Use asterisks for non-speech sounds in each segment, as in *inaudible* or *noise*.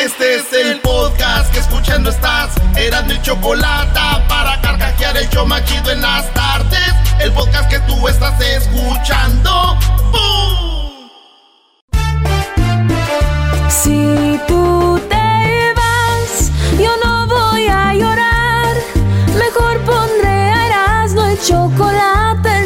Este es el podcast que escuchando estás. Eran mi chocolate para carcajear el show machido en las tardes. El podcast que tú estás escuchando. Si tú te vas, yo no voy a llorar.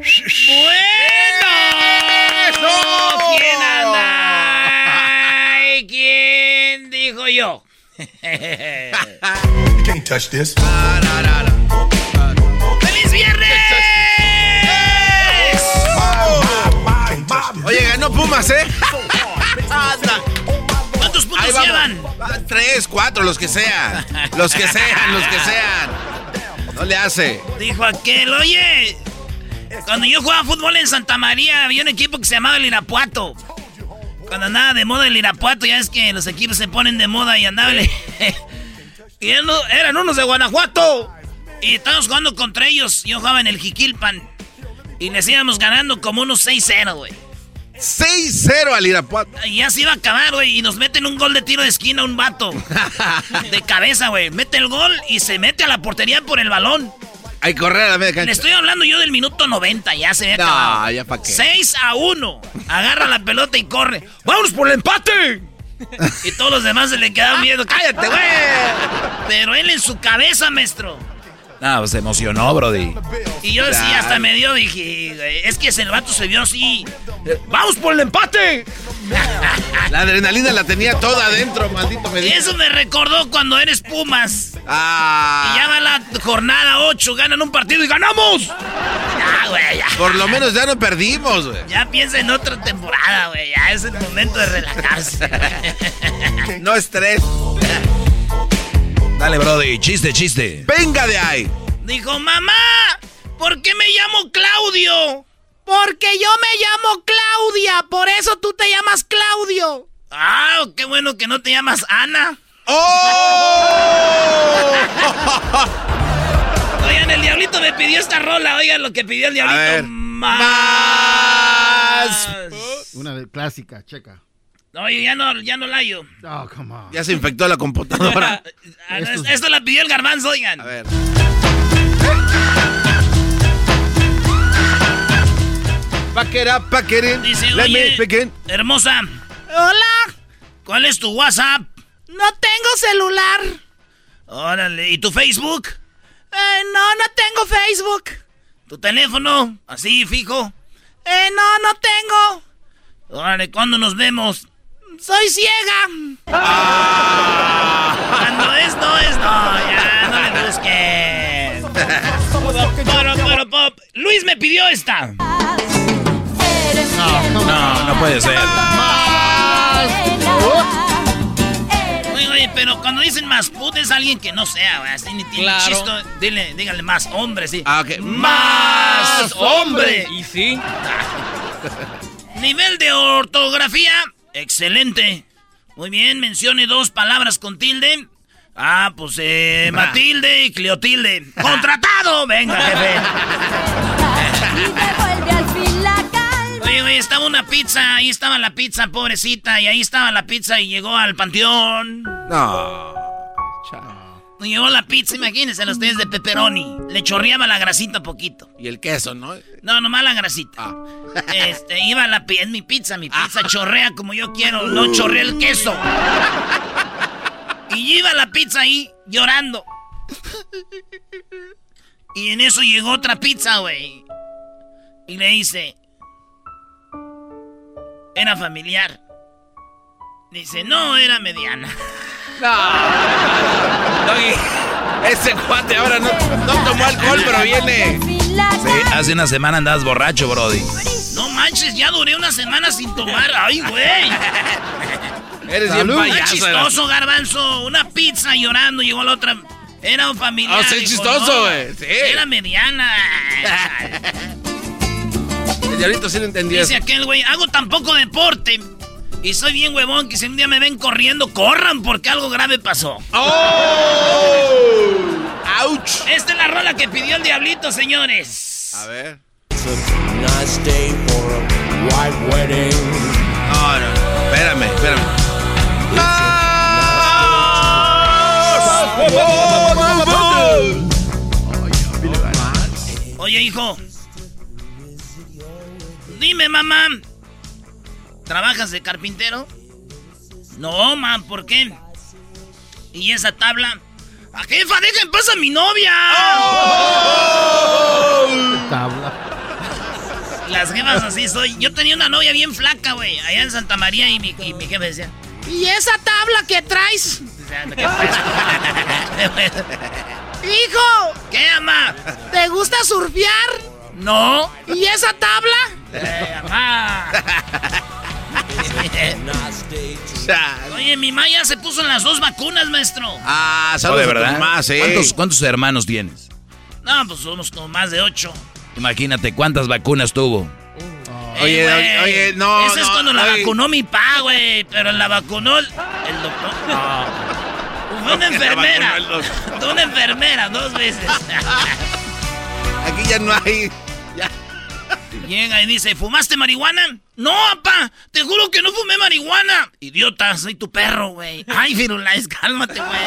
¡Bueno! ¿Quién anda? ¿Quién dijo yo? You can't touch this. ¡Feliz viernes! Oye, ganó Pumas, ¿eh? Anda. ¿Cuántos puntos Ahí llevan? Ah, Tres, cuatro, los que sean. Los que sean, los que sean. No le hace. Dijo aquel, oye, cuando yo jugaba fútbol en Santa María había un equipo que se llamaba el Irapuato. Cuando andaba de moda el Irapuato, ya es que los equipos se ponen de moda y andaban... *laughs* y eran uno- eran unos de Guanajuato. Y estábamos jugando contra ellos. Yo jugaba en el Jiquilpan. Y les íbamos ganando como unos 6-0, güey. 6-0 al Irapuato. Y ya se iba a acabar, güey. Y nos meten un gol de tiro de esquina un vato. *laughs* De cabeza, güey. Mete el gol y se mete a la portería por el balón. Hay que correr a la media Le cancha. estoy hablando yo del minuto 90, ya se había No, acabado. ya pa' qué. 6 a 1. Agarra la pelota y corre. ¡Vámonos por el empate! Y todos los demás se le quedaban viendo. ¡Cállate, güey! Pero él en su cabeza, maestro. Ah, pues se emocionó, Brody. Y yo sí, hasta me dio, dije, es que ese vato se vio así. ¡Vamos por el empate! La adrenalina la tenía toda adentro, maldito Y Medina. eso me recordó cuando eres Pumas. Ah. Y ya va la jornada 8, ganan un partido y ganamos. Ya, güey, ya. Por lo menos ya no perdimos, güey. Ya piensa en otra temporada, güey. Ya es el momento de relajarse. *laughs* No estrés. Dale, Brody, chiste, chiste. Venga de ahí. Dijo, mamá, ¿por qué me llamo Claudio? Porque yo me llamo Claudia, por eso tú te llamas Claudio. Ah, qué bueno que no te llamas Ana. ¡Oh! *laughs* Oigan, el diablito me pidió esta rola. Oigan lo que pidió el diablito. ver. Más. Una de- clásica, checa. Oye, ya no, ya no la hallo. Oh, come on. Ya se infectó la computadora. *laughs* Ah, no, Esto la pidió el garbanzo, oigan. A ver. Pack it up, pack it in. Dice, Let oye, me begin. hermosa. Hola. ¿Cuál es tu WhatsApp? No tengo celular. Órale, ¿y tu Facebook? Eh, no, no tengo Facebook. ¿Tu teléfono? Así, fijo. Eh, no, no tengo. Órale, ¿cuándo nos vemos? Soy ciega. Cuando es, no es, no. Ya, no le busquen. Poro, poro, pop. Luis me pidió esta. No, no puede ser. Oye, oye, pero cuando dicen más put es alguien que no sea, güey, así ni tiene Claro. chisto. Dile, dígale más hombre, sí. Ah, ok. Más hombre. Y sí. Nivel de ortografía, excelente. Muy bien, mencione dos palabras con tilde. Ah, pues eh, Matilde y Cleotilde. *laughs* ¡Contratado! Venga, *laughs* jefe. Oye, oye, estaba una pizza, ahí estaba la pizza, pobrecita, y ahí estaba la pizza y llegó al panteón. No. Llegó la pizza, imagínense los ustedes de pepperoni. Le chorreaba la grasita poquito. Y el queso, ¿no? No, nomás la grasita. Ah. Este, iba la es mi pizza, mi pizza chorrea como yo quiero, no chorrea el queso. Y iba la pizza ahí llorando. Y en eso llegó otra pizza, güey. Y le dice, era familiar. Dice, no, era mediana. Doggy, ese cuate ahora no, no tomó alcohol, pero viene. Sí, hace una semana andabas borracho, Brody. No manches, ya duré una semana sin tomar. Ay, güey. Eres bien payaso. chistoso, garbanzo. Una pizza llorando, llegó la otra. Era un familiar. Ah, sí, dijo, chistoso, no, güey, sí. Era mediana. *laughs* El diablito sí lo entendía. Dice aquel güey, hago tan poco deporte. Y soy bien huevón que si un día me ven corriendo, corran porque algo grave pasó. ¡Oh! ¡Auch! Esta es la rola que pidió el diablito, señores. A ver. Nice day for a white wedding. No, no. Espérame, espérame. Oye, hijo. Dime, mamá. ¿Trabajas de carpintero? No, mam, ¿por qué? ¿Y esa tabla? ¡A jefa, deja en paz a mi novia! Tabla. Las jefas así soy. Yo tenía una novia bien flaca, güey, allá en Santa María y mi, y mi jefe decía, ¿y esa tabla que traes? ¡Hijo! ¿Qué, ama? ¿Te gusta surfear? No. ¿Y esa tabla? Eh, mamá. Oye, mi Maya se puso en las dos vacunas, maestro. Ah, Oh, saludos de verdad. ¿Cuántos, ¿Cuántos hermanos tienes? No, pues somos como más de ocho. Imagínate cuántas vacunas tuvo. Oye, Eh, oye, oye, no, Esa es no, cuando la oye. vacunó mi pa, güey. Pero la vacunó el el doctor. No. *laughs* Fue una *laughs* enfermera. Fue una enfermera dos veces. *laughs* Aquí ya no hay. Llega y dice, ¿fumaste marihuana? No, papá, te juro que no fumé marihuana. Idiota, soy tu perro, güey. Ay, Firulais, cálmate, güey.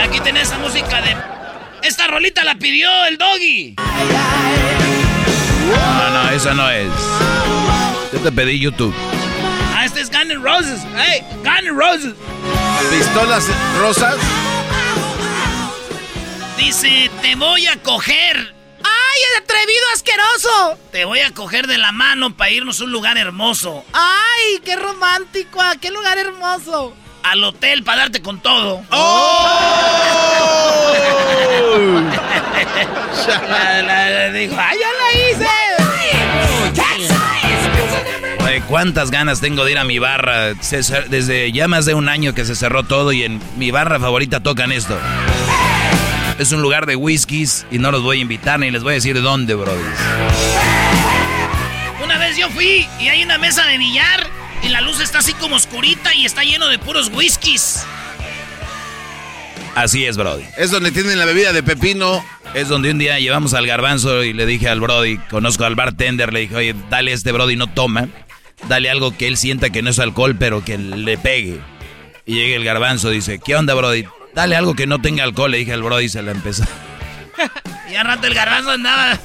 *laughs* Aquí tenés esa música de... Esta rolita la pidió el doggy. No, no, esa no es. Yo te pedí YouTube. Ah, este es Gun N' Roses. Hey, Gun N' Roses. Pistolas rosas. Dice, te voy a coger. ¡Ay, el atrevido asqueroso! Te voy a coger de la mano para irnos a un lugar hermoso. ¡Ay, qué romántico! ¿A qué lugar hermoso? Al hotel para darte con todo. La- la- la- dijo, ¡ay, ya la hice! Oye, ¿cuántas ganas tengo de ir a mi barra? Desde ya más de un año que se cerró todo y en mi barra favorita tocan esto. Es un lugar de whiskies y no los voy a invitar ni les voy a decir dónde, brody. Una vez yo fui y hay una mesa de billar y la luz está así como oscurita y está lleno de puros whiskies. Así es, brody. Es donde tienen la bebida de pepino. Es donde un día llevamos al garbanzo y le dije al brody, conozco al bartender, le dije, oye, dale a este brody, no toma. Dale algo que él sienta que no es alcohol, pero que le pegue. Y llega el garbanzo, dice, ¿qué onda, brody? Dale algo que no tenga alcohol, le dije al brody y se la empezó. Y al rato el garbanzo andaba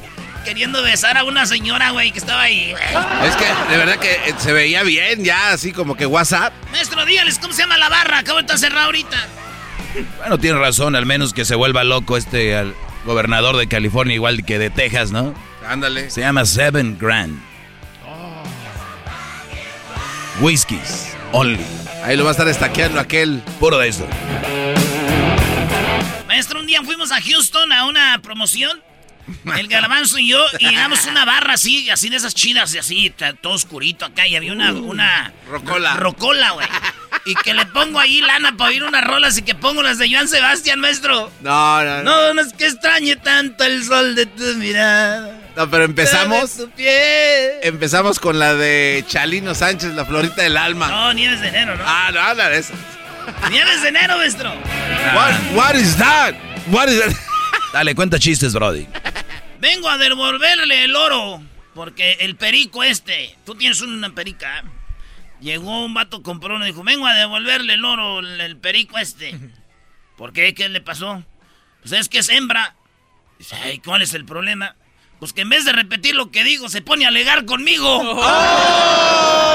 queriendo besar a una señora, güey, que estaba ahí. güey. Es que de verdad que eh, se veía bien, ya así como que WhatsApp. Maestro, dígales cómo se llama la barra. Acabo de cerrado ahorita. Bueno, tiene razón, al menos que se vuelva loco este al gobernador de California, igual que de Texas, ¿no? Ándale. Se llama Seven Grand. Whiskies, only. Ahí lo va a estar estaqueando aquel. Puro de eso. Maestro, un día fuimos a Houston a una promoción. El garbanzo y yo, y llegamos a una barra así, así de esas chidas, y así, todo oscurito acá, y había una, una Rocola. rocola, güey. Y que le pongo ahí lana para oír unas rolas y que pongo las de Joan Sebastián, maestro. No, no, no. No, no es que extrañe tanto el sol de tu mirada. No, pero empezamos. de. Empezamos con la de Chalino Sánchez, la florita del alma. No, Nieves de enero, ¿no? Ah, no, no, esa. Vienes de enero, maestro. What, what is that? What is that? *laughs* Dale, cuenta chistes, Brody. Vengo a devolverle el oro. Porque el perico este, tú tienes una perica. Llegó un vato, compró uno y dijo, vengo a devolverle el oro, el, el perico este. ¿Por qué? ¿Qué le pasó? Pues es que es hembra. Dice, ay, ¿cuál es el problema? Pues que en vez de repetir lo que digo, se pone a alegar conmigo. *laughs*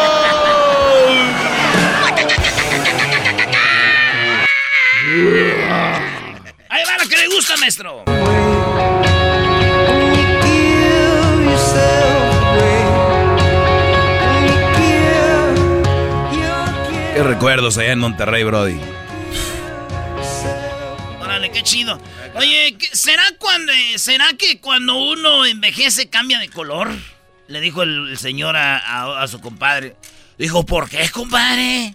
Ahí va lo que le gusta, maestro. Qué recuerdos allá en Monterrey, Brody. Qué chido. Oye, ¿qué- ¿será cuando será que cuando uno envejece cambia de color? Le dijo el, el señor a, a- a su compadre. Dijo, ¿por qué, compadre?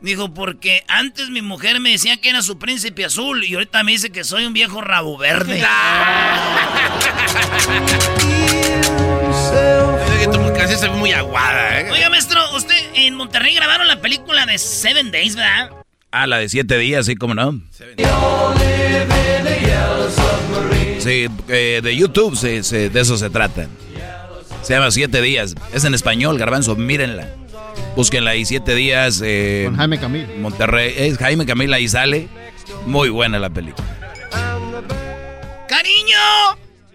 Dijo, porque antes mi mujer me decía que era su príncipe azul y ahorita me dice que soy un viejo rabo verde. *laughs* Que tu canción se ve muy aguada, ¿eh? Oiga, maestro, usted en Monterrey grabaron la película de Seven Days, ¿verdad? Ah, la de siete días, sí, cómo no. Sí, eh, de YouTube se- se- de eso se trata. Se llama Siete Días. Es en español, garbanzo, mírenla. Búsquenla ahí, Siete Días. eh, Con Jaime Camil. Monterrey. Es Jaime Camila ahí sale. Muy buena la película. Cariño,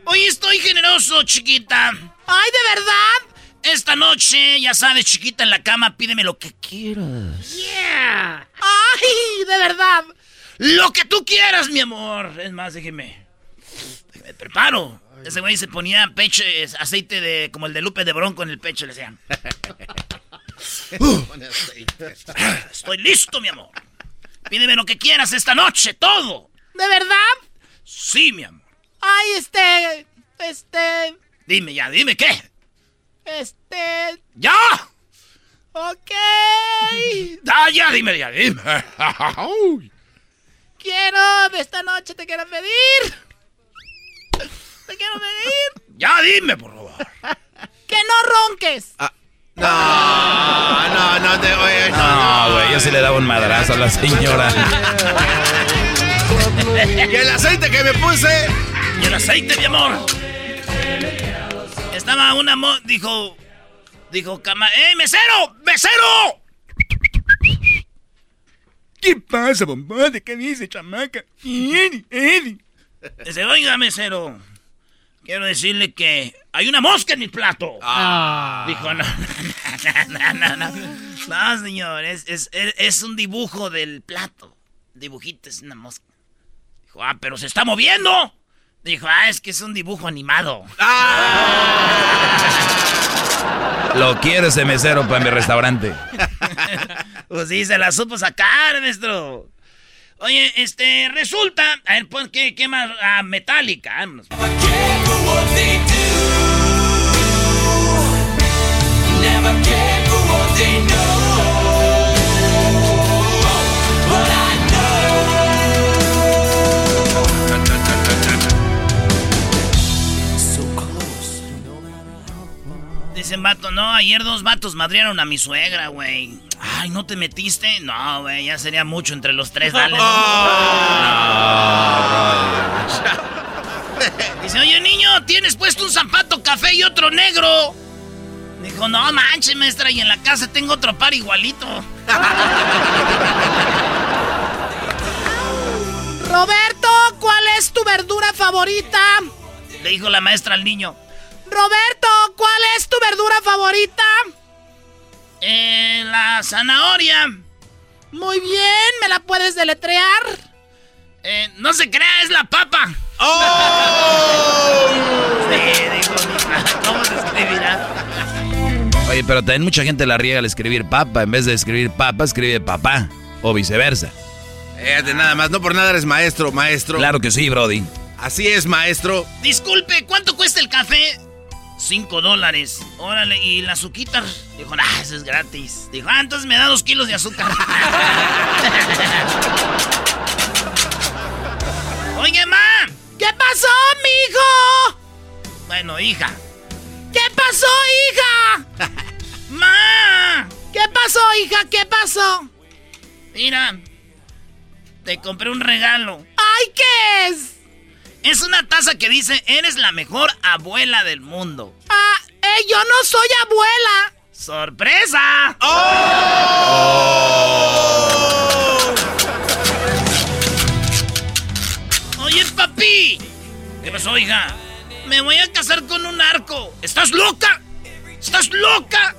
hoy estoy generoso, chiquita. Ay, ¿de verdad? Esta noche, ya sabes, chiquita, en la cama, pídeme lo que quieras. Yeah. Ay, de verdad. Lo que tú quieras, mi amor. Es más, déjeme. déjeme preparo. Ese güey se ponía pecho, aceite de, como el de Lupe de Bronco en el pecho, le decían. *laughs* Estoy listo, mi amor. Pídeme lo que quieras esta noche, todo. ¿De verdad? Sí, mi amor. Ay, este. Este. Dime ya, dime qué. Este. ¡Ya! Ok. Ah, ya, dime, ya, dime. *laughs* quiero, esta noche te quiero pedir. Te quiero pedir. Ya, dime, por favor. *laughs* Que no ronques. No, no, no te oye, no, No, güey, yo sí le daba un madrazo a la señora. *laughs* Y el aceite que me puse. Y el aceite, mi amor. Estaba una mo... Dijo... Dijo, cama... ¡Eh, mesero! ¡Mesero! ¿Qué pasa, bombón? ¿De qué dice, chamaca? Eddie, Eddie. Dice, oiga, mesero. Quiero decirle que hay una mosca en mi plato. Dijo, *laughs* no, no, no, no. No, señor, es, es, es- es un dibujo del plato. Dibujito, es una mosca. Dijo, ah, pero se está moviendo. Dijo, ah, es que es un dibujo animado. Lo quiero ese mesero para mi restaurante. *laughs* Pues sí, se la supo sacar, maestro. Oye, este, resulta. A ver, ¿qué, qué más? Ah, Metallica. Dicen vato, no, ayer dos vatos madrearon a mi suegra, güey. Ay, ¿no te metiste? No, güey, ya sería mucho entre los tres, dale. *laughs* *laughs* Dice, oye, niño, ¿tienes puesto un zapato café y otro negro? Dijo, no manches, maestra, y en la casa tengo otro par igualito. *laughs* Roberto, ¿cuál es tu verdura favorita? Le dijo la maestra al niño. Roberto, ¿cuál es tu verdura favorita? Eh, la zanahoria. Muy bien, ¿me la puedes deletrear? Eh, no se crea, es la papa. ¡Oh! *laughs* Sí, ¿cómo se escribirá? Oye, pero también mucha gente la riega al escribir papa. En vez de escribir papa, escribe papá. O viceversa. Fíjate, nada más, no por nada eres maestro, maestro. Claro que sí, Brody. Así es, maestro. Disculpe, ¿cuánto cuesta el café? Cinco dólares. Órale, ¿y la azuquita? Dijo, ah, eso es gratis. Dijo, ah, entonces me da dos kilos de azúcar. *laughs* Oye, ma. ¿Qué pasó, mijo? Bueno, hija. ¿Qué pasó, hija? *laughs* Ma. ¿Qué pasó, hija? ¿Qué pasó? Mira, Te compré un regalo. ¡Ay, qué es! Es una taza que dice, eres la mejor abuela del mundo. Ah, eh, yo no soy abuela. ¡Sorpresa! ¡Oh! Oye, papi. ¿Qué pasó, hija? Me voy a casar con un arco. ¿Estás loca? ¿Estás loca?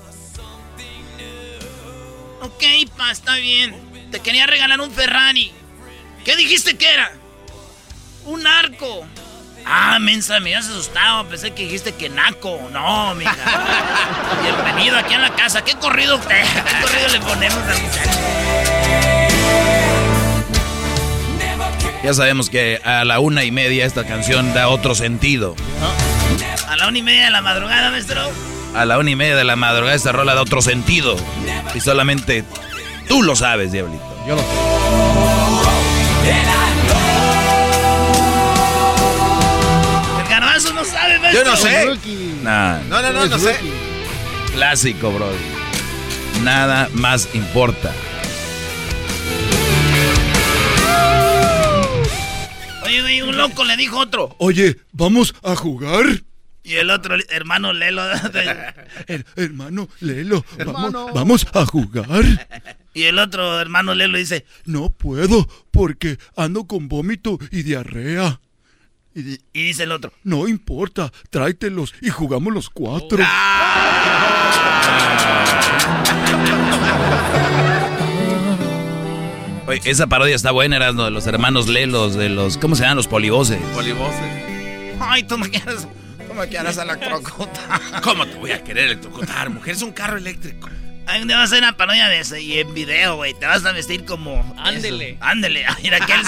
Ok, pa, está bien. Te quería regalar un Ferrari. ¿Qué dijiste que era? Un arco. Ah, mensa, me has asustado. Pensé que dijiste que naco. No, mija. *laughs* Bienvenido aquí a la casa. ¿Qué corrido, *laughs* qué corrido le ponemos al muchacho? Ya sabemos que a la una y media esta canción da otro sentido. A la una y media de la madrugada, maestro. A la una y media de la madrugada esta rola da otro sentido. Y solamente tú lo sabes, diablito. Yo lo sé. Yo no sé. Nah, No, no, no, no sé. clásico, bro. Nada más importa. Oye, güey, un loco le dijo a otro. Oye, ¿vamos a jugar? Y el otro hermano Lelo. *laughs* Her- hermano, Lelo, Hermano. Vamos, vamos a jugar. y el otro hermano Lelo dice: No puedo porque ando con vómito y diarrea. Y di- Y dice el otro: no importa, tráetelos y jugamos los cuatro. Oye, esa parodia está buena, era de los hermanos Lelos, de los. ¿Cómo se llaman? Los polivoces. Polivoces. Ay, tú me quieres. Tú me quieres a la crocota. ¿Cómo te voy a querer electrocutar, mujer? Es un carro eléctrico. Ay, día vas a hacer una parodia de ese y en video, güey. Te vas a vestir como. Ándele. eso. Ándele. Mira aquel.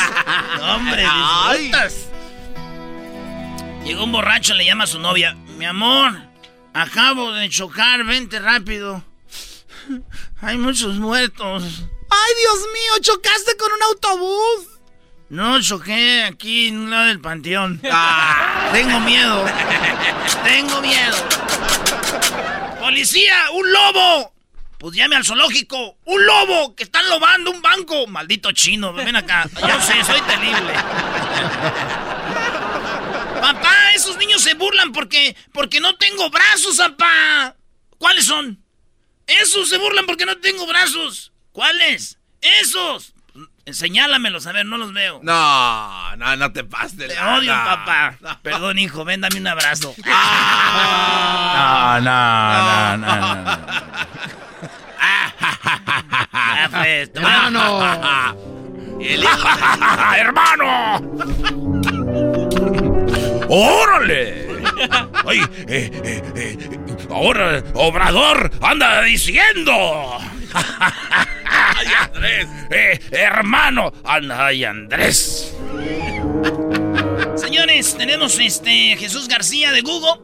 No, hombre, Ay. Llegó un borracho, le llama a su novia. Mi amor, acabo de chocar, vente rápido. *laughs* Hay muchos muertos. ¡Ay, Dios mío! ¡Chocaste con un autobús! No, choqué aquí en un lado del panteón. *laughs* Tengo miedo. Tengo miedo. ¡Policía! ¡Un lobo! Pues llame al zoológico. ¡Un lobo! ¡Que están lobando un banco! Maldito chino, ven acá. Yo sé, soy terrible. Papá, esos niños se burlan porque, porque no tengo brazos, papá. ¿Cuáles son? Esos se burlan porque no tengo brazos. ¿Cuáles? Esos. Señálamelos, a ver, no los veo. No, no, no te pases. de Te odio, papá. Perdón, hijo, ven, dame un abrazo. *laughs* No, no, no, no, no. Ya, pues, te voy a- Hermano. El hijo *laughs* ¡Hermano! ¡Órale! Oye, eh, eh, eh, ahora Obrador anda diciendo. ¡Ay, Andrés! Eh, hermano, ay, Andrés. Señores, tenemos este Jesús García de Google.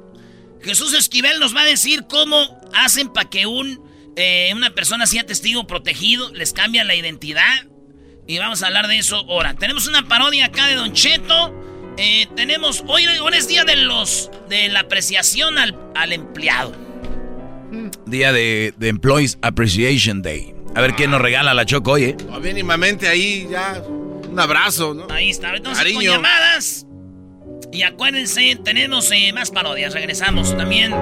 Jesús Esquivel nos va a decir cómo hacen para que un, eh, una persona sea testigo protegido, les cambian la identidad. Y vamos a hablar de eso ahora. Tenemos una parodia acá de Don Cheto. Eh, tenemos, hoy, hoy es día de los de la apreciación al, al empleado. Día de, de Employees Appreciation Day. A ver quién nos regala la choco, oye. Oh, mínimamente ahí ya. Un abrazo, ¿no? Ahí está, a ir con Cariño. llamadas. Y acuérdense, tenemos eh, más parodias. Regresamos también.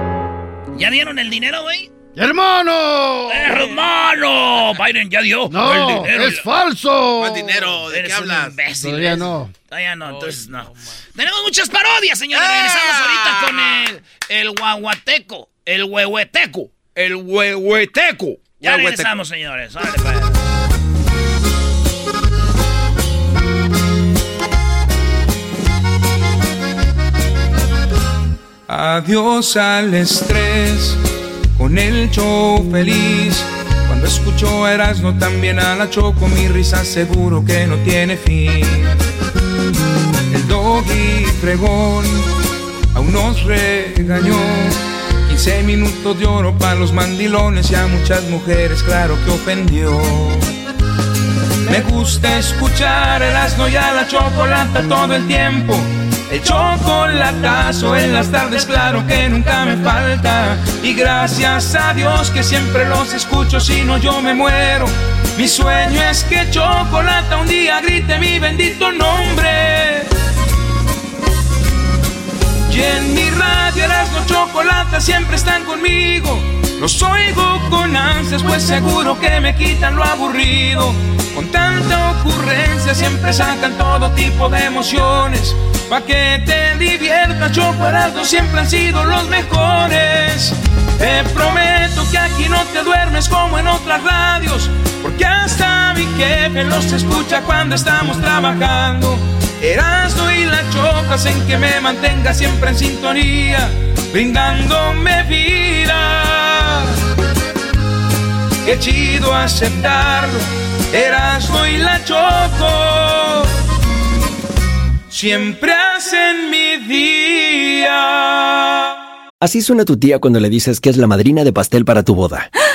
¿Ya dieron el dinero, güey? ¡Hermano! ¡Hermano! Biden ya dio el No, dinero. es falso. ¿Cuál dinero? ¿De Eres qué un hablas? imbécil, Todavía no. Todavía no, entonces no. Tenemos muchas parodias, señores. Regresamos ahorita con el, el guaguateco. El huehueteco. El huehueteco. Ya Huehueteco. regresamos, señores. Pues. Adiós al estrés, con el show feliz. Cuando escucho a Erasmo también a la Choco, mi risa seguro que no tiene fin. El doggy fregón aún nos regañó. 15 minutos de oro para los mandilones y a muchas mujeres, claro que ofendió. Me gusta escuchar el asno y a la chocolata todo el tiempo. El chocolatazo en las tardes, claro que nunca me falta. Y gracias a Dios que siempre los escucho, si no yo me muero. Mi sueño es que Chocolata un día grite mi bendito nombre. Y en mi radio Erasmo Chocolata siempre están conmigo. Los oigo con ansias, pues seguro que me quitan lo aburrido. Con tanta ocurrencia siempre sacan todo tipo de emociones. Pa' que te diviertas, Chocolata siempre han sido los mejores. Te prometo que aquí no te duermes como en otras radios, porque hasta mi jefe los escucha cuando estamos trabajando. Erasmo y la chocas en que me mantenga siempre en sintonía, brindándome vida. Qué chido aceptarlo, Erasmo y la choco, siempre hacen mi día. Así suena tu tía cuando le dices que es la madrina de pastel para tu boda. *gasps* *gasps*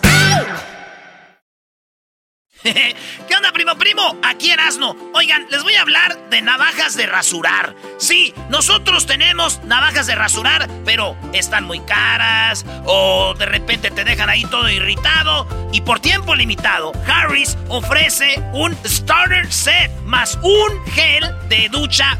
*laughs* ¿Qué onda, primo, primo? Aquí Erasno. Oigan, les voy a hablar de navajas de rasurar. Sí, nosotros tenemos navajas de rasurar, pero están muy caras o de repente te dejan ahí todo irritado. Y por tiempo limitado, Harris ofrece un starter set más un gel de ducha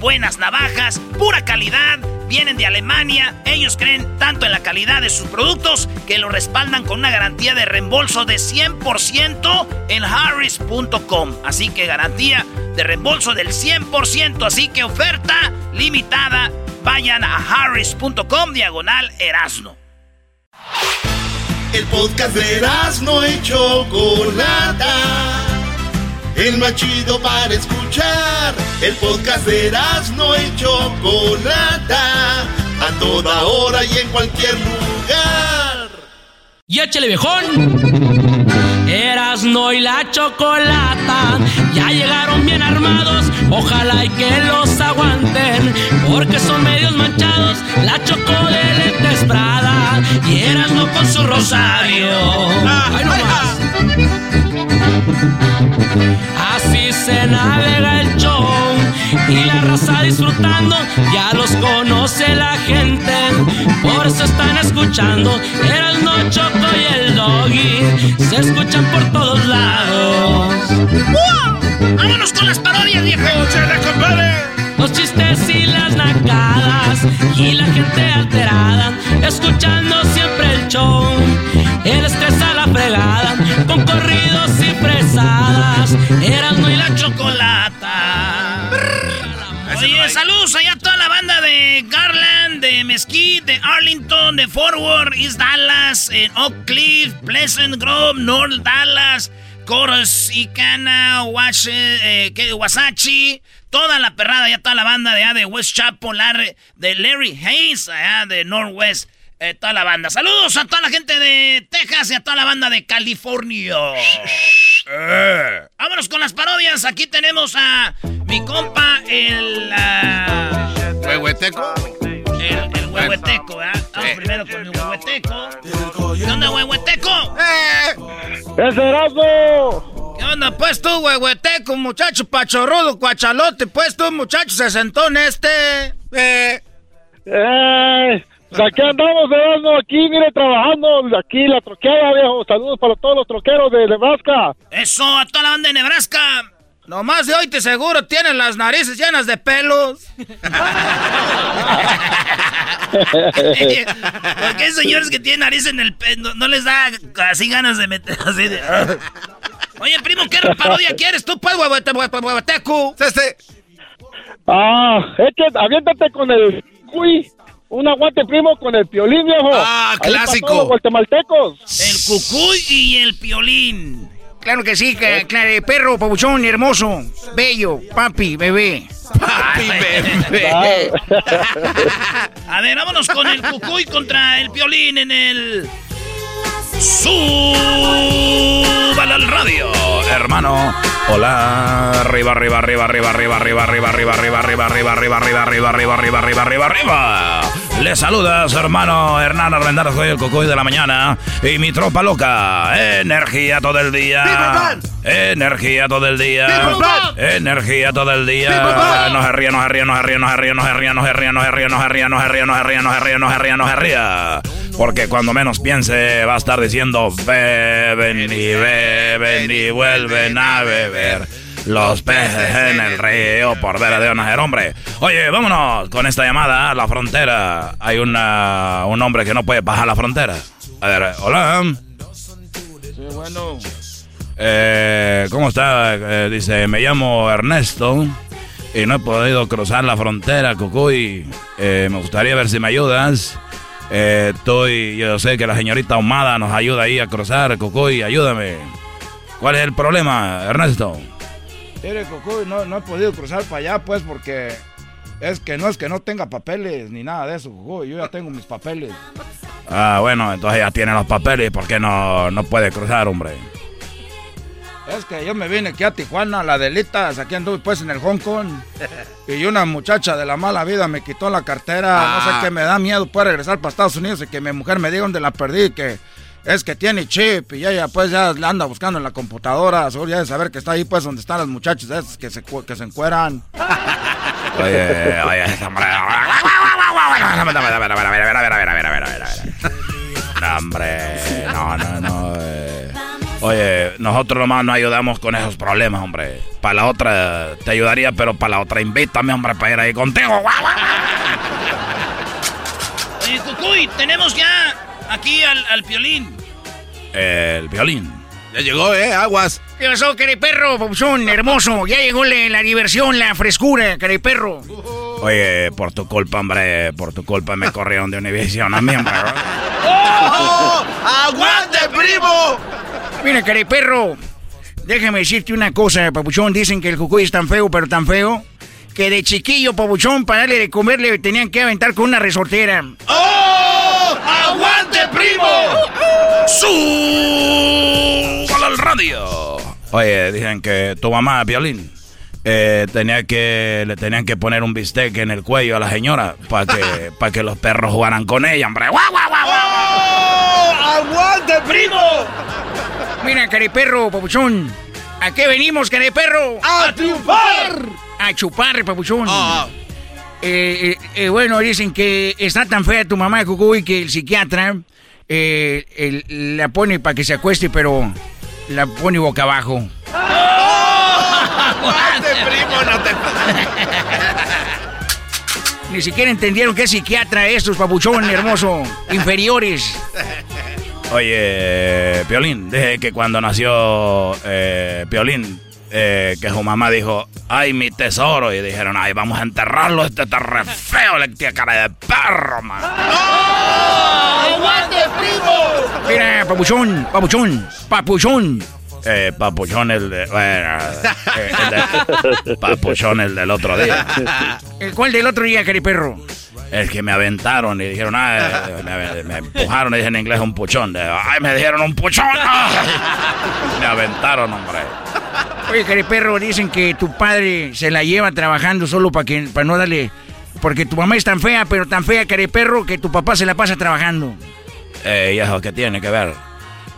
buenas navajas, pura calidad vienen de Alemania. Ellos creen tanto en la calidad de sus productos que lo respaldan con una garantía de reembolso de 100% en harris.com. Así que garantía de reembolso del 100%. Así que oferta limitada. Vayan a harris.com diagonal erasno. El podcast de Erasmo y Chocolata. El más chido para escuchar. El podcast de Erasmo y Chocolata. A toda hora y en cualquier lugar. Y échale viejón. Erasno y la chocolata ya llegaron bien armados. Ojalá y que los aguanten, porque son medios manchados. La choco de lentes Prada y Erasno con su rosario. ¡Ay, no más! Así se navega el show y la raza disfrutando, ya los conoce la gente, por eso están escuchando. Era el no choco y el doggy, se escuchan por todos lados. ¡Wow! ¡Vámonos con las parodias, viejo! Los chistes y las nacadas y la gente alterada, escuchando siempre el show. El estrés a la fregada, con corridos y fresadas, Erasmo y la chocolata. Oye, saludos allá a toda la banda de Garland, de Mesquite, de Arlington, de Forward, East Dallas, en Oak Cliff, Pleasant Grove, North Dallas, Wash, eh, ¿qué? Wasachi, toda la perrada, ya toda la banda de, allá de West Chapel, de Larry Hayes, allá de Northwest, eh, toda la banda. Saludos a toda la gente de Texas y a toda la banda de California. Eh. Vámonos con las parodias. Aquí tenemos a mi compa, el. ah, ¿Huehueteco? el, el huehueteco, ¿verdad? Vamos primero con mi huehueteco. ¿Qué onda, huehueteco? ¡Es Erasmo! ¿Qué onda, pues tú, huehueteco, muchacho pachorrudo, cuachalote? Pues tú, muchacho sesentón este. ¡Eh! Pues aquí andamos, Erasmo, aquí, mire, trabajando, aquí la troqueada, viejo. Saludos para todos los troqueros de Nebraska. Eso, a toda la banda de Nebraska. Nomás de hoy te seguro tienen las narices llenas de pelos. *laughs* Porque hay señores que tienen nariz en el pelo, no, les da así ganas de meter así de... Oye, primo, ¿qué parodia quieres tú, pues, huevoteco? Este. Ah, es que aviéntate con el cuy. Un aguante primo con el piolín, viejo. Ah, Ahí clásico. los guatemaltecos. El cucuy y el piolín. Claro que sí, que, claro, perro, pabuchón, hermoso, bello, papi, bebé. Papi, bebé. *laughs* A ver, vámonos con el cucuy contra el piolín en el... Súbala al radio, hermano. Hola, arriba, arriba, arriba, arriba, arriba, arriba, arriba, arriba, arriba, arriba, arriba, arriba, arriba, arriba, arriba, arriba, arriba, arriba, arriba. Le saludas, hermano Hernán Armendar, soy el cocoy de la mañana y mi tropa loca. Energía todo el día. Energía todo el día. Energía todo el día. No se ría, no se ría, no se ría, no se ría, no se ría, no se ría, no se ría, no se ría, no se ría, no se ría, no se ría, no se ría, no se ría. Porque cuando menos piense va a estar diciendo beben y beben y vuelven a beber. Los peces en el río por ver de nacer, hombre. Oye, vámonos con esta llamada a la frontera. Hay una, un hombre que no puede bajar la frontera. A ver, hola. Sí, bueno. Eh, ¿Cómo está? Eh, dice, me llamo Ernesto y no he podido cruzar la frontera, Cucuy. Eh, me gustaría ver si me ayudas. Eh, estoy, yo sé que la señorita Ahumada nos ayuda ahí a cruzar, Cucuy, ayúdame. ¿Cuál es el problema, Ernesto? Mire, Cocuy, no, no he podido cruzar para allá, pues, porque es que no es que no tenga papeles ni nada de eso, Cocuy. Yo ya tengo mis papeles. Ah, bueno, entonces ya tiene los papeles, ¿por qué no, no puede cruzar, hombre? Es que yo me vine aquí a Tijuana, la delita, aquí anduve pues en el Hong Kong. Y una muchacha de la mala vida me quitó la cartera. No sé qué me da miedo pues regresar para Estados Unidos y que mi mujer me diga dónde la perdí, que es que tiene chip y ella pues ya la anda buscando en la computadora. Seguro ya de saber que está ahí pues donde están las muchachas esas que se, que se encueran. Oye, oye, hombre. No, hombre, no, no, no. eh. Oye, nosotros nomás no ayudamos con esos problemas, hombre. Para la otra te ayudaría, pero para la otra invítame, hombre, para ir ahí contigo. Oye, Cucuy, tenemos ya aquí al, al piolín. El violín. Ya llegó, ¿eh? Aguas. ¿Qué pasó, perro, pabuchón, hermoso? Ya llegó la, la diversión, la frescura, perro. Oye, por tu culpa, hombre, por tu culpa me corrieron de Univision a mí, hombre. *laughs* ¡Oh! ¡Aguante, primo! Mira, perro, déjame decirte una cosa, pabuchón. Dicen que el cucuy es tan feo, pero tan feo, que de chiquillo, pabuchón, para darle de comer le tenían que aventar con una resortera. ¡Oh! ¡Aguante, ¡Súbala al radio! Oye, dicen que tu mamá, Violín, eh, tenía que, le tenían que poner un bistec en el cuello a la señora para que, *laughs* para que los perros jugaran con ella, hombre. ¡Guau, guau, guau, guau! ¡Oh! ¡Aguante, primo! Mira, perro, pabuchón. ¿A qué venimos, perro? ¡A triunfar! A chupar, pabuchón. Ah. Eh, eh, eh, bueno, dicen que está tan fea tu mamá, Cucuy, que el psiquiatra eh, el- la pone para que se acueste, pero la pone boca abajo. ¡Aguante, primo! No te... *laughs* Ni siquiera entendieron qué psiquiatra es estos papuchón hermoso, inferiores. Oye, Piolín, dije que cuando nació eh, Piolín, eh, que su mamá dijo, ay, mi tesoro, y dijeron, ay, vamos a enterrarlo, este está re feo, le tiene cara de perro, man. ¡Aguante, primo! Mira, papuchón, papuchón, papuchón. Eh, papuchón el de... Bueno, eh, el de- papuchón el del otro día. ¿El cuál del otro día, perro? El que me aventaron y dijeron, ah, me, me empujaron y dije en inglés un puchón. De, ay, me dijeron un puchón. Ay. *laughs* Me aventaron, hombre. Oye, perro, dicen que tu padre se la lleva trabajando solo para que para no darle... Porque tu mamá es tan fea, pero tan fea, perro, que tu papá se la pasa trabajando. Eh, ¿Y eso qué tiene que ver?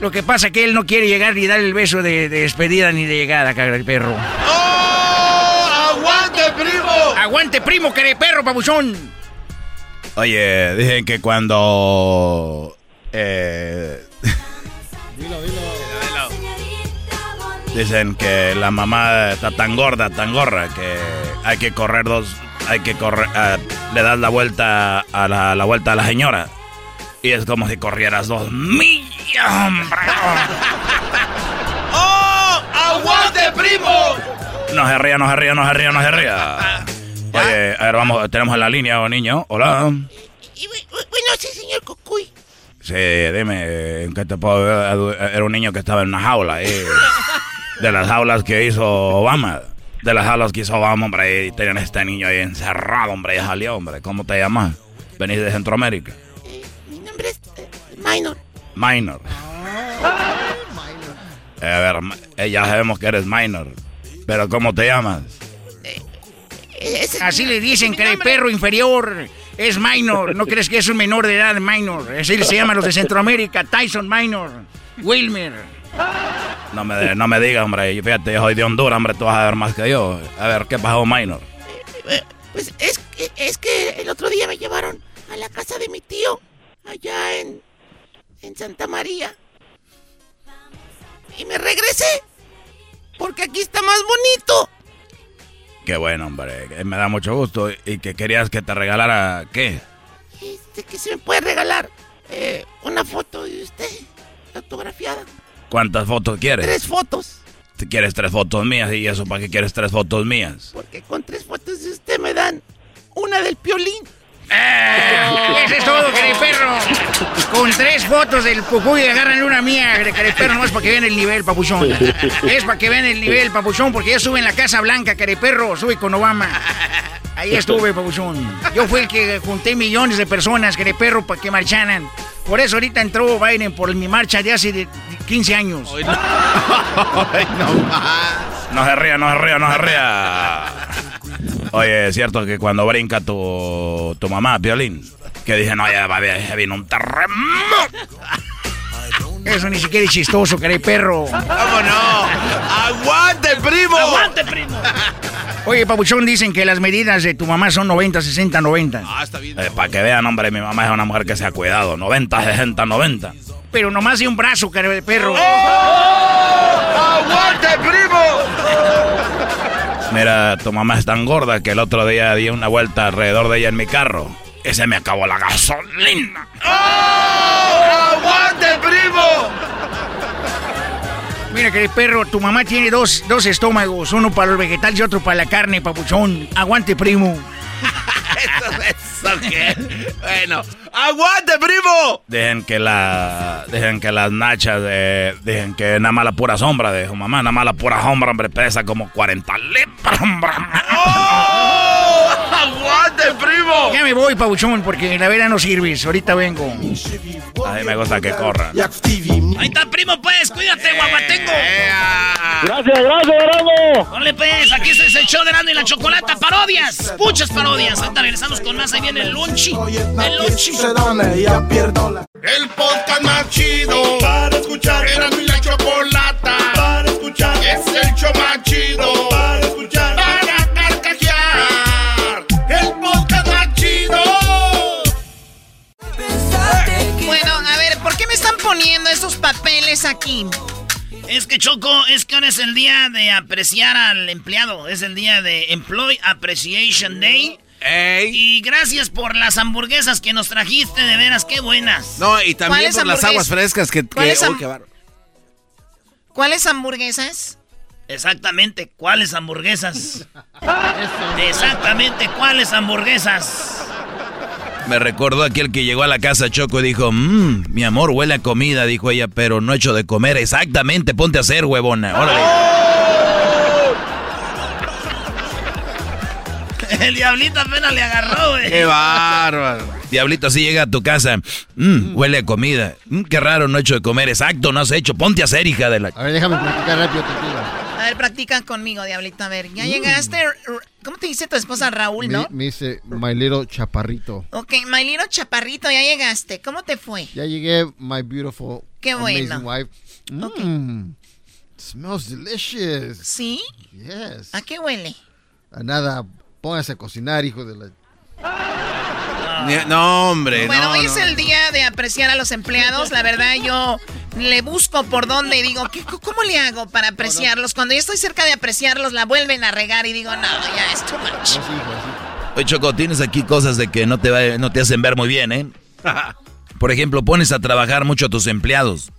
Lo que pasa es que él no quiere llegar ni dar el beso de, de despedida ni de llegada, perro. ¡Oh! ¡Aguante, primo! ¡Aguante, primo, perro, pabuchón! Oye, dicen que cuando... Eh, Dilo, dilo. Dicen que la mamá está tan gorda, tan gorda, que hay que correr dos... Hay que correr... eh, le das la vuelta a la, la vuelta a la señora. Y es como si corrieras dos millas, hombre. *laughs* ¡Oh! ¡Aguante, primo! No se ría, no se ría, no se ría, no se ría. Oye, a ver, vamos, tenemos en la línea, oh, niño. Hola. Bueno, sí, señor Cucuy. Sí, dime, ¿en qué te puedo? Era un niño que estaba en una jaula, eh. *laughs* De las jaulas que hizo Obama. De las jaulas que hizo Obama, hombre. Y tenían a este niño ahí encerrado, hombre. Y salió, hombre. ¿Cómo te llamas? ¿Venís de Centroamérica? Mi nombre es eh, Minor. Minor. Eh, a ver, eh, ya sabemos que eres minor. Pero ¿cómo te llamas? Así le dicen que el perro inferior es minor. ¿No crees que es un menor de edad minor? Así se llaman los de Centroamérica. Tyson Minor. Wilmer. No me, no me digas, hombre. Fíjate, yo soy de Honduras, hombre. Tú vas a ver más que yo. A ver, ¿qué pasó, minor? Pues es, que- es que el otro día me llevaron a la casa de mi tío, allá en, en Santa María. Y me regresé, porque aquí está más bonito. Qué bueno, hombre. Me da mucho gusto. ¿Y que querías que te regalara qué? Este que se me puede regalar eh, una foto de usted, autografiada. ¿Cuántas fotos quieres? Tres fotos, Si quieres tres fotos mías, ¿y eso para qué quieres tres fotos mías? porque con tres fotos de usted me dan una del piolín. Eso es todo, perro. Con tres fotos del cucuy agarran una mía, perro, nomás para que vean el nivel, papuchón. Es para que vean el nivel, papuchón, porque yo sube en la Casa Blanca, perro, sube con Obama. Ahí estuve, papuchón. Yo fui el que junté millones de personas, perro, para que marcharan. Por eso ahorita entró Biden por mi marcha de hace de 15 años. No se ría, no se ría, no se ría. Oye, es cierto que cuando brinca tu, tu mamá, Violín, que dice, no, ya, va, ya vino un terremoto. Eso ni siquiera es chistoso, perro. ¿Cómo no? ¡Aguante, primo! ¡Aguante, primo! Oye, Papuchón, dicen que las medidas de tu mamá son 90, 60, 90. Ah, está bien. Eh, para que vean, hombre, mi mamá es una mujer que se ha cuidado. 90, 60, 90. Pero nomás de un brazo, perro. ¡Aguante, primo! Mira, tu mamá es tan gorda que el otro día di una vuelta alrededor de ella en mi carro. Y se me acabó la gasolina. ¡Oh! ¡Aguante, primo! Mira, que perro, tu mamá tiene dos, dos estómagos, uno para los vegetales y otro para la carne, papuchón. Aguante, primo. *laughs* ¿Eso, eso qué? *laughs* Bueno, ¡aguante, primo! Dejen que la. Dejen que las nachas de. Dejen que nada más la pura sombra de su mamá, nada más la pura sombra, hombre, pesa como 40 libras, hombre. ¡Oh! ¡Aguante, primo! Ya me voy, papuchón, porque la vera no sirves. Ahorita vengo. A mí me gusta que corran. Ahí está, primo, pues. Cuídate, guapatengo. Gracias, gracias, Erasmo. Ponle, pues. Aquí es el show de Erasmo y la Chocolata. Parodias. Muchas parodias. Ahorita regresamos con más. Ahí viene el lunchi. El lunchi. El podcast más chido para escuchar. Era mi la chocolata para escuchar. Es el show más chido poniendo estos papeles aquí? Es que Choco, es que ahora es el día de apreciar al empleado. Es el día de Employee Appreciation Day. Y gracias por las hamburguesas que nos trajiste, de veras, qué buenas. No, y también ¿Cuáles por las aguas frescas que... que ¿Cuáles qué. ¿Cuáles hamburguesas? Exactamente, ¿cuáles hamburguesas? *laughs* Exactamente, ¿cuáles hamburguesas? Me recordó aquel que llegó a la casa Choco y dijo, mmm, mi amor, huele a comida, dijo ella, pero no hecho de comer. Exactamente, ponte a hacer, huevona. Órale. *laughs* El diablito apenas le agarró, güey. Qué bárbaro. Diablito, así llega a tu casa. Mmm, huele a comida. Mm, qué raro, no hecho de comer. Exacto, no has hecho. Ponte a hacer, hija de la... A ver, déjame practicar rápido contigo. Ver, practica conmigo, diablito. A ver, ya llegaste. R- ¿Cómo te dice tu esposa Raúl, no? Me, me dice My Little Chaparrito. Ok, my little chaparrito, ya llegaste. ¿Cómo te fue? Ya llegué, my beautiful, Qué bueno. amazing wife. Mmm, smells delicious. ¿Sí? Yes. ¿A qué huele? A nada, póngase a cocinar, hijo de la... No, hombre, Bueno, no, hoy no. es el día de apreciar a los empleados. La verdad, yo le busco por dónde y digo, ¿qué, ¿cómo le hago para apreciarlos? Cuando yo estoy cerca de apreciarlos, la vuelven a regar y digo, no, ya es too much. Oye, Choco, tienes aquí cosas de que no te, va- no te hacen ver muy bien, ¿eh? *laughs* Por ejemplo, pones a trabajar mucho a tus empleados.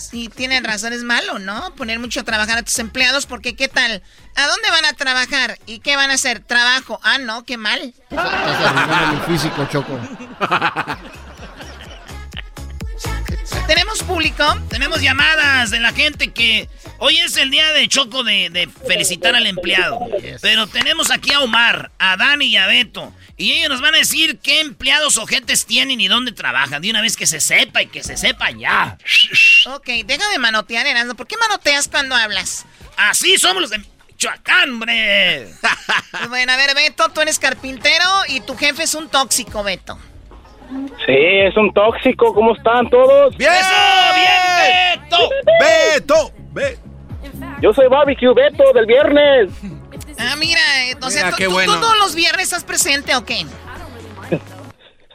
Sí, tienen razón, es malo, ¿no? Poner mucho a trabajar a tus empleados, porque ¿qué tal? ¿A dónde van a trabajar? ¿Y qué van a hacer? ¿Trabajo? Ah, no, qué mal. Estás físico, Choco. ¿Tenemos público? Tenemos llamadas de la gente que hoy es el día de Choco de, de felicitar al empleado. Pero tenemos aquí a Omar, a Dani y a Beto. Y ellos nos van a decir qué empleados ojetes tienen y dónde trabajan. De una vez que se sepa y que se sepa ya. Ok, deja de manotear, Erasmo. ¿Por qué manoteas cuando hablas? Así somos los de Michoacán, hombre. *laughs* Bueno, a ver, Beto, tú eres carpintero y tu jefe es un tóxico, Beto. Sí, es un tóxico. ¿Cómo están todos? ¡Bien! ¡Bien, ¡Beto! Beto! Yo soy Barbecue Beto del viernes. Ah, mira, eh, o sea, Mira, ¿tú, qué tú- bueno. tú todos los viernes estás presente o qué?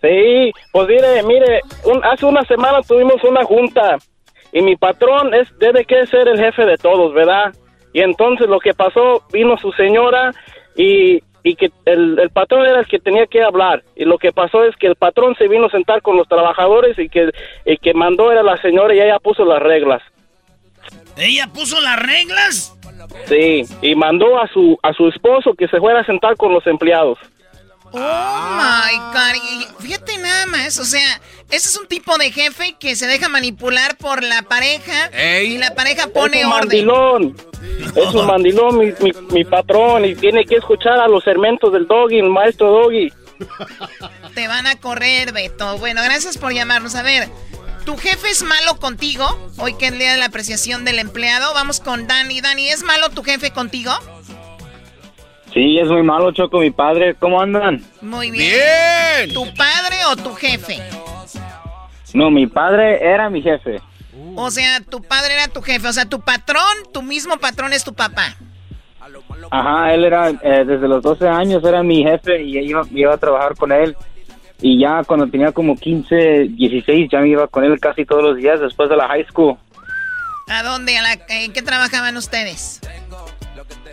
Sí, pues mire, mire, un- hace una semana tuvimos una junta y mi patrón es debe que ser el jefe de todos, ¿verdad? Y entonces lo que pasó, vino su señora y, y que el, el patrón era el que tenía que hablar. Y lo que pasó es que el patrón se vino a sentar con los trabajadores y que el que mandó era la señora y ella puso las reglas. ¿Ella puso las reglas? Sí, y mandó a su a su esposo que se fuera a sentar con los empleados. Oh my God. Y fíjate nada más, o sea, ese es un tipo de jefe que se deja manipular por la pareja y la pareja pone es un orden. mandilón. Es un mandilón, mi, mi, mi patrón, y tiene que escuchar a los sermentos del doggy, el maestro doggy. Te van a correr, Beto. Bueno, gracias por llamarnos. A ver, ¿tu jefe es malo contigo? Hoy que es el día de la apreciación del empleado. Vamos con Dani. Dani, ¿es malo tu jefe contigo? Sí, es muy malo, Choco, mi padre. ¿Cómo andan? Muy bien. Bien. ¿Tu padre o tu jefe? No, mi padre era mi jefe. O sea, tu padre era tu jefe. O sea, tu patrón, tu mismo patrón es tu papá. Ajá, él era, eh, desde los 12 años era mi jefe y iba, iba a trabajar con él. Y ya cuando tenía como 15, 16, ya me iba con él casi todos los días después de la high school. ¿A dónde? ¿A la- ¿En qué trabajaban ustedes?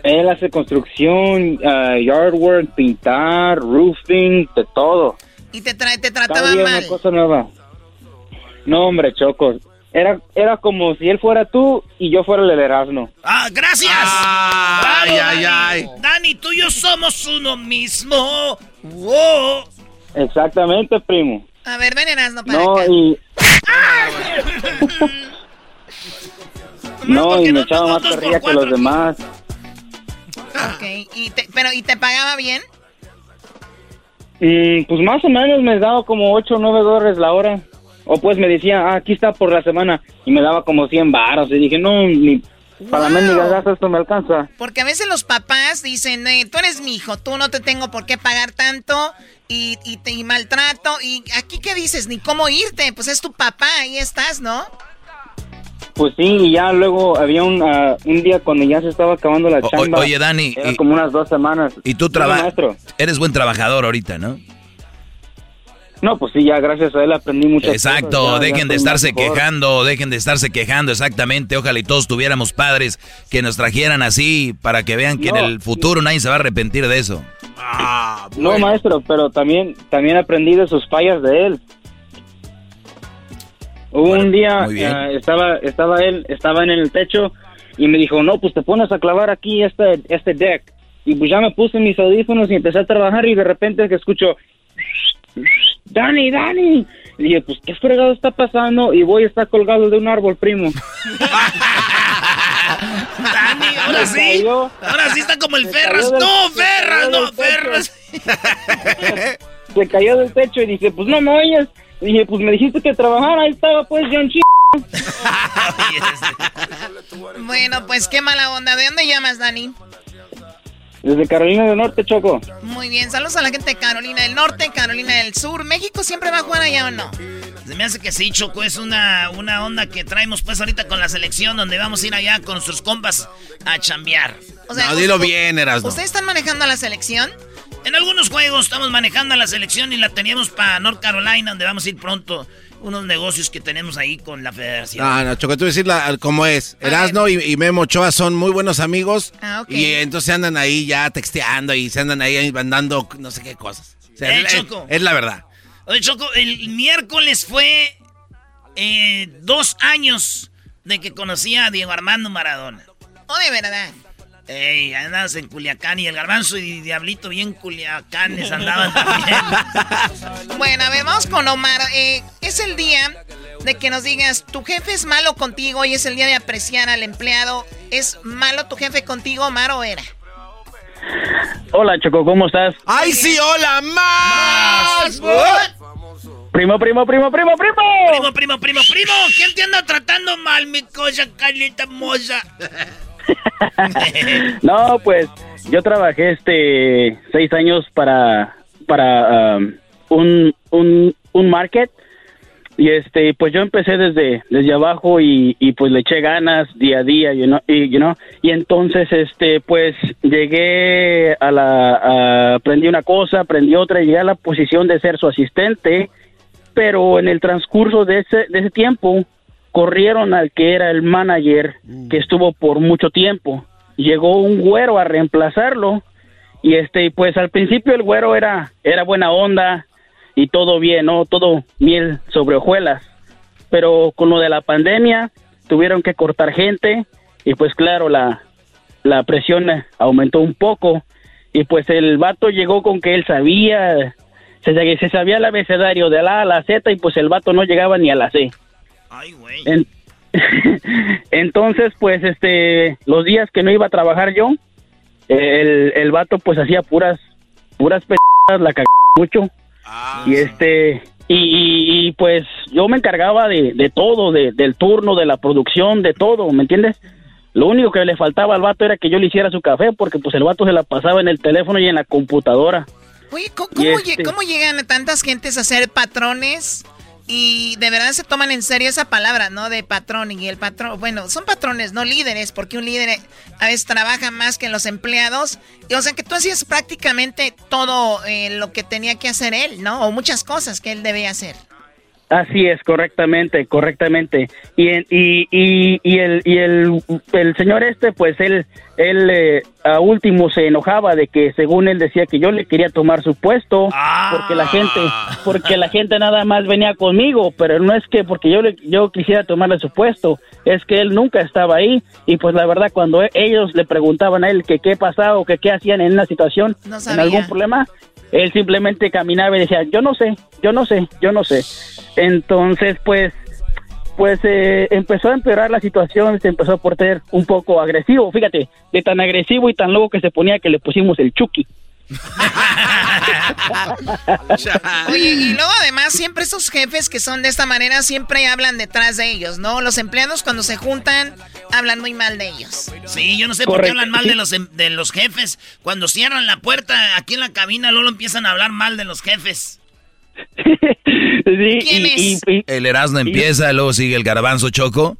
Él hace construcción, ah, yard work, pintar, roofing, de todo. Y te, tra- te Cada trataba día mal. una cosa nueva. No, hombre, Choco. Era, era como si él fuera tú y yo fuera el Erasmo. ¡Ah, gracias! Ay, Bravo, ay, Dani. ay. Dani, tú y yo somos uno mismo. ¡Wow! Exactamente, primo. A ver, ven Erasmo para No, acá. y... *laughs* no, y me echaba más carrilla que los demás. Ok, y te- pero ¿y te pagaba bien? Mm, pues más o menos me daba como 8 o 9 dólares la hora. O pues me decía, ah, aquí está por la semana. Y me daba como 100 baros. Y dije, no, ni para Wow. mendigas gastos esto me alcanza. Porque a veces los papás dicen, eh, tú eres mi hijo, tú no te tengo por qué pagar tanto y, y te y maltrato. Y aquí, ¿qué dices? Ni cómo irte, pues es tu papá, ahí estás, ¿no? Pues sí, y ya luego había un, ah, un día cuando ya se estaba acabando la O- chamba. oye, Dani, Era y- como unas dos semanas. Y tú trabajas. Eres buen trabajador ahorita, ¿no? No, pues sí, ya gracias a él aprendí muchas Exacto, cosas. Ya- ya dejen de estarse mejor. quejando, dejen de estarse quejando, exactamente. Ojalá y todos tuviéramos padres que nos trajeran así para que vean que No. en el futuro nadie se va a arrepentir de eso. No, maestro, pero también, también aprendí de sus fallas de él. Hubo un día, eh, estaba, estaba él, estaba en el techo y me dijo, no, pues te pones a clavar aquí este, este deck. Y pues ya me puse mis audífonos y empecé a trabajar y de repente que escucho, Dani, Dani. Y dije, pues, ¿qué fregado está pasando? Y voy a estar colgado de un árbol, primo. Dani, ahora sí. cayó. Ahora sí está como el Ferras. del- No, Ferras, no. Ferras. *laughs* Se cayó del techo y dije, pues no me oyes. Y dije, pues me dijiste que trabajara, ahí estaba pues John Ch... *laughs* Bueno, pues qué mala onda. ¿De dónde llamas, Dani? Desde Carolina del Norte, Choco. Muy bien, saludos a la gente de Carolina del Norte, Carolina del Sur. ¿México siempre va a jugar allá o no? Se me hace que sí, Choco, es una, una onda que traemos pues ahorita con la selección donde vamos a ir allá con nuestros compas a chambear. O sea, no, dilo bien, Erasmo. ¿Ustedes están manejando a la selección? En algunos juegos estamos manejando a la selección y la teníamos para North Carolina, donde vamos a ir pronto. Unos negocios que tenemos ahí con la federación. No, no, Choco, tú decir la- cómo es. Erasno y, y Memo Ochoa son muy buenos amigos. Ah, ok. Y entonces andan ahí ya texteando y se andan ahí mandando no sé qué cosas. O sea, Eh, es, Choco. es la verdad. Oye, Choco, el miércoles fue eh, dos años de que conocí a Diego Armando Maradona. Oh, de verdad. Ey, andas en Culiacán y el garbanzo y Diablito bien Culiacanes andaban *laughs* también. Bueno, a ver, vamos con Omar. Eh, es el día de que nos digas, tu jefe es malo contigo y es el día de apreciar al empleado. ¿Es malo tu jefe contigo, Omar, o era? Hola, Choco, ¿cómo estás? ¡Ay, sí, hola, más! Primo, primo, primo, primo, primo. Primo, primo, primo, primo. ¿Quién te anda tratando mal, mi cosa, Carlita Moza? *laughs* No, pues yo trabajé este seis años para para um, un, un un market. Y este pues yo empecé desde desde abajo y, y pues le eché ganas día a día you know, y you know, y entonces este pues llegué a la aprendí una cosa aprendí otra y llegué a la posición de ser su asistente. Pero en el transcurso de ese de ese tiempo corrieron al que era el manager que estuvo por mucho tiempo. Llegó un güero a reemplazarlo y este pues al principio el güero era era buena onda y todo bien, ¿no? Todo miel sobre hojuelas. Pero con lo de la pandemia tuvieron que cortar gente y pues claro, la la presión aumentó un poco y pues el vato llegó con que él sabía se, se sabía el abecedario de la A a la Z y pues el vato no llegaba ni a la C. En- *laughs* Entonces, pues, este, los días que no iba a trabajar yo, el, el vato pues hacía puras, puras p la cagaba mucho. y este, y, y- y, pues yo me encargaba de, de todo, de- del turno, de la producción, de todo, ¿me entiendes? Lo único que le faltaba al vato era que yo le hiciera su café, porque pues el vato se la pasaba en el teléfono y en la computadora. Oye, ¿cómo, Y cómo este- cómo llegan tantas gentes a ser patrones? Y de verdad se toman en serio esa palabra, ¿no? De patrón. Y el patrón, bueno, son patrones, no líderes, porque un líder a veces trabaja más que los empleados. Y, o sea que tú hacías prácticamente todo eh, lo que tenía que hacer él, ¿no? O muchas cosas que él debía hacer. Así es, correctamente, correctamente. Y, en- y, y, y el, y el, el señor este, pues él, él eh, a último se enojaba de que según él decía que yo le quería tomar su puesto porque la gente, porque la gente nada más venía conmigo, pero no es que porque yo le, yo quisiera tomarle su puesto, es que él nunca estaba ahí. Y pues la verdad cuando ellos le preguntaban a él que qué pasaba o que qué hacían en una situación, No en algún problema, él simplemente caminaba y decía, yo no sé, yo no sé, yo no sé. Entonces, pues, pues eh, empezó a empeorar la situación, se empezó a portar un poco agresivo, fíjate, de tan agresivo y tan loco que se ponía que le pusimos el Chucky. Oye, y luego además siempre esos jefes que son de esta manera siempre hablan detrás de ellos, ¿no? Los empleados cuando se juntan hablan muy mal de ellos. Sí, yo no sé por qué hablan mal de los, em- de los jefes. Cuando cierran la puerta aquí en la cabina, luego empiezan a hablar mal de los jefes. ¿Quién es? El Erasmo empieza, luego sigue el Garbanzo Choco,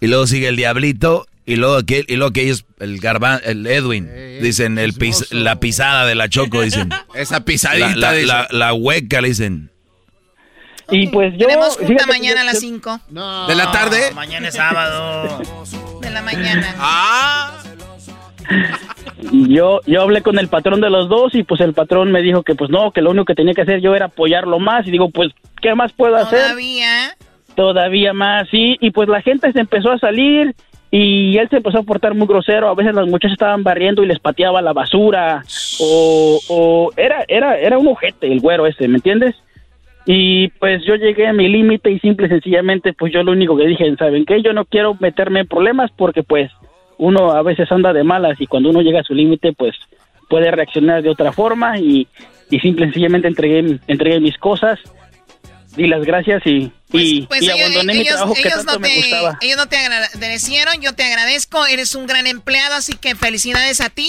y luego sigue el Diablito, y luego aquel, y luego que ellos, el Garban, el Edwin, dicen el pis- la pisada de la Choco, dicen. *laughs* Esa pisadita, La, la, dice. la- la hueca, le dicen. Y pues yo... Tenemos junta fíjate, mañana a las yo- 5 ¿De la tarde? Mañana es sábado. de la mañana. Ah. yo yo hablé con el patrón de los dos y pues el patrón me dijo que pues no, que lo único que tenía que hacer yo era apoyarlo más y digo, pues ¿qué más puedo hacer? Todavía. Todavía más, sí, y pues la gente se empezó a salir y él se empezó a portar muy grosero, a veces las muchachas estaban barriendo y les pateaba la basura o, era era era un ojete el güero ese, ¿me entiendes? Y pues yo llegué a mi límite y simple y sencillamente pues yo lo único que dije, ¿saben qué? Yo no quiero meterme en problemas porque pues uno a veces anda de malas y cuando uno llega a su límite pues puede reaccionar de otra forma y, y simple y sencillamente entregué, entregué mis cosas, di las gracias y, y, Pues y ellos, abandoné mi ellos- trabajo que ellos tanto no me te, gustaba. ellos no te agradecieron, yo te agradezco, eres un gran empleado, así que felicidades a ti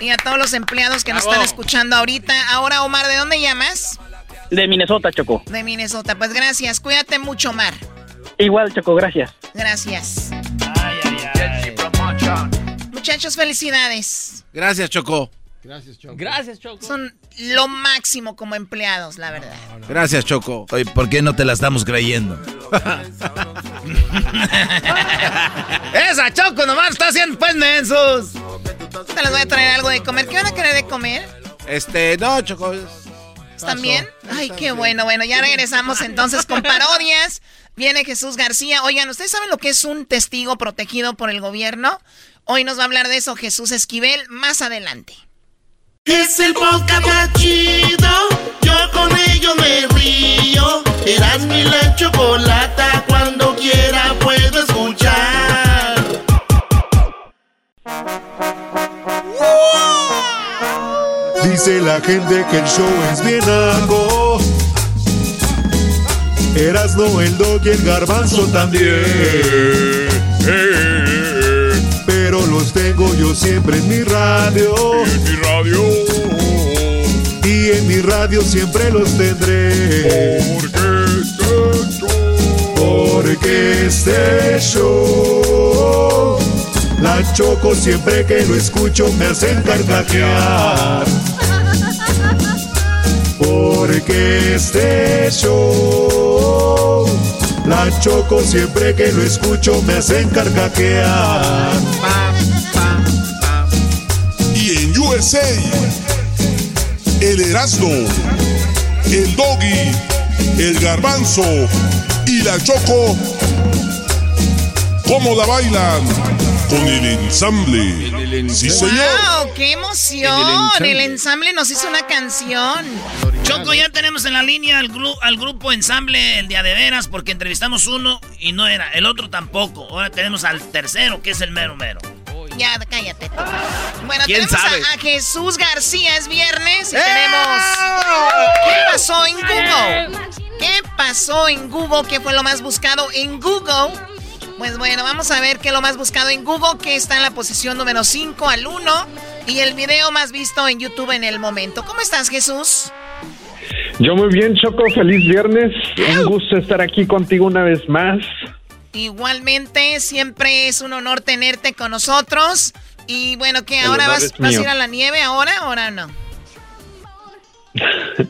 y a todos los empleados que nos Bravo. están escuchando ahorita. Ahora, Omar, ¿de dónde llamas? De Minnesota, Choco. De Minnesota. Pues gracias, cuídate mucho, Omar. Igual, Choco, gracias. Gracias. Muchachos, felicidades. Gracias, Choco. Gracias, Choco. Gracias, Choco. Son lo máximo como empleados, la verdad. Gracias, Choco. Oye, ¿por qué no te la estamos creyendo? *laughs* Esa Choco nomás está haciendo pues mensos. Te les voy a traer algo de comer. ¿Qué van a querer de comer? Este, no, Choco. ¿Están bien? Ay, qué bueno. Bueno, ya regresamos entonces con parodias. Viene Jesús García. Oigan, ¿ustedes saben lo que es un testigo protegido por el gobierno? Hoy nos va a hablar de eso Jesús Esquivel más adelante. Es el podcast más chido. Yo con ello me río. Eras mi la chocolata. Cuando quiera puedo escuchar. Dice la gente que el show es bien algo. Erasno, el dog y el garbanzo también. Pero los tengo yo siempre en mi radio. en mi radio. Y en mi radio siempre los tendré. Porque este show. La choco siempre que lo escucho me hacen carcajear. Porque este show, la choco siempre que lo escucho me hacen carcajear. Y en USA, el Erasmo, el Doggy, el Garbanzo y la Choco, ¿cómo la bailan? Con el ensamble. Sí, señor. ¡Wow! ¡Qué emoción! El ensamble nos hizo una canción. Choco, ya tenemos en la línea al, gru- al grupo ensamble, el día de veras, porque entrevistamos uno y no era, el otro tampoco. Ahora tenemos al tercero, que es el mero mero. Ya, cállate. tú. Bueno, ¿Quién tenemos a- sabe? A, Jesús García, es viernes y tenemos... ¿Qué pasó en Google? ¿Qué pasó en Google? ¿Qué fue lo más buscado en Google? Pues bueno, vamos a ver qué es lo más buscado en Google, que está en la posición número 5 al 1 y el video más visto en YouTube en el momento. ¿Cómo estás, Jesús? Yo muy bien, Choco, feliz viernes. Un gusto estar aquí contigo una vez más. Igualmente, siempre es un honor tenerte con nosotros. Y bueno, ¿qué? ¿Ahora vas, vas a ir a la nieve ahora? ¿Ahora no?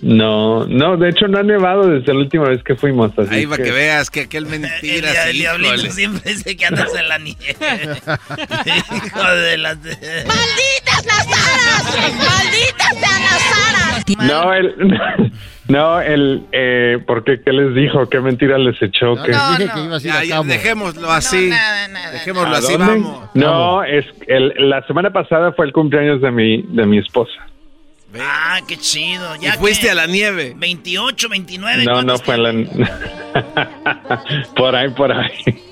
No, no, de hecho no ha nevado desde la última vez que fuimos. Así Ahí para que- que veas que aquel mentira. El, sí, diablito siempre dice que andas en la nieve. *laughs* Hijo de las... ¡Malditas las aras! ¡Malditas sean las aras! No, el, *laughs* no, el, eh, ¿por qué? ¿Qué les dijo? ¿Qué mentira les echó? ¿Qué? Ya, ya, dejémoslo así. Dejémoslo ¿A así, vamos. No, es el, la semana pasada fue el cumpleaños de mi, de mi esposa. Ah, qué chido. Ya Y fuiste que- a la nieve. 28, 29. No, no ¿cuántos fue en la... *laughs* por ahí, por ahí.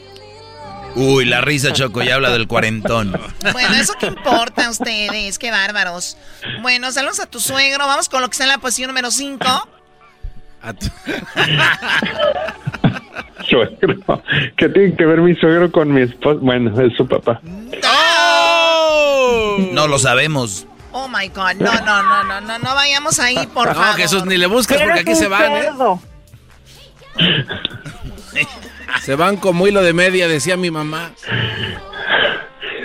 Uy, la risa, Choco, ya habla del cuarentón. Bueno, ¿eso qué importa a ustedes? Qué bárbaros. Bueno, saludos a tu suegro. Vamos con lo que está en la posición número 5. *laughs* Suegro. ¿Qué tiene que ver mi suegro con mi esposa? Bueno, es su papá. No lo sabemos. Oh my God. No, no, no, no, no, no vayamos ahí, por No, favor. Jesús, ni le busques porque aquí se van, ¿eh? *laughs* Se van como hilo de media, decía mi mamá.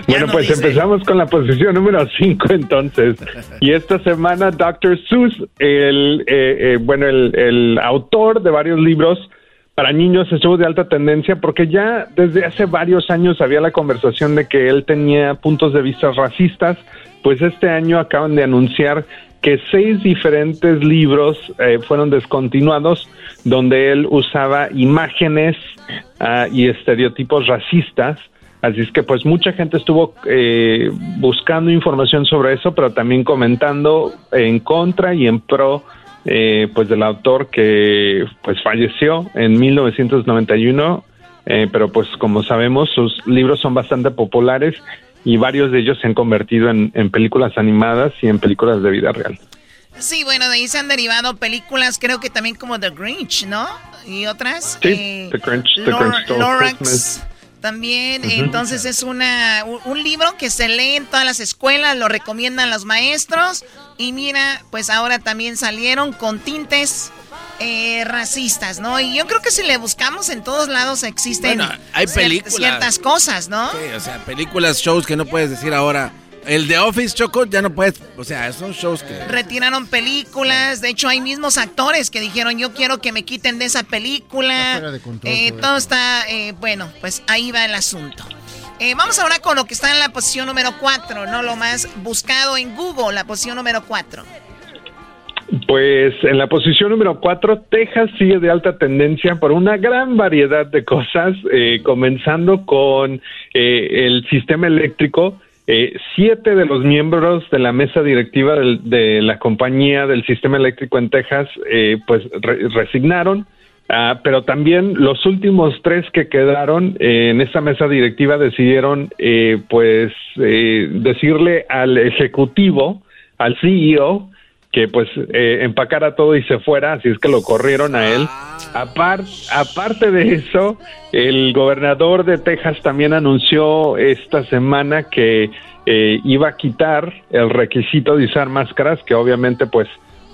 Bueno, pues empezamos con la posición número 5 entonces. Y esta semana Dr. Seuss, el, eh, eh, bueno, el, el autor de varios libros para niños estuvo de alta tendencia porque ya desde hace varios años había la conversación de que él tenía puntos de vista racistas, pues este año acaban de anunciar que seis diferentes libros eh, fueron descontinuados donde él usaba imágenes ah, y estereotipos racistas. Así es que pues mucha gente estuvo eh, buscando información sobre eso, pero también comentando en contra y en pro eh, pues del autor que pues falleció en 1991, eh, pero pues como sabemos sus libros son bastante populares y varios de ellos se han convertido en, en películas animadas y en películas de vida real. Sí, bueno, de ahí se han derivado películas, creo que también como The Grinch, ¿no? Y otras. Sí, eh, The Grinch, The Lor- Grinch Lorax. También, entonces es una un, un libro que se lee en todas las escuelas, lo recomiendan los maestros y mira, pues ahora también salieron con tintes eh, racistas, ¿no? Y yo creo que si le buscamos en todos lados existen Bueno, hay cier- películas. ciertas cosas, ¿no? Sí, o sea, películas, shows que no puedes decir ahora El de Office, Choco, ya no puedes. O sea, son shows que. Retiraron películas. De hecho, hay mismos actores que dijeron: Yo quiero que me quiten de esa película. Eh, todo está. eh, bueno, pues ahí va el asunto. Eh, vamos ahora con lo que está en la posición número 4, ¿no? Lo más buscado en Google, la posición número 4. Pues en la posición número 4, Texas sigue de alta tendencia por una gran variedad de cosas, eh, comenzando con eh, el sistema eléctrico. Eh, siete de los miembros de la mesa directiva de la compañía del sistema eléctrico en Texas, eh, pues re- resignaron. Ah, pero también los últimos tres que quedaron eh, en esta mesa directiva decidieron, eh, pues, eh, decirle al ejecutivo, al CEO, que pues eh, empacara todo y se fuera, así es que lo corrieron a él. Apar- aparte de eso, el gobernador de Texas también anunció esta semana que eh, iba a quitar el requisito de usar máscaras, que obviamente pues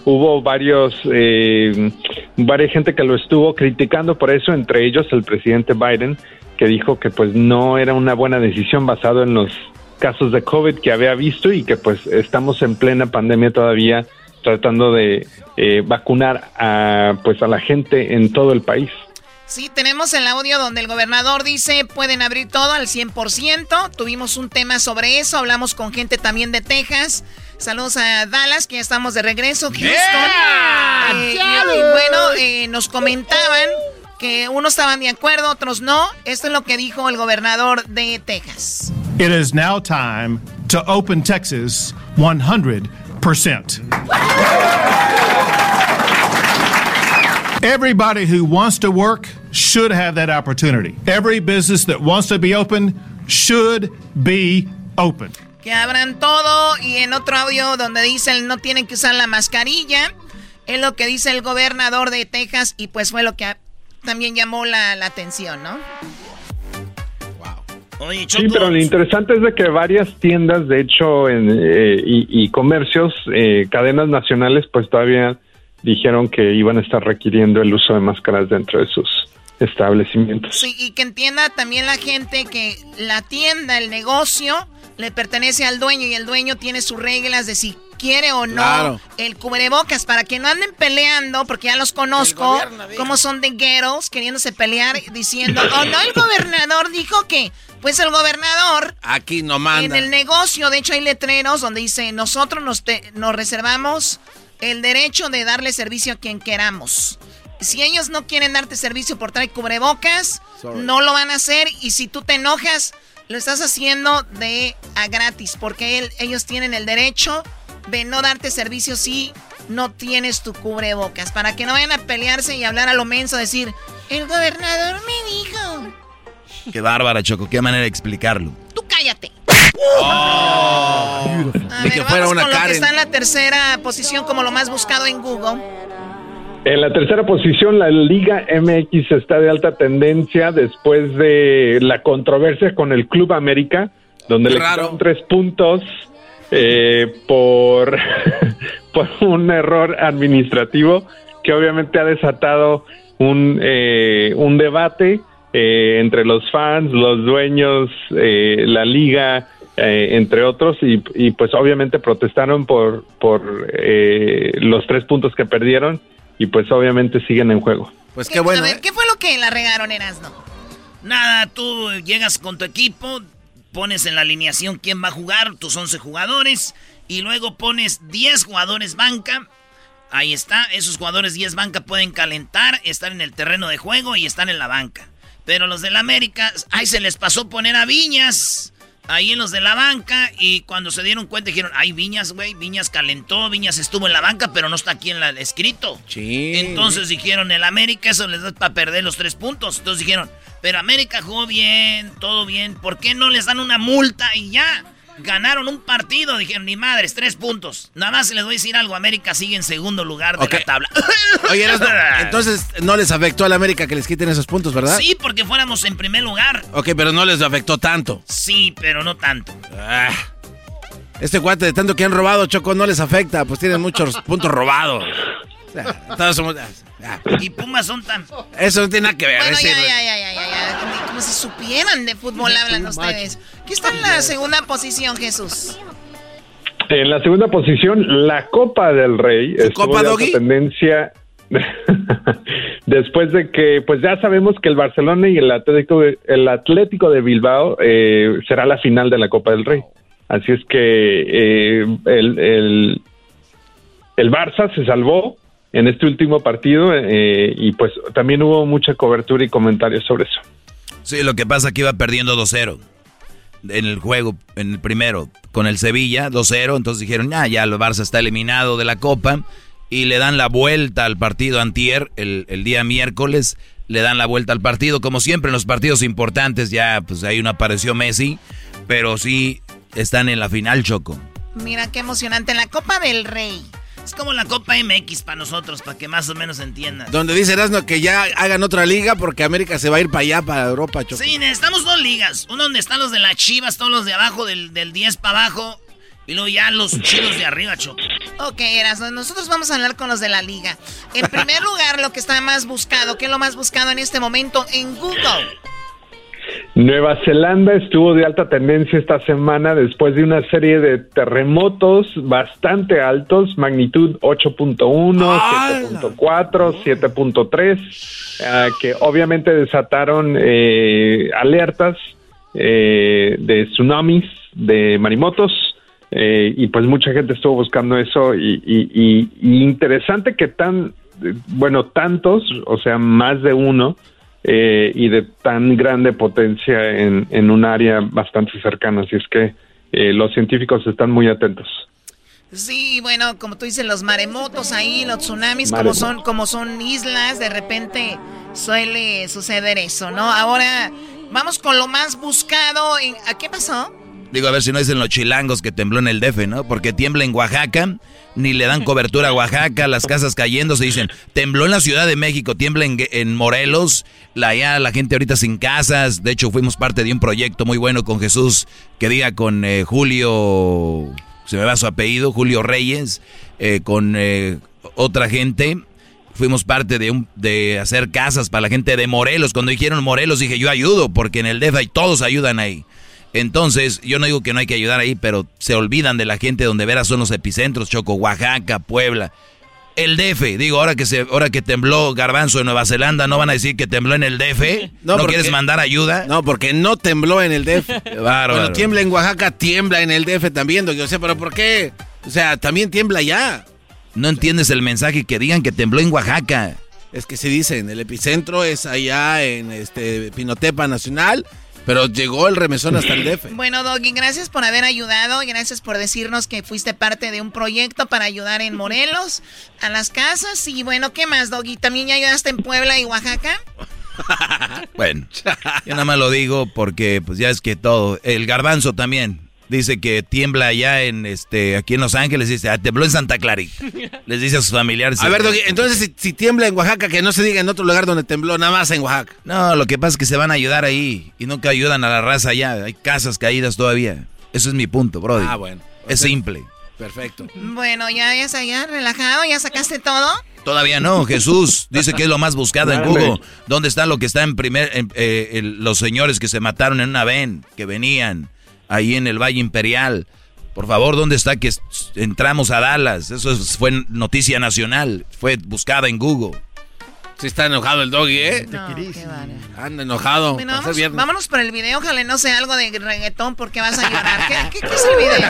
hubo varios, eh, varias gente que lo estuvo criticando por eso, entre ellos el presidente Biden, que dijo que pues no era una buena decisión basado en los casos de COVID que había visto y que pues estamos en plena pandemia todavía tratando de eh, vacunar a pues a la gente en todo el país. Sí, tenemos el audio donde el gobernador dice pueden abrir todo al 100%. Tuvimos un tema sobre eso, hablamos con gente también de Texas. Saludos a Dallas, que ya estamos de regreso. Houston. Eh, y, y bueno, eh, nos comentaban que unos estaban de acuerdo, otros no. Esto es lo que dijo el gobernador de Texas. It is now time to open Texas 100%. Everybody who wants to work should have that opportunity. Every business that wants to be open should be open. Que abran todo y en otro audio donde dicen no tienen que usar la mascarilla. Es lo que dice el gobernador de Texas y pues fue lo que también llamó la, la atención, ¿no? Oye, Sí, pero lo interesante es de que varias tiendas, de hecho, en, eh, y, y comercios, eh, cadenas nacionales, pues todavía dijeron que iban a estar requiriendo el uso de máscaras dentro de sus establecimientos. Sí, y que entienda también la gente que la tienda, el negocio, le pertenece al dueño y el dueño tiene sus reglas de si quiere o no Claro. el cubrebocas para que no anden peleando, porque ya los conozco, como son de ghettos, queriéndose pelear, diciendo, oh no, el gobernador dijo que, pues el gobernador Aquí no en manda. el negocio, de hecho, hay letreros donde dice, nosotros nos, te- nos reservamos el derecho de darle servicio a quien queramos. Si ellos no quieren darte servicio por traer cubrebocas, Sorry. no lo van a hacer. Y si tú te enojas, lo estás haciendo de a gratis, porque él- ellos tienen el derecho de no darte servicio si no tienes tu cubrebocas. Para que no vayan a pelearse y hablar a lo menso, decir, el gobernador me dijo. Qué bárbara, Choco. Qué manera de explicarlo. Tú cállate. Oh. A ver, que fuera vamos una con lo que Karen. está en la tercera posición como lo más buscado en Google. En la tercera posición, la Liga MX está de alta tendencia después de la controversia con el Club América, donde le quitaron tres puntos eh, por, *laughs* por un error administrativo que obviamente ha desatado un, eh, un debate eh, entre los fans, los dueños, eh, la liga, eh, entre otros, y, y, pues obviamente protestaron por, por eh, los tres puntos que perdieron y pues obviamente siguen en juego. Pues A ver, ¿qué fue lo que la regaron, Erasno? Nada, tú llegas con tu equipo, pones en la alineación quién va a jugar, tus 11 jugadores, y luego pones 10 jugadores banca. Ahí está, esos jugadores 10 banca pueden calentar, estar en el terreno de juego y están en la banca. Pero los del América, ahí se les pasó poner a Viñas, ahí en los de la banca, y cuando se dieron cuenta dijeron, ay, Viñas, güey, Viñas calentó, Viñas estuvo en la banca, pero no está aquí en la el escrito. Entonces dijeron, el América eso les da para perder los tres puntos. Entonces dijeron, pero América jugó bien, todo bien, ¿por qué no les dan una multa y ya? Ganaron un partido, dijeron, ni madres, tres puntos. Nada más les voy a decir algo, América sigue en segundo lugar de la tabla. *laughs* Oye, *laughs* entonces no les afectó a la América que les quiten esos puntos, ¿verdad? Sí, porque fuéramos en primer lugar. Ok, pero no les afectó tanto. Sí, pero no tanto. Ah. Este cuate de tanto que han robado, Choco, no les afecta, pues tienen muchos *laughs* puntos robados. Todos somos- ah, Y Pumas son tan... Eso no tiene nada que ver. Bueno, ya, ya, ya, ya, ya, ya. Como si supieran de fútbol hablan ustedes. ¿Qué está en la segunda posición, Jesús? En la segunda posición, la Copa del Rey. Copa, de tendencia *laughs* después de que, pues ya sabemos que el Barcelona y el Atlético, de- el Atlético de Bilbao eh, será la final de la Copa del Rey. Así es que eh, el, el, el Barça se salvó en este último partido eh, y pues también hubo mucha cobertura y comentarios sobre eso. Sí, lo que pasa es que iba perdiendo 2-0 en el juego, en el primero, con el Sevilla, 2-0. Entonces dijeron, ah, ya el Barça está eliminado de la Copa. Y le dan la vuelta al partido antier, el, el día miércoles. Le dan la vuelta al partido. Como siempre en los partidos importantes, ya pues ahí no apareció Messi. Pero sí están en la final, Choco. Mira qué emocionante. La Copa del Rey. Es como la Copa MX para nosotros, para que más o menos entiendan. Donde dice Erasmo que ya hagan otra liga porque América se va a ir para allá, para Europa, Choco. Sí, necesitamos dos ligas. Una donde están los de las chivas, todos los de abajo, del, del 10 para abajo. Y luego ya los chidos de arriba, Choco. Ok, Erasmo, nosotros vamos a hablar con los de la liga. En primer *laughs* lugar, lo que está más buscado, ¿qué es lo más buscado en este momento en Google? Nueva Zelanda estuvo de alta tendencia esta semana después de una serie de terremotos bastante altos, magnitud 8.1, 7.4, 7.3, ah, que obviamente desataron eh, alertas eh, de tsunamis, de marimotos, eh, y pues mucha gente estuvo buscando eso y, y- y- y interesante que tan, bueno, tantos, o sea, más de uno, eh, y de tan grande potencia en, en un área bastante cercana. Así es que eh, los científicos están muy atentos. Sí, bueno, como tú dices, los maremotos ahí, los tsunamis, como son, como son islas, de repente suele suceder eso, ¿no? Ahora vamos con lo más buscado. En, ¿A qué pasó? Digo, a ver si no dicen los chilangos que tembló en el DF, ¿no? Porque tiembla en Oaxaca, ni le dan cobertura a Oaxaca, las casas cayendo, se dicen, tembló en la Ciudad de México, tiembla en, en Morelos, la, ya la gente ahorita sin casas, de hecho fuimos parte de un proyecto muy bueno con Jesús, que diga con eh, Julio, se me va su apellido, Julio Reyes, eh, con eh, otra gente, fuimos parte de, un, de hacer casas para la gente de Morelos, cuando dijeron Morelos dije yo ayudo, porque en el DF hay- todos ayudan ahí. Entonces, yo no digo que no hay que ayudar ahí, pero se olvidan de la gente donde veras son los epicentros, Choco, Oaxaca, Puebla. El DF, digo, ahora que se, ahora que tembló Garbanzo en Nueva Zelanda, ¿no van a decir que tembló en el DF? ¿No, porque- quieres mandar ayuda? No, porque no tembló en el DF. Cuando *laughs* tiembla en Oaxaca, tiembla en el DF también, Doggy. O sea, pero ¿por qué? O sea, también tiembla ya. No entiendes el mensaje que digan que tembló en Oaxaca. Es que se dicen, el epicentro es allá en este Pinotepa Nacional, pero llegó el remesón hasta el DF. Bueno, Doggy, gracias por haber ayudado y gracias por decirnos que fuiste parte de un proyecto para ayudar en Morelos, a las casas. Y bueno, ¿qué más, Doggy? ¿También ya ayudaste en Puebla y Oaxaca? *laughs* Bueno, yo nada más lo digo porque pues ya es que todo, el garbanzo también dice que tiembla allá en este aquí en Los Ángeles, dice, ah, tembló en Santa Clarita. *laughs* Les dice a sus familiares. A ver, Doggy, entonces si, si tiembla en Oaxaca, que no se diga en otro lugar donde tembló, nada más en Oaxaca. No, lo que pasa es que se van a ayudar ahí y nunca ayudan a la raza allá. Hay casas caídas todavía. Eso es mi punto, Brody. Ah, bueno. Es simple. Perfecto. Bueno, ya, ya, está, ya, relajado, ya sacaste todo. Todavía no, Jesús dice que es lo más buscado en. Google. ¿Dónde está lo que está en primer, en, eh, el- los señores que se mataron en una ven, que venían ahí en el Valle Imperial? Por favor, ¿dónde está que entramos a Dallas? Eso es- fue noticia nacional, fue buscada en Google. Sí está enojado el Doggy, ¿eh? No, qué. Anda enojado. Bueno, vamos, vámonos por el video, ojalá no sea algo de reggaetón porque vas a llorar. ¿Qué, qué, qué es el video?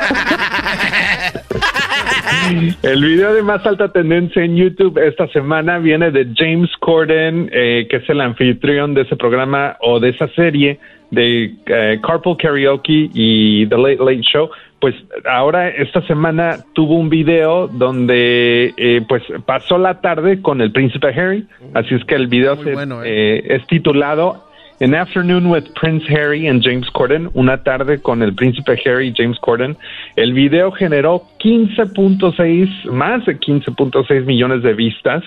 *laughs* El video de más alta tendencia en YouTube esta semana viene de James Corden, eh, que es el anfitrión de ese programa o de esa serie de eh, Carpool Karaoke y The Late Late Show. Pues ahora esta semana tuvo un video donde eh, pues pasó la tarde con el príncipe Harry. Así es que el video se, eh, es titulado An Afternoon with Prince Harry and James Corden, una tarde con el príncipe Harry y James Corden. El video generó 15.6, más de 15.6 millones de vistas.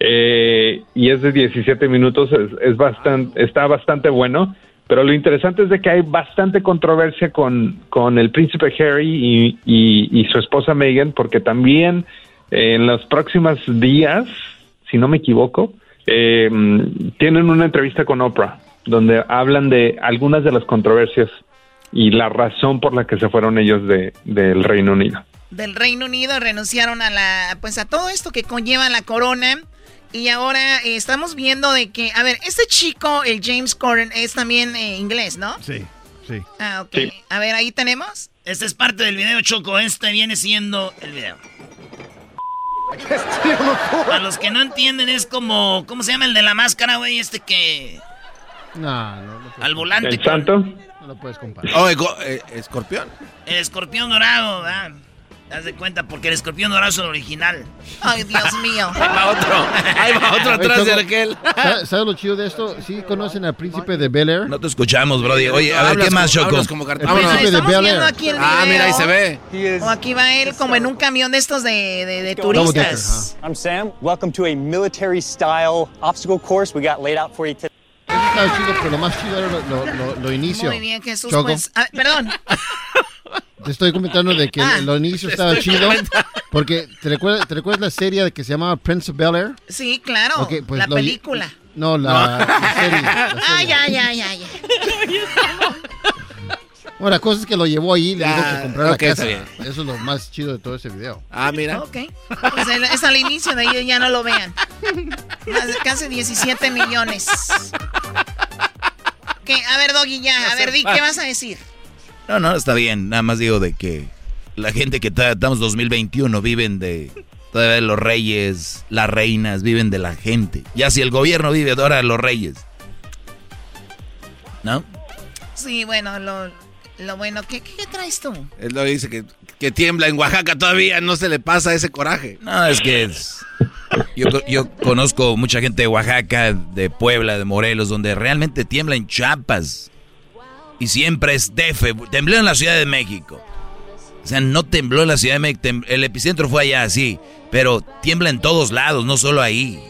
eh, y es de 17 minutos, es, es bastante, está bastante bueno. Pero lo interesante es de que hay bastante controversia con, con el príncipe Harry y, y- su esposa Meghan, porque también eh, en los próximos días, si no me equivoco, eh, tienen una entrevista con Oprah, donde hablan de algunas de las controversias y la razón por la que se fueron ellos de, del Reino Unido. del Reino Unido renunciaron a la, pues a todo esto que conlleva la corona. Y ahora eh, estamos viendo de que, a ver, este chico, el James Corden, es también eh, inglés, ¿no? Sí, sí. Ah, ok. A ver, ahí tenemos. Este es parte del video, Choco. Este viene siendo el video. Para los que no entienden, es como. ¿Cómo se llama el de la máscara, güey? Este que. No, no. no Al volante. ¿El santo? No lo puedes comparar. Oh, eh, escorpión. El escorpión dorado, ¿verdad? Te das de cuenta, porque el escorpión dorado es el original. Ay, Dios mío. *laughs* Ahí va otro. Ahí va otro atrás de aquel. ¿Sabes ¿sabe lo chido de esto? ¿Sí conocen al príncipe de Bel Air? No te escuchamos, Brody. Oye, a ver, ¿qué más, Choco? El príncipe de Bel Air. aquí el Ah, mira, ahí se ve. O aquí va él como en un camión de estos de, de, de turistas. I'm Sam. Welcome to a military style obstacle course we got laid out for you today. Eso estaba chido, pero lo más chido era lo, lo, lo- lo inicio. Muy bien, Jesús. Choco, Pues, ah, perdón. *laughs* te estoy comentando de que Ah. lo inicio estaba chido. Porque, ¿te recuerdas, ¿te recuerdas la serie que se llamaba Prince of Bel Air? Sí, claro. Ok, pues la lo- película. No, la, la serie. la *laughs* serie. Ay, ay, ay, ay. Bueno, la cosa es que lo llevó ahí y le dijo Ah, que comprara ok, la casa. Eso es lo más chido de todo ese video. Ah, mira. Ok. Pues el- es al inicio, de ahí ya no lo vean. Casi 17 millones. ¿Qué? A ver, Doggy, ya. A ver, Di, ¿qué vas a decir? No, no, está bien. Nada más digo de que la gente que está- estamos 2021 viven de todavía los reyes, las reinas, viven de la gente. Ya si el gobierno vive ahora de los reyes. ¿No? Sí, bueno, lo, lo bueno. ¿Qué, ¿Qué traes tú? Él lo dice que, que tiembla en Oaxaca todavía, no se le pasa ese coraje. No, es que es- yo, yo conozco mucha gente de Oaxaca, de Puebla, de Morelos, donde realmente tiembla en Chiapas. Y siempre es DF. Tembló en la Ciudad de México. O sea, no tembló en la Ciudad de México. El epicentro fue allá, sí. Pero tiembla en todos lados, no solo ahí.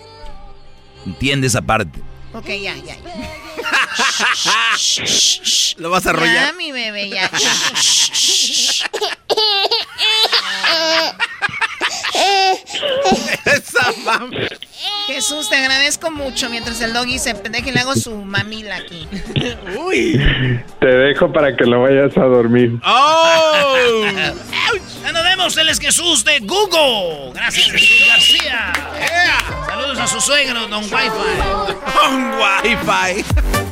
Entiende esa parte. Ok, ya, ya. ya. *laughs* Lo vas a Ya, arrollar. mi bebé, ya. *laughs* *laughs* Esa mami. Jesús, te agradezco mucho. Mientras el doggy se deje, le hago su mamila aquí. Uy. Te dejo para que lo vayas a dormir. ¡Oh! Ya nos vemos, él es Jesús de Google. Gracias, Jesús García. Saludos a su suegro, don Wi-Fi. Con Wi-Fi.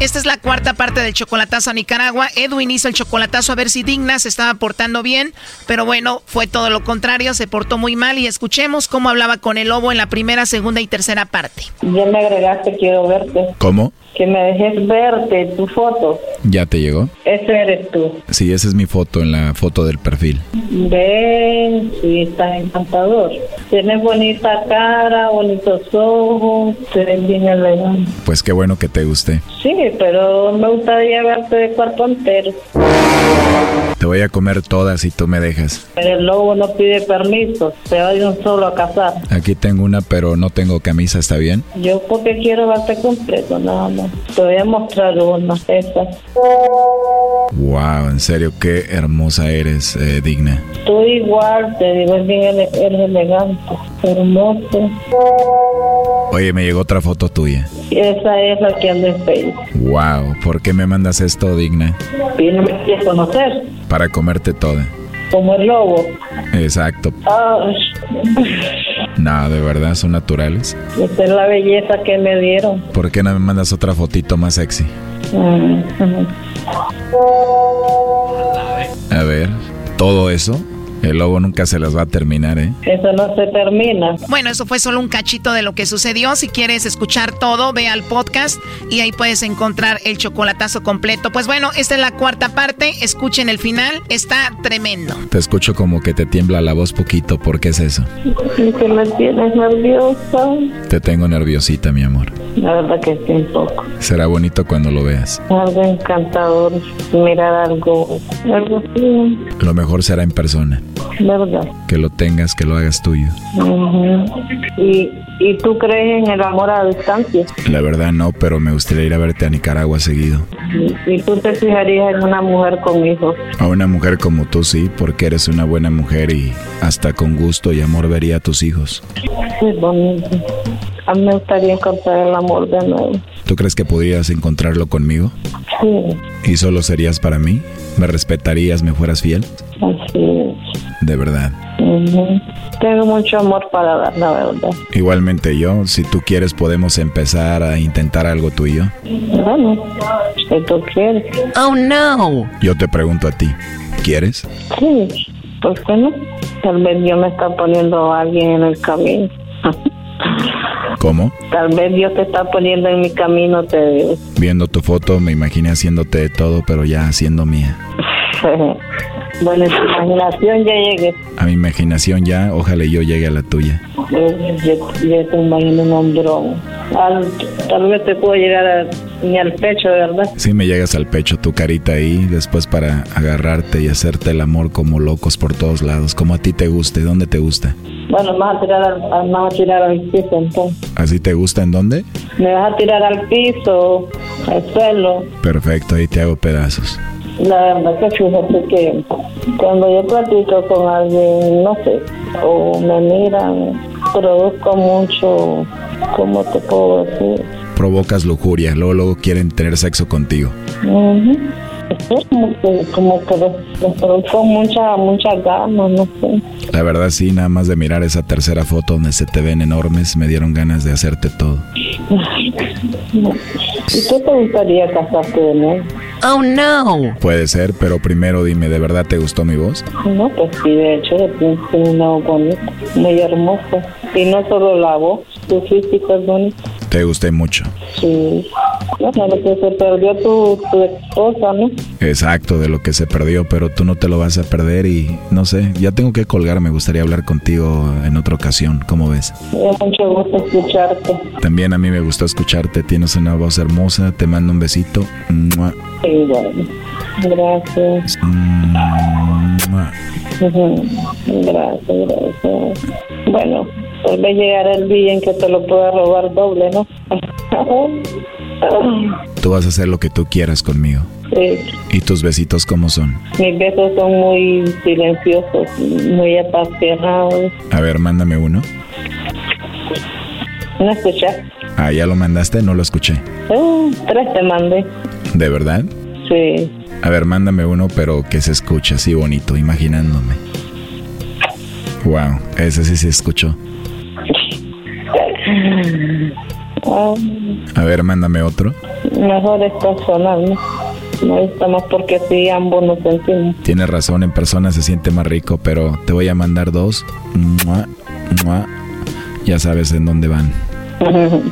esta es la cuarta parte del chocolatazo a Nicaragua. Edwin hizo el chocolatazo a ver si Digna se estaba portando bien, pero bueno, fue todo lo contrario, se portó muy mal y escuchemos cómo hablaba con el lobo en la primera, segunda y tercera parte. Ya me agregaste, quiero verte. ¿Cómo? Que me dejes verte tu foto. ¿Ya te llegó? Ese eres tú. Sí, esa es mi foto en la foto del perfil. Ven, sí, estás encantador. Tienes bonita cara, bonitos ojos, eres bien elegante. Pues qué bueno que te guste. Sí, pero me gustaría verte de cuarto entero. Te voy a comer todas si tú me dejas. El lobo no pide permiso, se va de un solo a cazar. Aquí tengo una, pero no tengo camisa, ¿está bien? Yo porque quiero verte completo, nada más. Te voy a mostrar una, esa. Wow, en serio, qué hermosa eres, eh, digna. Tú igual, te digo, es bien eres elegante, hermoso. Oye, me llegó otra foto tuya. Esa es la que anda en Facebook. Wow, ¿por qué me mandas esto, digna? Y no me quieres conocer, Para comerte toda. como el lobo. Exacto. No, de verdad, son naturales. esa es la belleza que me dieron. ¿Por qué no me mandas otra fotito más sexy? Mm. A ver, todo eso, el lobo nunca se las va a terminar, ¿eh? Eso no se termina. Bueno, eso fue solo un cachito de lo que sucedió. Si quieres escuchar todo, ve al podcast y ahí puedes encontrar el chocolatazo completo. Pues bueno, esta es la cuarta parte. Escuchen el final. Está tremendo. Te escucho como que te tiembla la voz poquito, ¿por qué es eso? Que me tienes nerviosa. Te tengo nerviosita, mi amor. La verdad que sí, un poco. Será bonito cuando lo veas. Algo encantador. Mirar algo, algo así, Lo mejor será en persona. ¿Verdad? Que lo tengas, que lo hagas tuyo. ¿Y, ¿Y tú crees en el amor a distancia? La verdad no, pero me gustaría ir a verte a Nicaragua seguido. ¿Y, y tú te fijarías en una mujer con hijos? A una mujer como tú sí, porque eres una buena mujer y hasta con gusto y amor vería a tus hijos. Es bonito. A mí me gustaría encontrar el amor de nuevo. ¿Tú crees que podrías encontrarlo conmigo? Sí, ¿Y solo serías para mí? ¿Me respetarías, me fueras fiel? así. De verdad. Ujú. Tengo mucho amor para dar, la verdad. Igualmente yo, si tú quieres podemos empezar a intentar algo tú y yo. Bueno, si tú quieres. Oh no. Yo te pregunto a ti, ¿quieres? Sí, ¿por qué no? Tal vez Dios me está poniendo a alguien en el camino. *laughs* ¿Cómo? Tal vez Dios te está poniendo en mi camino, te digo. Viendo tu foto me imaginé haciéndote de todo, pero ya siendo mía. *laughs* bueno, en tu imaginación ya llegué. A mi imaginación ya, ojalá yo llegue a la tuya. Yo, yo, yo te imagino un hombrón. Al- tal vez te puedo llegar a- ni al pecho, ¿verdad? Si me llegas al pecho tu carita ahí, después para agarrarte y hacerte el amor como locos por todos lados, como a ti te guste, ¿dónde te gusta? Bueno, me vas a tirar al, me vas a tirar al piso entonces. ¿Así te gusta en dónde? Me vas a tirar al piso, al suelo. Perfecto, ahí te hago pedazos. La verdad que fíjate que cuando yo platico con alguien, no sé, o me miran, produzco mucho, ¿cómo te puedo decir? Provocas lujuria, luego, luego quieren tener sexo contigo. Como que, como que produzco mucha, mucha ganas, no sé. La verdad sí, nada más de mirar esa tercera foto donde se te ven enormes, me dieron ganas de hacerte todo. ¿Y qué te gustaría casarte de nuevo? Oh no. Puede ser, pero primero dime, ¿de verdad te gustó mi voz? No, pues sí, de hecho, tienes una voz bonita, muy hermosa. Y no solo la voz, tu físico es bonito. Te gusté mucho. Sí. Bueno, lo que se perdió tu, tu esposa, ¿no? Exacto, de lo que se perdió, pero tú no te lo vas a perder y no sé, ya tengo que colgar, me gustaría hablar contigo en otra ocasión, ¿cómo ves? Me da mucho gusto escucharte. También a mí me gustó escucharte, tienes una voz hermosa, te mando un besito. Mua. Sí, bueno. Gracias. Mua. Ujú. Gracias, gracias. Bueno, tal vez llegará el día en que te lo pueda robar doble, ¿no? *laughs* Tú vas a hacer lo que tú quieras conmigo. Sí. ¿Y tus besitos cómo son? Mis besos son muy silenciosos, muy apasionados. A ver, mándame uno. ¿No escuchas? Ah, ya lo mandaste, no lo escuché. Eh, tres te mandé. ¿De verdad? Sí. A ver, mándame uno, pero que se escuche así bonito, imaginándome. Wow, ese sí se escuchó. *laughs* Ah, A ver, mándame otro. Mejor es personal, ¿no? No estamos porque sí, ambos nos sentimos. Tienes razón, en persona se siente más rico, pero te voy a mandar dos. Mua, mua. Ya sabes en dónde van. *laughs*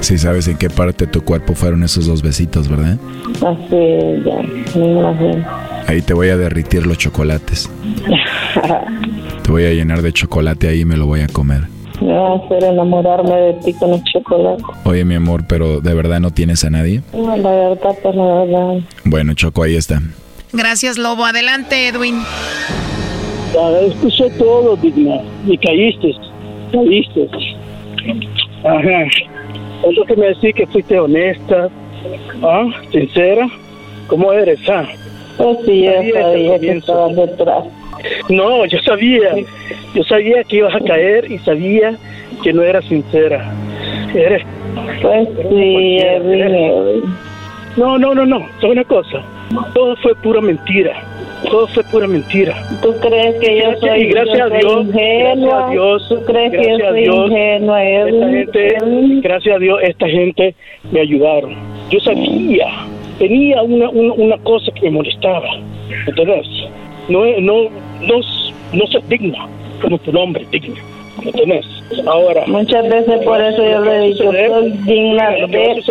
Sí sabes en qué parte de tu cuerpo fueron esos dos besitos, ¿verdad? Así, ya, me imagino. Ahí te voy a derritir los chocolates. *laughs* Te voy a llenar de chocolate ahí y me lo voy a comer. Me va a hacer enamorarme de ti con el chocolate. Oye, mi amor, pero ¿de verdad no tienes a nadie? No, la verdad, pues la verdad. Bueno, Choco, ahí está. Gracias, Lobo. Adelante, Edwin. Ya, escuché todo, Digna. Y caíste. Caíste. Ajá. Es lo que me decís que fuiste honesta, ¿ah? sincera. ¿Cómo eres, ah? Pues sí, yo Sabía que estabas detrás. No, yo sabía. Yo sabía que ibas a caer y sabía que no eras sincera. Eres. Pues sí, Edwin. No, no, no, no. ¿Sabes una cosa? Todo fue pura mentira. Todo fue pura mentira. ¿Tú crees que yo Gracias- soy, y gracias yo a soy Dios, ingenua? gracias a Dios, ¿Tú crees que gracias yo a soy Dios, ingenua, Esta gente, gracias a Dios, esta gente me ayudaron. Yo sabía, tenía una, una, una cosa que me molestaba. ¿Entendés? No, es- no, no, no sos digna como tu nombre, digna. ¿Entendés? Ahora. Muchas veces por eso yo le he dicho, soy digna que de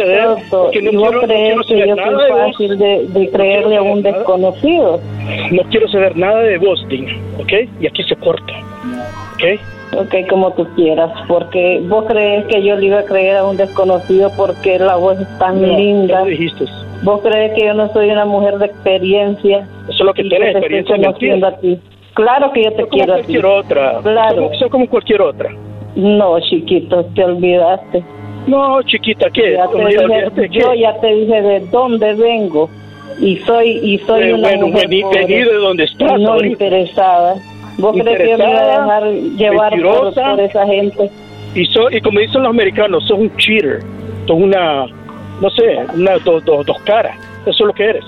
todo. es que no ¿Y vos quiero- no crees quiero que saber yo nada soy fácil de, de creerle a un desconocido? No quiero saber nada de vos, digna. ¿Ok? Y aquí se corta. ¿Ok? Ok, como tú quieras, porque vos crees que yo le iba a creer a un desconocido porque la voz es tan No, linda. lo dijiste. Vos crees que yo no soy una mujer de experiencia. Eso es lo que y tenés, te experiencia estoy conociendo a ti. Claro que yo te Soy como quiero a ti. cualquier otra. Claro. Soy, soy como cualquier otra. No, chiquito, te olvidaste. No, chiquita, ¿qué? Ya te dije- olvídate, ¿qué? yo ya te dije de dónde vengo y soy y soy Eh, una bueno, mujer vení- pobre, vení de donde estás no ahorita. interesada. ¿Vos crees que yo me voy a dejar llevar por, por esa gente? Y, so- y como dicen los americanos, sos un cheater. Sos una, no sé, una dos dos dos caras. Eso es lo que eres.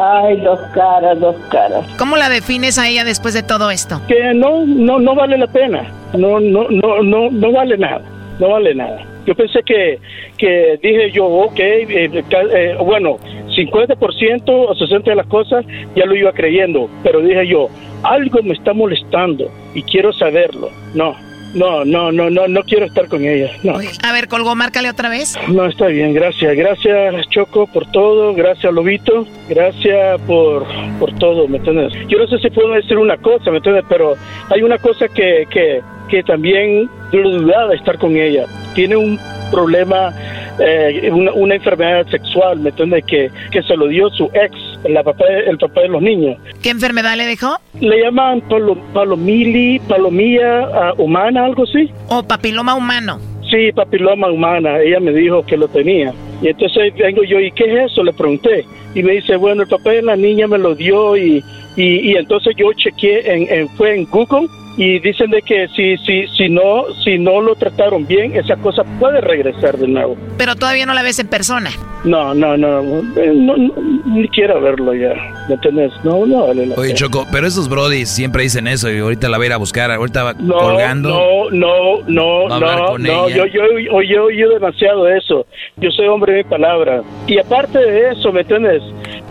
Ay, dos caras, dos caras. ¿Cómo la defines a ella después de todo esto? Que no, no, no vale la pena. No, no, no, no, no vale nada. No vale nada. Yo pensé que, que dije yo, ok, eh, eh, bueno, 50% o 60% de las cosas ya lo iba creyendo, pero dije yo, algo me está molestando y quiero saberlo. No, no, no, no, no, no quiero estar con ella. No. A ver, colgó, márcale otra vez. No, está bien, gracias. Gracias, Choco, por todo. Gracias, Lobito. Gracias por, por todo, ¿me entiendes? Yo no sé si puedo decir una cosa, ¿me entiendes? Pero hay una cosa que, que, que también yo lo dudaba de estar con ella. Tiene un problema, eh, una, una enfermedad sexual, ¿me entiendes? Que, que se lo dio su ex, la papá, el papá de los niños. ¿Qué enfermedad le dejó? Le llaman palo, palomili, palomía ah, humana, algo así. O papiloma humano. Sí, papiloma humana, ella me dijo que lo tenía. Y entonces vengo yo, ¿y qué es eso? Le pregunté. Y me dice, bueno, el papá de la niña me lo dio y, y, y entonces yo chequeé, en, en- fue en Google y dicen de que si, si, si, no, si no lo trataron bien, esa cosa puede regresar de nuevo. Pero todavía no la ves en persona. No, no, no, eh, no, no, ni quiero verlo ya, ¿me entiendes? No, no vale la Oye, pena. Choco, pero esos brodis siempre dicen eso y ahorita la voy a ir a buscar. Ahorita va No, colgando. no, no, no, no, no, ella. yo, yo, yo, yo he oído demasiado eso. Yo soy hombre de mi palabra. Y aparte de eso, ¿me entiendes?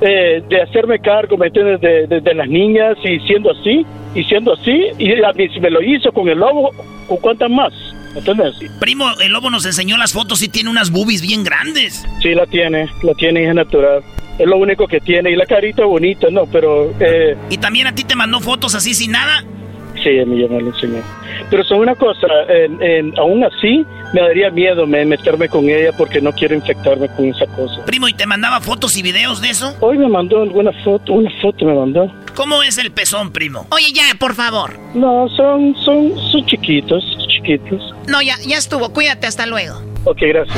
Eh, de hacerme cargo, ¿me entiendes? De, de- de las niñas y siendo así, y siendo así, y a mí si me lo hizo con el lobo, ¿con cuántas más? ¿Me entiendes? Primo, el lobo nos enseñó las fotos y tiene unas boobies bien grandes. Sí, la tiene, la tiene es natural. Es lo único que tiene. Y la carita bonita, ¿no? Pero, eh, ¿Y también a ti te mandó fotos así sin nada? Sí, a mí ya me lo enseñó. Pero son una cosa, en- en- aún así me daría miedo me- meterme con ella porque no quiero infectarme con esa cosa. Primo, ¿y te mandaba fotos y videos de eso? Hoy me mandó alguna foto, una foto me mandó. ¿Cómo es el pezón, primo? Oye, ya, por favor. No, son, son, son chiquitos, chiquitos. No, ya, ya estuvo. Cuídate, hasta luego. Ok, gracias.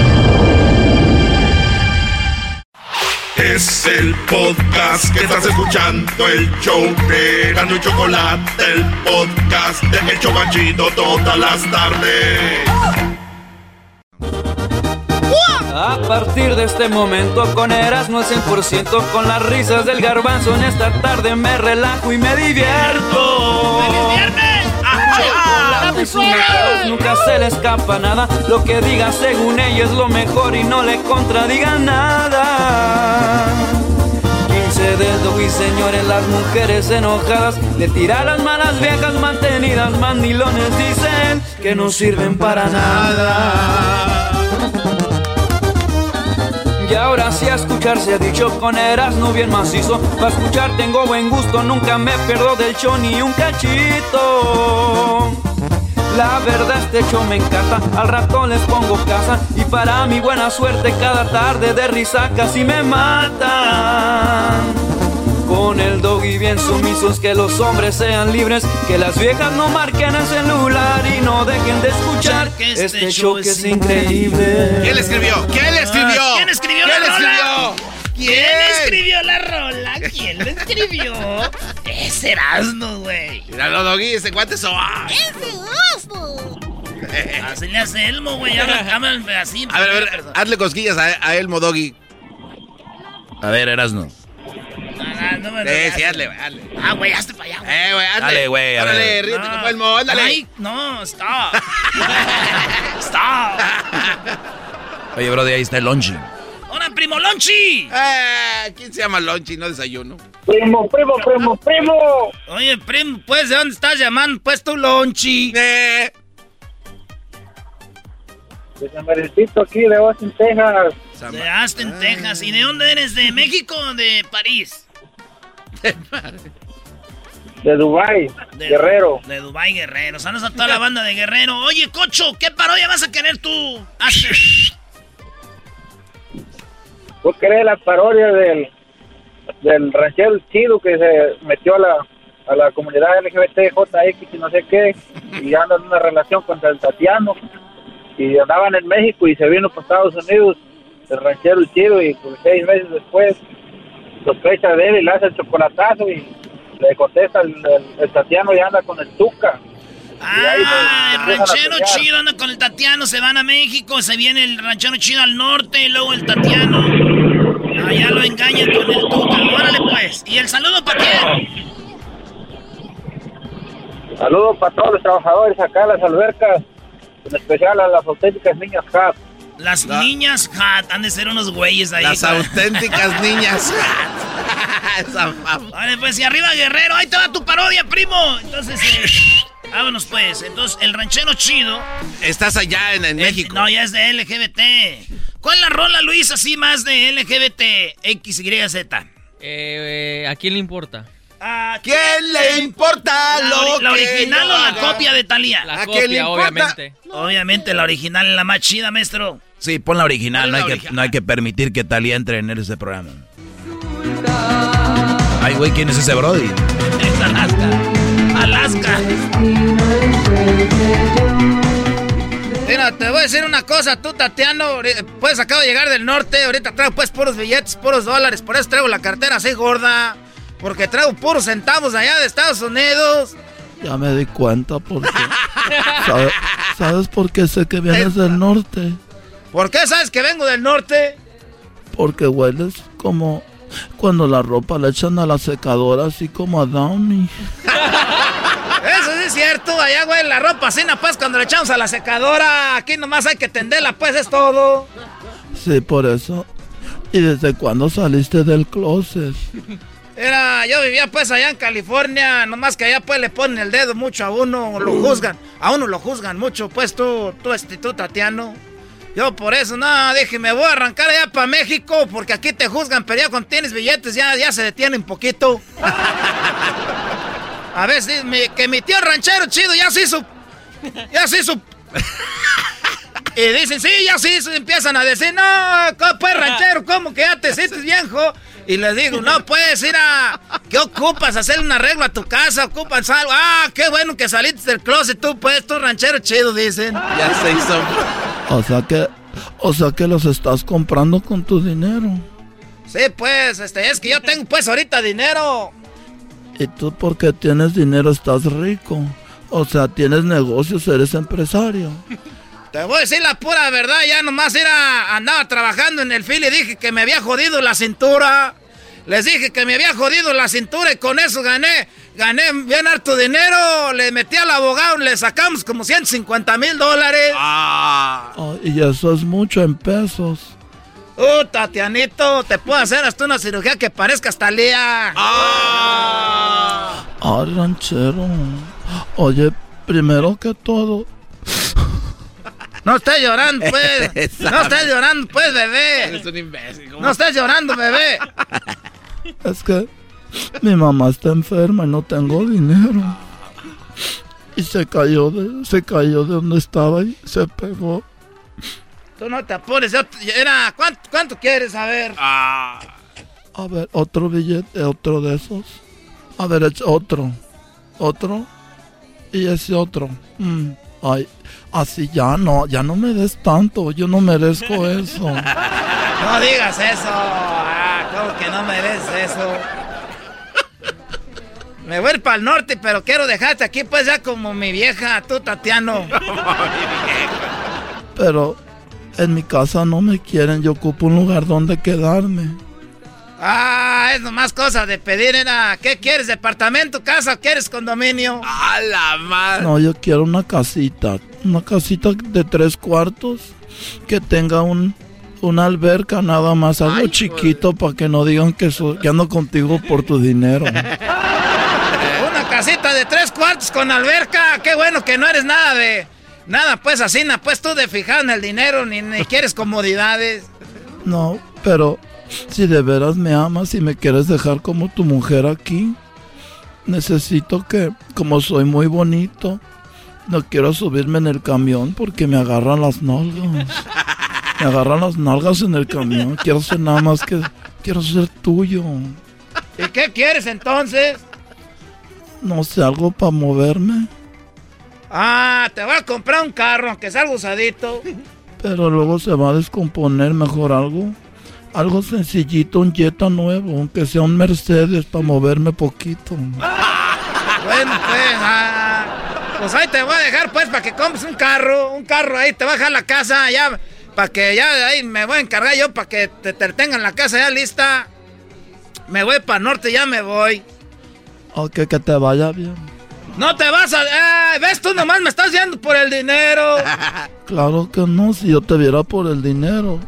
Es el podcast que estás escuchando, el show de Gano y Chocolate, el podcast de Hecho Banchito todas las tardes. A partir de este momento con Erasmo al 100% con las risas del garbanzo en esta tarde me relajo y me divierto. Nunca se le escapa nada. Lo que diga según ella es lo mejor y no le contradiga nada. 15 dedos y señores, las mujeres enojadas le tiran las malas viejas mantenidas, mandilones dicen que no sirven para nada. Y ahora sí a escuchar se ha dicho con Erasmo bien macizo. Para escuchar tengo buen gusto, nunca me pierdo del show ni un cachito. La verdad este show me encanta, al rato les pongo casa y para mi buena suerte cada tarde de risa casi me matan. Con el doggy bien sumisos, que los hombres sean libres, que las viejas no marquen el celular y no dejen de escuchar este, show que es increíble. ¿Quién le escribió? ¿Quién le escribió? ¿Quién escribió ¿Quién la rola? ¿Quién escribió la rola? ¿Quién lo escribió? Es Erasmo, güey. Míralo, Doggy, ese cuate es *laughs* Así le hace Elmo, güey. Así. *laughs* A ver, a ver, hazle cosquillas a, a Elmo Doggy. A ver, Erasno. Ah, no me lo Sí, sí, hazle, güey, hazle. Ah, güey, hazte para allá. güey. Eh, güey, hazle. Dale, güey, Órale, ríete No. como Elmo, ándale. Ay, no, stop. *laughs* stop. Oye, Brody, ahí está el lonchi. ¡Hola, primo Lonchi! Eh, ¿Quién se llama Lonchi? No desayuno. Primo, primo, primo, primo. Oye, primo, pues, ¿de dónde estás llamando? Pues tu Lonchi. Eh, De San Bernardito aquí de Austin, Texas. De Austin, Texas. ¿Y de dónde eres? ¿De México o de París? De Dubai, De- Guerrero. De Dubai Guerrero. Saludos a toda *laughs* la banda de Guerrero. Oye, Cocho, ¿qué parodia vas a querer tú? Hazte. ¿Vos querés la parodia del, del ranchero chido que se metió a la, a la comunidad LGBTJX y no sé qué? Y anda en una relación con el Tatiano. Y andaban en México y se vino para Estados Unidos el ranchero chido y pues, seis meses después sospecha de él y le hace el chocolatazo y le contesta el Tatiano y anda con el Tuca. Ah, el ranchero chido anda con el Tatiano, se van a México, se viene el ranchero chido al norte y luego el Tatiano. Allá lo engañan con el Tuca. Órale pues. ¿Y el saludo para quién? Saludos para todos los trabajadores acá en las albercas, en especial a las auténticas niñas Hat. Las niñas Hat, han de ser unos güeyes ahí. Las auténticas *laughs* niñas. *laughs* Esa fama. Vale, pues y arriba Guerrero, ahí te va tu parodia, primo. Entonces, eh, *laughs* vámonos pues. Entonces, el ranchero chido. Estás allá en, en eh, México. no, ya es de LGBT. ¿Cuál es la rola, Luis, así más de LGBT? X, Y, Z. Eh, ¿A quién le importa? ¿A quién le importa ¿La, lo original o la haga? copia de Talía? La copia, obviamente. Obviamente, la original es la más chida, maestro. Sí, pon la original. No la hay, que, no hay que permitir que Talía entre en ese programa. Ay, güey, ¿quién es ese Brody? *laughs* Es Alaska. Alaska. Mira, te voy a decir una cosa, tú, Tatiano, pues acabo de llegar del norte, ahorita traigo pues puros billetes, puros dólares, por eso traigo la cartera así gorda, porque traigo puros centavos allá de Estados Unidos. Ya me di cuenta porque... *laughs* ¿Sabes, ¿Sabes por qué sé que vienes del norte? ¿Por qué sabes que vengo del norte? Porque hueles como cuando la ropa la echan a la secadora, así como a Downy. *laughs* Es cierto, allá, güey, la ropa así, pues cuando le echamos a la secadora, aquí nomás hay que tenderla, pues es todo. Sí, por eso. ¿Y desde cuándo saliste del closet? Era, yo vivía pues allá en California, nomás que allá pues le ponen el dedo mucho a uno, lo juzgan, a uno lo juzgan mucho, pues tú, tú, este, tú, Tatiano. Yo por eso, no, dije, me voy a arrancar allá para México, porque aquí te juzgan, pero ya cuando tienes billetes ya, ya se detienen un poquito. *laughs* A ver, sí, mi- que mi tío ranchero chido ya se hizo, ya se hizo... Y dicen, sí, ya sí, se empiezan a decir, no, ¿cómo, pues ranchero, ¿cómo que ya te sientes viejo? Y les digo, no puedes ir a. ¿Qué ocupas? Hacer un arreglo a tu casa, ocupas algo. Ah, qué bueno que saliste del closet tú, pues, tú ranchero chido, dicen. Ya se hizo. O sea que, o sea que los estás comprando con tu dinero. Sí, pues, este, es que yo tengo pues ahorita dinero. ¿Y tú porque tienes dinero estás rico? O sea, tienes negocios, eres empresario. Te voy a decir la pura verdad, ya nomás era, andaba trabajando en el fil y dije que me había jodido la cintura. Les dije que me había jodido la cintura y con eso gané, gané bien harto dinero. Le metí al abogado, le sacamos como 150 mil dólares. Ah, y eso es mucho en pesos. Uh, Tatianito, te puedo hacer hasta una cirugía que parezca hasta Lía. Ah, ranchero. Oye, primero que todo. No estés llorando, *laughs* pues. no estés llorando, pues, bebé. Eres un imbécil. No estés llorando, bebé. Es que mi mamá está enferma y no tengo dinero. Y se cayó de, se cayó de donde estaba y se pegó. Tú no te apures. Era, ¿cuánto, cuánto quieres saber? A ver, otro billete, otro de esos. A ver, es otro. Otro. Y ese otro. Mm, ay, así ya no, ya no me des tanto. Yo no merezco *laughs* eso. No digas eso. Ah, ¿cómo que no mereces eso? Me voy a ir para el norte, pero quiero dejarte aquí, pues ya como mi vieja, tú, Tatiano. Pero en mi casa no me quieren, yo ocupo un lugar donde quedarme. Ah, es nomás cosa de pedir, era, ¿qué quieres? ¿Departamento, casa o quieres condominio? ¡A la madre! No, yo quiero una casita, una casita de tres cuartos que tenga un, una alberca nada más, algo chiquito para que no digan que, que ando contigo por tu dinero. *laughs* una casita de tres cuartos con alberca, qué bueno que no eres nada de... Nada, pues así, pues tú de fijar en el dinero, ni, ni *laughs* quieres comodidades. No, pero si de veras me amas y me quieres dejar como tu mujer aquí, necesito que, como soy muy bonito, no quiero subirme en el camión porque me agarran las nalgas. Me agarran las nalgas en el camión. Quiero ser nada más que. Quiero ser tuyo. ¿Y qué quieres entonces? No sé, algo para moverme. Ah, te voy a comprar un carro, aunque sea usadito. Pero luego se va a descomponer mejor algo. Algo sencillito, un Jetta nuevo, aunque sea un Mercedes para moverme poquito. *laughs* bueno, pues, ah, pues ahí te voy a dejar pues para que compres un carro, un carro ahí, te voy a dejar la casa ya, para que ya ahí me voy a encargar yo para que te, te tengan la casa ya lista. Me voy para el norte, ya me voy. Ok, que te vaya bien. No te vas a... Eh, ¿Ves? Tú nomás me estás yendo por el dinero. *laughs* Claro que no, si yo te viera por el dinero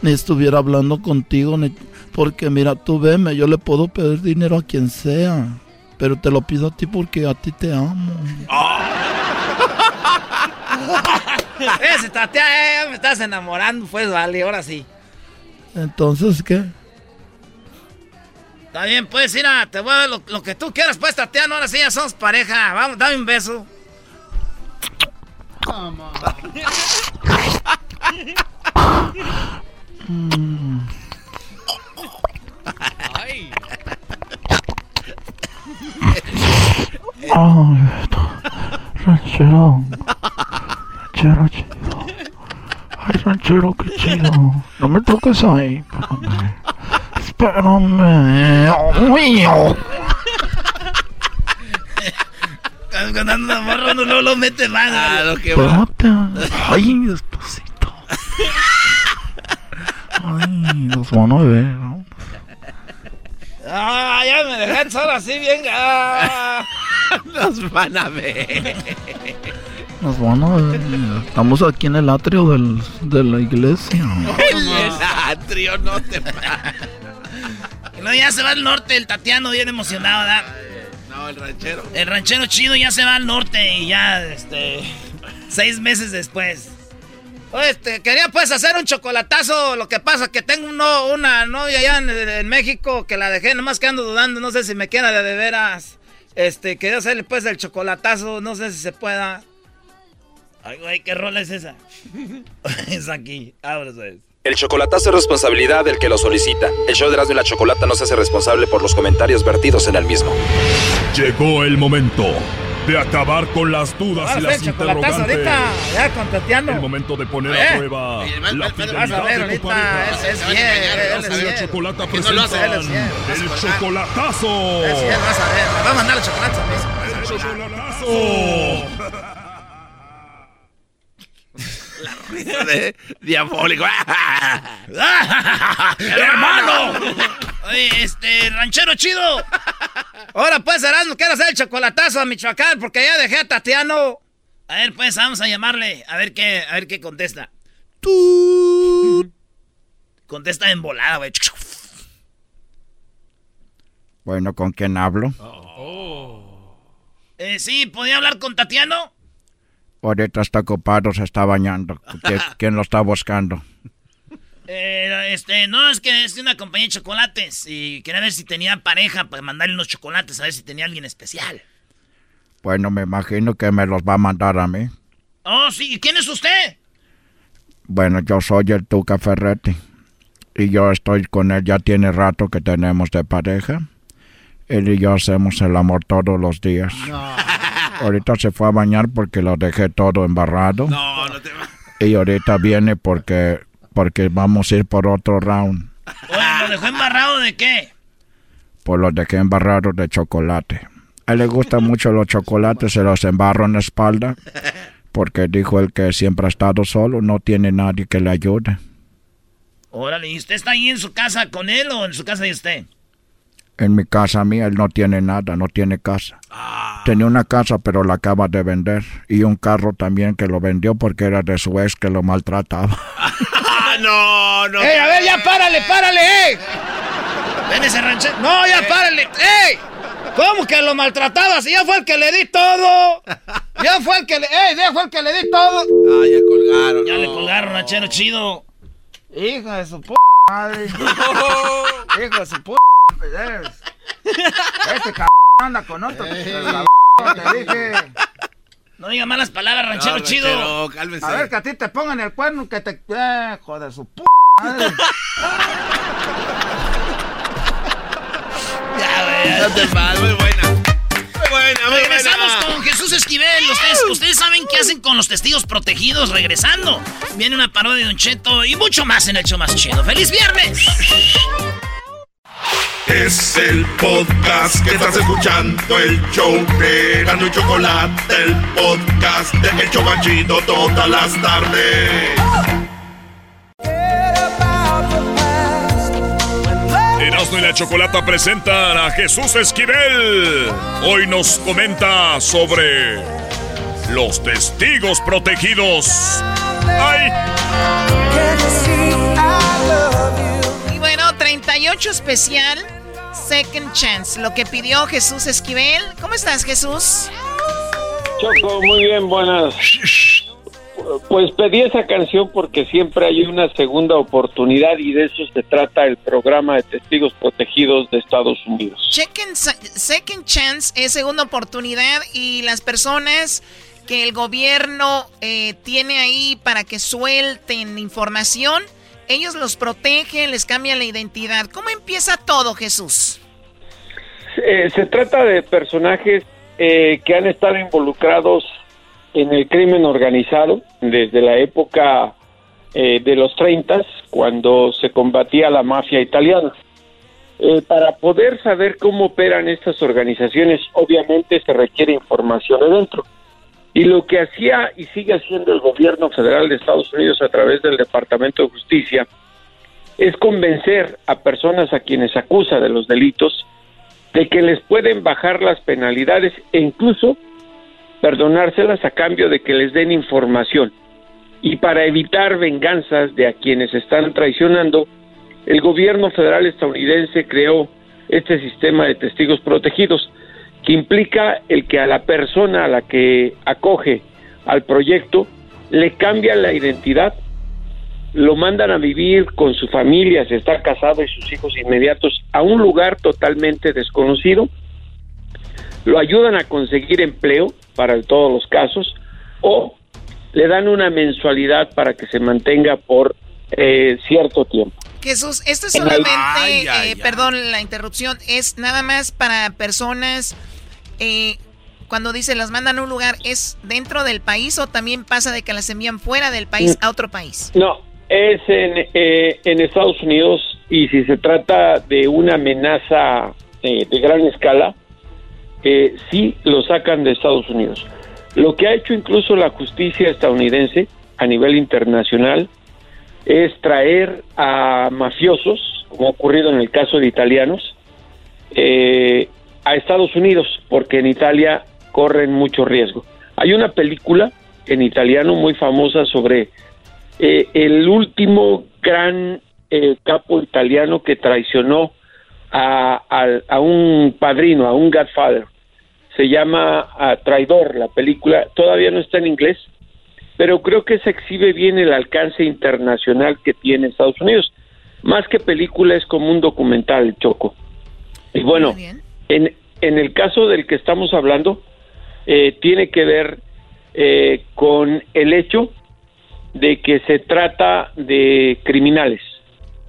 ni estuviera hablando contigo, ni... porque mira, tú veme, yo le puedo pedir dinero a quien sea, pero te lo pido a ti porque a ti te amo. *laughs* Ese tatea, eh, me estás enamorando, pues vale, ahora sí. Entonces, ¿qué? Está bien, pues, mira, te voy a dar lo, que tú quieras, pues, Tatiana, ahora sí ya somos pareja. Vamos, dame un beso. Ay. Ranchero. Ranchero chido. Ay, ranchero, qué chido. No me toques ahí. Espérame. Espérame. Cuando anda morro no lo mete más. Ah, lo que va. Ay, despacito. Ay, los van a ver, ¿no? Ah, ya me dejan solo así bien. Ah. *laughs* Nos van a ver. Nos van a ver. Estamos aquí en el atrio del, de la iglesia. *laughs* El atrio, no te No, ya se va al norte el Tatiano, bien emocionado, ¿verdad? No, el ranchero. El ranchero chido ya se va al norte y ya, este. Seis meses después. Este, quería pues hacer un chocolatazo. Lo que pasa que tengo uno, una novia allá en, en, México que la dejé, nomás que ando dudando. No sé si me quiera de, veras. Este, quería hacerle pues el chocolatazo. No sé si se pueda. Ay, güey, ¿qué rola es esa? *laughs* es aquí. Es. El chocolatazo es responsabilidad del que lo solicita. El show de Erasmo y la Chocolata no se hace responsable por los comentarios vertidos en el mismo. Llegó el momento de acabar con las dudas y las interrogantes. ahorita, ya con Tatiano. El momento de poner Eh. a prueba la Vas a ver, fidelidad de tu pareja. es, es bien, él es la bien. Chocolata Que no lo hace, él es presentan bien. Vas a el ver. chocolatazo. Es bien, vas a ver, va a mandar el chocolate a mí. El chocolatazo. de diabólico. *laughs* ¡Hermano! Oye, este, ranchero chido. Ahora pues, Erasmo, quiero hacer el chocolatazo a Michoacán porque ya dejé a Tatiano. A ver, pues, vamos a llamarle. A ver qué, a ver qué contesta. Tú. Contesta en volada, güey. Bueno, ¿con quién hablo? Eh, sí, ¿podía hablar con Tatiano? Ahorita está ocupado, se está bañando. ¿Qui- *laughs* ¿Quién lo está buscando? Eh, este, no, es que es una compañía de chocolates y quería ver si tenía pareja para mandarle unos chocolates, a ver si tenía alguien especial. Bueno, me imagino que me los va a mandar a mí. Oh, sí, ¿y quién es usted? Bueno, yo soy el Tuca Ferretti. Y yo estoy con él, ya tiene rato que tenemos de pareja. Él y yo hacemos el amor todos los días. Ahorita se fue a bañar porque lo dejé todo embarrado. No, no te Y ahorita viene porque, porque vamos a ir por otro round. Oye, ¿lo dejó embarrado de qué? Pues los dejé embarrados de chocolate. A él le gustan *laughs* mucho los chocolates, se los embarro en la espalda. Porque dijo él que siempre ha estado solo, no tiene nadie que le ayude. Órale, ¿y usted está ahí en su casa con él o en su casa de usted? En mi casa mía él no tiene nada, no tiene casa. Tenía una casa pero la acaba de vender y un carro también que lo vendió porque era de su ex que lo maltrataba. *laughs* no, no. ¡Ey, a ver, ya párale, párale, ey! Ven ese ranchero. No, ya párale. ¡Ey! ¿Cómo que lo maltrataba? Si ya fue el que le di todo. Ya fue el que le. ¡Ey! Ya fue el que le di todo. Ah, ya colgaron. Ya no. le colgaron, ranchero chido. Hija de su p madre. Hijo de su p *laughs* Este cabrón anda con otro. Te dije. No diga malas palabras, ranchero No, chido. ranchero, cálmese. A ver, que a ti te pongan el cuerno que te. Eh, joder, su p madre. No te mal, muy buena. Muy buena, muy Regresamos buena. con Jesús Esquivel. Ustedes, ustedes saben qué hacen con los testigos protegidos regresando. Viene una parodia de un cheto y mucho más en el show más chido. ¡Feliz viernes! Es el podcast que estás escuchando, el show de Gano y Chocolate, el podcast de El Chobachito todas las tardes. Erasmo y la Chocolata presentan a Jesús Esquivel. Hoy nos comenta sobre los testigos protegidos. ¡Ay! Y bueno, 38 especial, Second Chance, lo que pidió Jesús Esquivel. ¿Cómo estás, Jesús? Choco, muy bien, buenas. Pues pedí esa canción porque siempre hay una segunda oportunidad y de eso se trata el programa de testigos protegidos de Estados Unidos. Second, second Chance es segunda oportunidad y las personas que el gobierno eh, tiene ahí para que suelten información, ellos los protegen, les cambian la identidad. ¿Cómo empieza todo, Jesús? Eh, se trata de personajes eh, que han estado involucrados en el crimen organizado desde la época eh, de los 30, cuando se combatía la mafia italiana. Eh, para poder saber cómo operan estas organizaciones, obviamente se requiere información adentro. Y lo que hacía y sigue haciendo el gobierno federal de Estados Unidos a través del Departamento de Justicia es convencer a personas a quienes acusa de los delitos de que les pueden bajar las penalidades e incluso perdonárselas a cambio de que les den información. Y para evitar venganzas de a quienes están traicionando, el gobierno federal estadounidense creó este sistema de testigos protegidos, que implica el que a la persona a la que acoge al proyecto le cambian la identidad, lo mandan a vivir con su familia, si está casado y sus hijos inmediatos, a un lugar totalmente desconocido, lo ayudan a conseguir empleo para todos los casos o le dan una mensualidad para que se mantenga por eh, cierto tiempo. Jesús, esto es solamente, Ay, ay, eh, perdón la interrupción, es nada más para personas eh, cuando dice las mandan a un lugar, ¿es dentro del país o también pasa de que las envían fuera del país a otro país? No, es en, eh, en Estados Unidos y si se trata de una amenaza eh, de gran escala, eh, sí lo sacan de Estados Unidos. Lo que ha hecho incluso la justicia estadounidense a nivel internacional es traer a mafiosos, como ha ocurrido en el caso de italianos, eh, a Estados Unidos, porque en Italia corren mucho riesgo. Hay una película en italiano muy famosa sobre eh, el último gran eh, capo italiano que traicionó a, un padrino, a un godfather. Se llama Traidor la película, todavía no está en inglés, pero creo que se exhibe bien el alcance internacional que tiene Estados Unidos. Más que película es como un documental, Choco. Y bueno, en, el caso del que estamos hablando, eh, tiene que ver eh, con el hecho de que se trata de criminales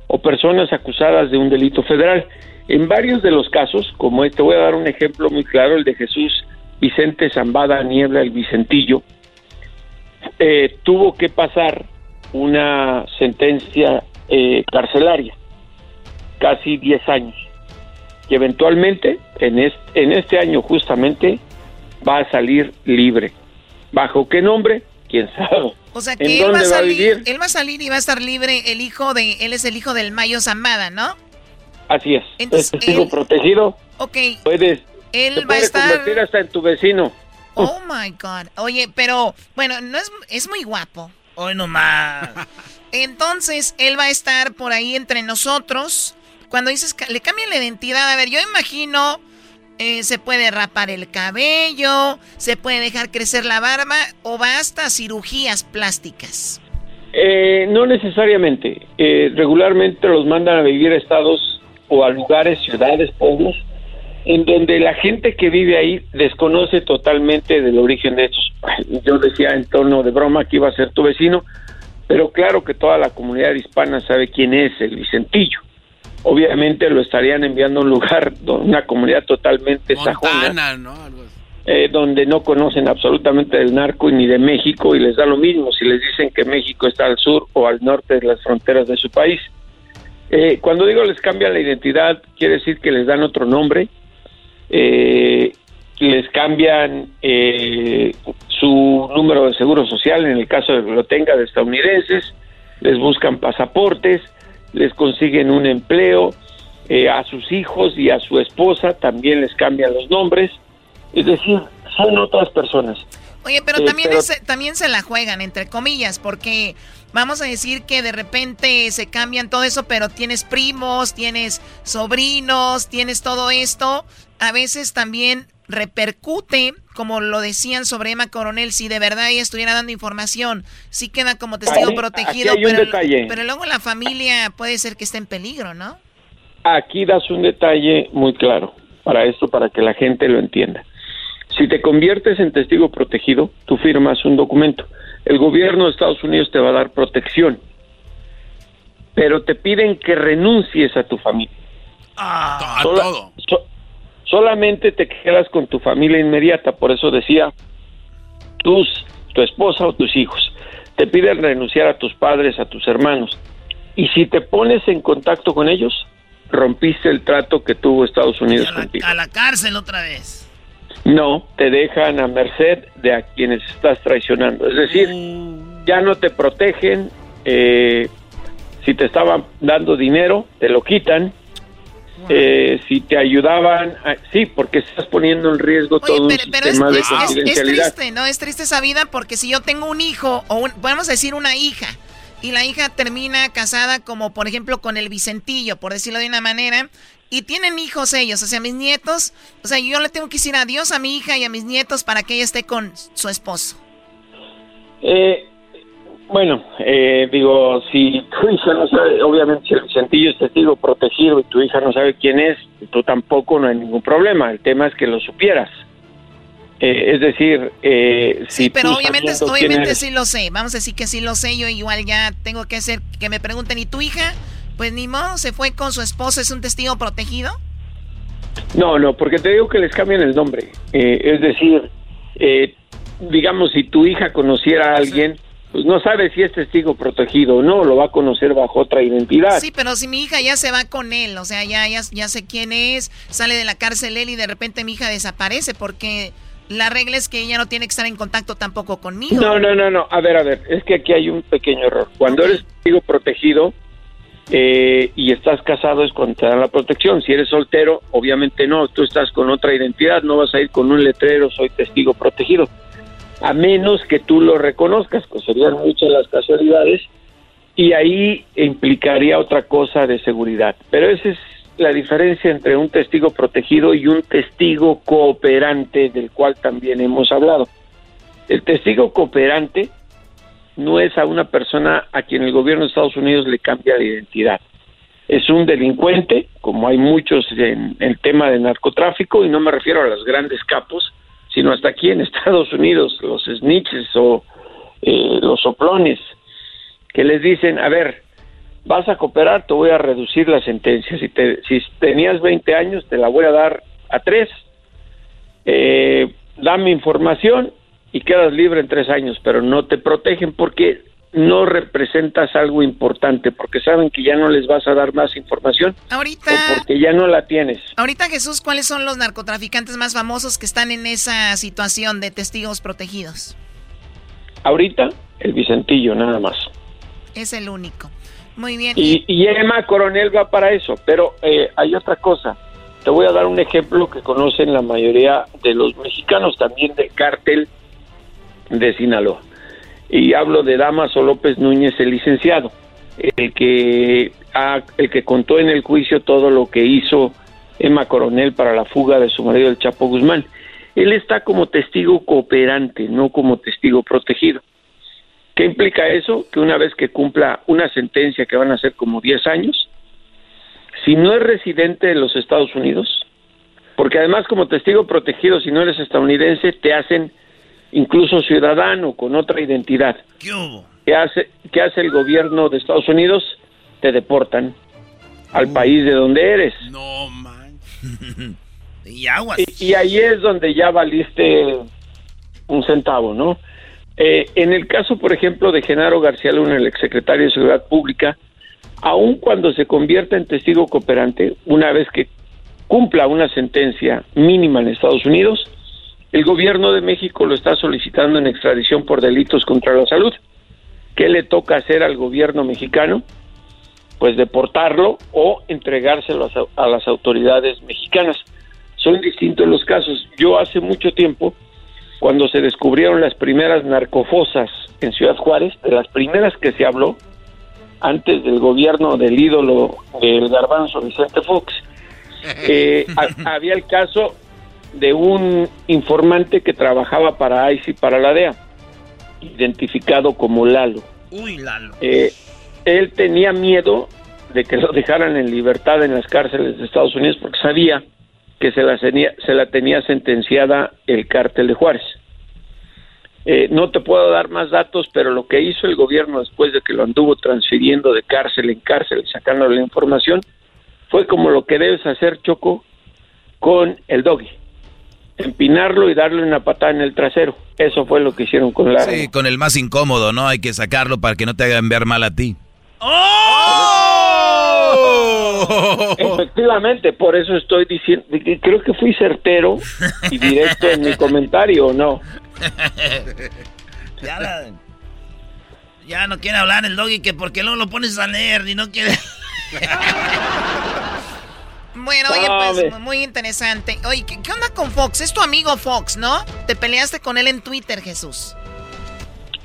o personas acusadas de un delito federal. En varios de los casos, como este, voy a dar un ejemplo muy claro, el de Jesús Vicente Zambada Niebla, el Vicentillo, eh, tuvo que pasar una sentencia eh, carcelaria, casi 10 años, y eventualmente en este, en este año justamente va a salir libre. ¿Bajo qué nombre? ¿Quién sabe? O sea que él va, a salir, él va a salir y va a estar libre el hijo de, él es el hijo del Mayo Zambada, ¿no? Así es. Entonces, es testigo protegido. Ok. Puedes, él va a estar... convertir hasta en tu vecino. Oh my God. Oye, pero bueno, no es, es muy guapo. Hoy nomás. *laughs* Entonces, él va a estar por ahí entre nosotros. Cuando dices le cambian la identidad, a ver, yo imagino eh, se puede rapar el cabello, se puede dejar crecer la barba o va hasta cirugías plásticas. Eh, no necesariamente. Eh, regularmente los mandan a vivir a estados o a lugares, ciudades, pueblos en donde la gente que vive ahí desconoce totalmente del origen de estos. *laughs* Yo decía en tono de broma que iba a ser tu vecino, pero claro que toda la comunidad hispana sabe quién es el Vicentillo. Obviamente lo estarían enviando a un lugar, una comunidad totalmente sajona, eh, donde no conocen absolutamente del narco ni de México y les da lo mismo si les dicen que México está al sur o al norte de las fronteras de su país. Eh, cuando digo les cambia la identidad, quiere decir que les dan otro nombre, eh, les cambian eh, su número de seguro social en el caso de que lo tenga de estadounidenses, les buscan pasaportes, les consiguen un empleo, eh, a sus hijos y a su esposa también les cambian los nombres, es decir, son otras personas. Oye, pero también, también se la juegan, entre comillas, porque vamos a decir que de repente se cambian todo eso, pero tienes primos, tienes sobrinos, tienes todo esto, a veces también repercute, como lo decían sobre Emma Coronel, si de verdad ella estuviera dando información, sí queda como testigo protegido, pero, pero luego la familia puede ser que esté en peligro, ¿no? Aquí das un detalle muy claro para esto, para que la gente lo entienda. Si te conviertes en testigo protegido, tú firmas un documento. El gobierno de Estados Unidos te va a dar protección, pero te piden que renuncies a tu familia. Ah, a todo solamente te quedas con tu familia inmediata, por eso decía, tus, tu esposa o tus hijos. Te piden renunciar a tus padres, a tus hermanos. Y si te pones en contacto con ellos, rompiste el trato que tuvo Estados Unidos a contigo. A la cárcel otra vez. No, te dejan a merced de a quienes estás traicionando. Es decir, mm. ya no te protegen. Eh, si te estaban dando dinero, te lo quitan eh, si te ayudaban, sí, porque estás poniendo en riesgo todo un sistema de confidencialidad. Es, triste, ¿no? Es triste esa vida porque si yo tengo un hijo, o podemos decir una hija, y la hija termina casada como por ejemplo con el Vicentillo, por decirlo de una manera, y tienen hijos ellos, o sea, mis nietos, o sea, yo le tengo que decir adiós a mi hija y a mis nietos para que ella esté con su esposo. Eh, bueno, eh, digo, si tu hija no sabe, obviamente si el Vicentillo es testigo protegido y tu hija no sabe quién es, tú tampoco no hay ningún problema. El tema es que lo supieras. Eh, es decir, eh, si sí, pero obviamente, obviamente sí lo sé. Vamos a decir que sí lo sé. Yo igual ya tengo que hacer que me pregunten, ¿y tu hija? Pues ni modo, se fue con su esposo, ¿es un testigo protegido? No, no, porque te digo que les cambian el nombre. Eh, es decir, eh, digamos, si tu hija conociera a alguien, pues no sabe si es testigo protegido o no, lo va a conocer bajo otra identidad. Sí, pero si mi hija ya se va con él, o sea, ya, ya, ya sé quién es, sale de la cárcel él y de repente mi hija desaparece porque la regla es que ella no tiene que estar en contacto tampoco conmigo. No, no, no, no. A ver, a ver, es que aquí hay un pequeño error. Cuando eres testigo protegido eh, y estás casado es cuando te dan la protección. Si eres soltero, obviamente no. Tú estás con otra identidad, no vas a ir con un letrero, soy testigo protegido. A menos que tú lo reconozcas, que serían muchas las casualidades, y ahí implicaría otra cosa de seguridad. Pero esa es la diferencia entre un testigo protegido y un testigo cooperante, del cual también hemos hablado. El testigo cooperante no es a una persona a quien el gobierno de Estados Unidos le cambia de identidad. Es un delincuente, como hay muchos en el tema de narcotráfico, y no me refiero a los grandes capos, sino hasta aquí en *laughs* Estados Unidos, los snitches o eh, los soplones, que les dicen, a ver, vas a cooperar, te voy a reducir la sentencia. Si, te, si tenías 20 años, te la voy a dar a 3. Eh, dame información y quedas libre en tres años, pero no te protegen porque no representas algo importante, porque saben que ya no les vas a dar más información. Ahorita. porque ya no la tienes. Ahorita, Jesús, ¿cuáles son los narcotraficantes más famosos que están en esa situación de testigos protegidos? Ahorita, el Vicentillo, nada más. Es el único. Muy bien. Y, y Emma Coronel va para eso, pero eh, hay otra cosa. Te voy a dar un ejemplo que conocen la mayoría de los mexicanos, también del cártel de Sinaloa. Y hablo de Damaso López Núñez, el licenciado, el que, el que contó en el juicio todo lo que hizo Emma Coronel para la fuga de su marido, el Chapo Guzmán. Él está como testigo cooperante, no como testigo protegido. ¿Qué implica eso? Que una vez que cumpla una sentencia que van a ser como 10 años, si no es residente de los Estados Unidos, porque además como testigo protegido, si no eres estadounidense, te hacen incluso ciudadano con otra identidad. ¿Qué, hace, ¿Qué hace el gobierno de Estados Unidos? Te deportan al país de donde eres. No, man. *laughs* y aguas. Y, ahí es donde ya valiste un centavo, ¿no? Eh, en el caso, por ejemplo, de Genaro García Luna, el exsecretario de Seguridad Pública, aun cuando se convierta en testigo cooperante, una vez que cumpla una sentencia mínima en Estados Unidos, el gobierno de México lo está solicitando en extradición por delitos contra la salud. ¿Qué le toca hacer al gobierno mexicano? Pues deportarlo o entregárselo a, las autoridades mexicanas. Son distintos los casos. Yo hace mucho tiempo, cuando se descubrieron las primeras narcofosas en Ciudad Juárez, de las primeras que se habló, antes del gobierno del ídolo del garbanzo Vicente Fox, *laughs* eh, había el caso de un informante que trabajaba para ICE y para la DEA, identificado como Lalo. Uy, Lalo. Eh, él tenía miedo de que lo dejaran en libertad en las cárceles de Estados Unidos porque sabía que se la tenía, se la tenía sentenciada el cártel de Juárez. Eh, no te puedo dar más datos, pero lo que hizo el gobierno después de que lo anduvo transfiriendo de cárcel en cárcel y sacando la información fue como lo que debes hacer, Choco, con el doggy empinarlo y darle una patada en el trasero. Eso fue lo que hicieron con la... Sí, con el más incómodo, ¿no? Hay que sacarlo para que no te hagan ver mal a ti. ¡Oh! Efectivamente, por eso estoy diciendo, creo que fui certero y directo en mi comentario, ¿o no? ya, ya no quiere hablar el doggy que porque luego lo pones a leer y no quiere... *laughs* Bueno, oye, pues muy interesante. Oye, ¿qué, onda con Fox? Es tu amigo Fox, ¿no? Te peleaste con él en Twitter, Jesús.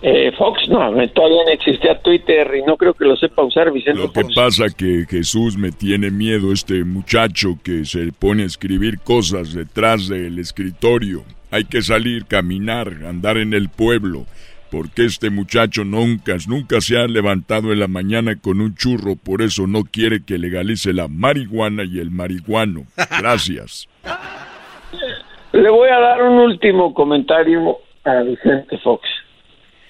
Eh, Fox, no, todavía no existía Twitter y no creo que lo sepa usar Vicente. Lo que pasa que Jesús me tiene miedo, este muchacho que se pone a escribir cosas detrás del escritorio. Hay que salir, caminar, andar en el pueblo porque este muchacho nunca, nunca se ha levantado en la mañana con un churro, por eso no quiere que legalice la marihuana y el marihuano. Gracias. Le voy a dar un último comentario a Vicente Fox.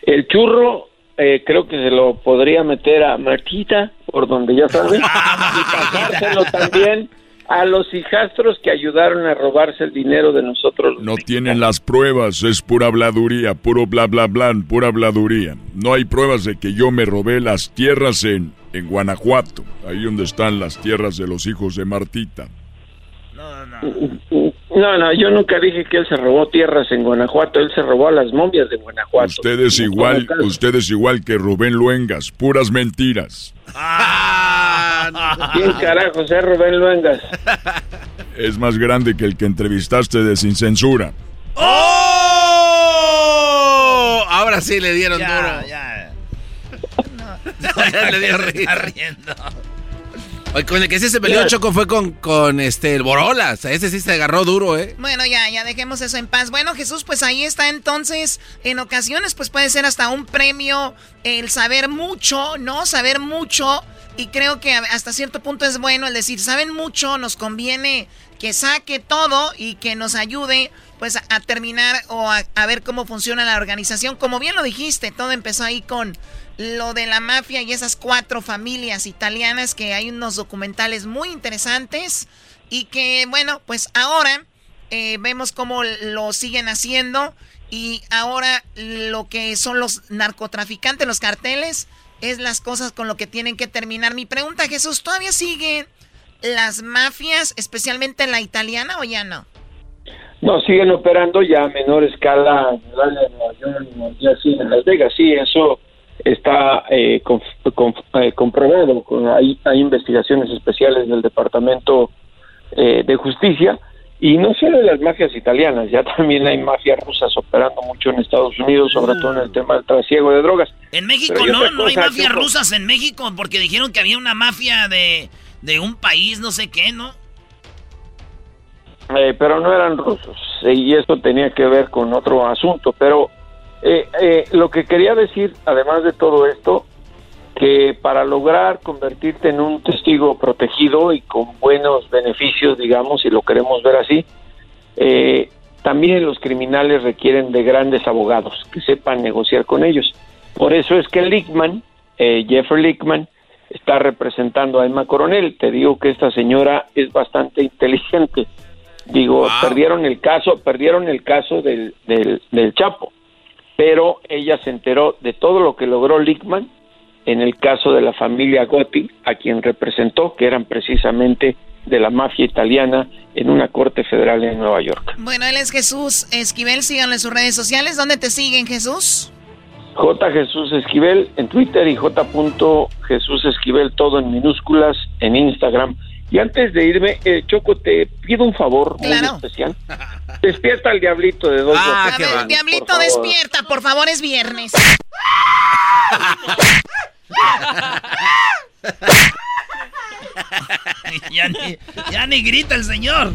El churro eh, creo que se lo podría meter a Marquita, por donde ya sabe, *laughs* y pasárselo también a los hijastros que ayudaron a robarse el dinero de nosotros. No tienen las pruebas, es pura habladuría, puro bla bla bla, pura habladuría. No hay pruebas de que yo me robé las tierras en, en Guanajuato, ahí donde están las tierras de los hijos de Martita. No, no, yo nunca dije que él se robó tierras en Guanajuato, él se robó a las momias de Guanajuato. Ustedes igual, ustedes igual que Rubén Luengas, puras mentiras. ¿Quién carajo es Rubén Luengas? Es más grande que el que entrevistaste de Sin Censura. ¡Oh! Ahora sí le dieron duro. *laughs* Ya. le dio *laughs* risa. Oye, con el que sí se peleó Choco fue con, con este el Borolas. Ese sí se agarró duro, ¿eh? Bueno, ya, ya dejemos eso en paz. Bueno, Jesús, pues ahí está entonces. En ocasiones, pues puede ser hasta un premio el saber mucho, ¿no? Saber mucho. Y creo que hasta cierto punto es bueno el decir, saben mucho, nos conviene que saque todo y que nos ayude pues a, terminar o a, a ver cómo funciona la organización. Como bien lo dijiste, todo empezó ahí con lo de la mafia y esas cuatro familias italianas que hay unos documentales muy interesantes y que bueno, pues ahora eh, vemos cómo lo siguen haciendo y ahora lo que son los narcotraficantes, los carteles, es las cosas con lo que tienen que terminar. Mi pregunta, Jesús, ¿todavía siguen las mafias, especialmente la italiana o ya no? No, siguen operando ya a menor escala en Nueva York en Las Vegas, sí, eso está eh, eh, comprobado. Hay, hay investigaciones especiales del Departamento eh, de Justicia y no solo las mafias italianas, ya *laughs* también hay mafias rusas operando mucho en Estados Unidos, sobre todo en el tema del trasiego de drogas. En México no, no hay mafias rusas en México porque dijeron que había una mafia de, de un país, no sé qué, ¿no? pero no eran rusos y eso tenía que ver con otro asunto, pero eh, eh, lo que quería decir, además de todo esto, que para lograr convertirte en un testigo protegido y con buenos beneficios, digamos, si lo queremos ver así, eh, también los criminales requieren de grandes abogados que sepan negociar con ellos. Por eso es que Lickman, Jeffrey Lickman, está representando a Emma Coronel. Te digo que esta señora es bastante inteligente. Digo, perdieron el caso, perdieron el caso del, del, del Chapo pero ella se enteró de todo lo que logró Lickman en el caso de la familia Gotti, a quien representó, que eran precisamente de la mafia italiana en una corte federal en Nueva York. Bueno, él es Jesús Esquivel, síganle en sus redes sociales. ¿Dónde te siguen, Jesús? J. Jesús Esquivel en Twitter y J. Jesús Esquivel, todo en minúsculas, en Instagram. Y antes de irme, eh, Choco, te pido un favor muy especial. Despierta al diablito de dos ah, A ver, diablito, despierta, por favor, es viernes. *laughs* ya, ni, ya ni grita el señor.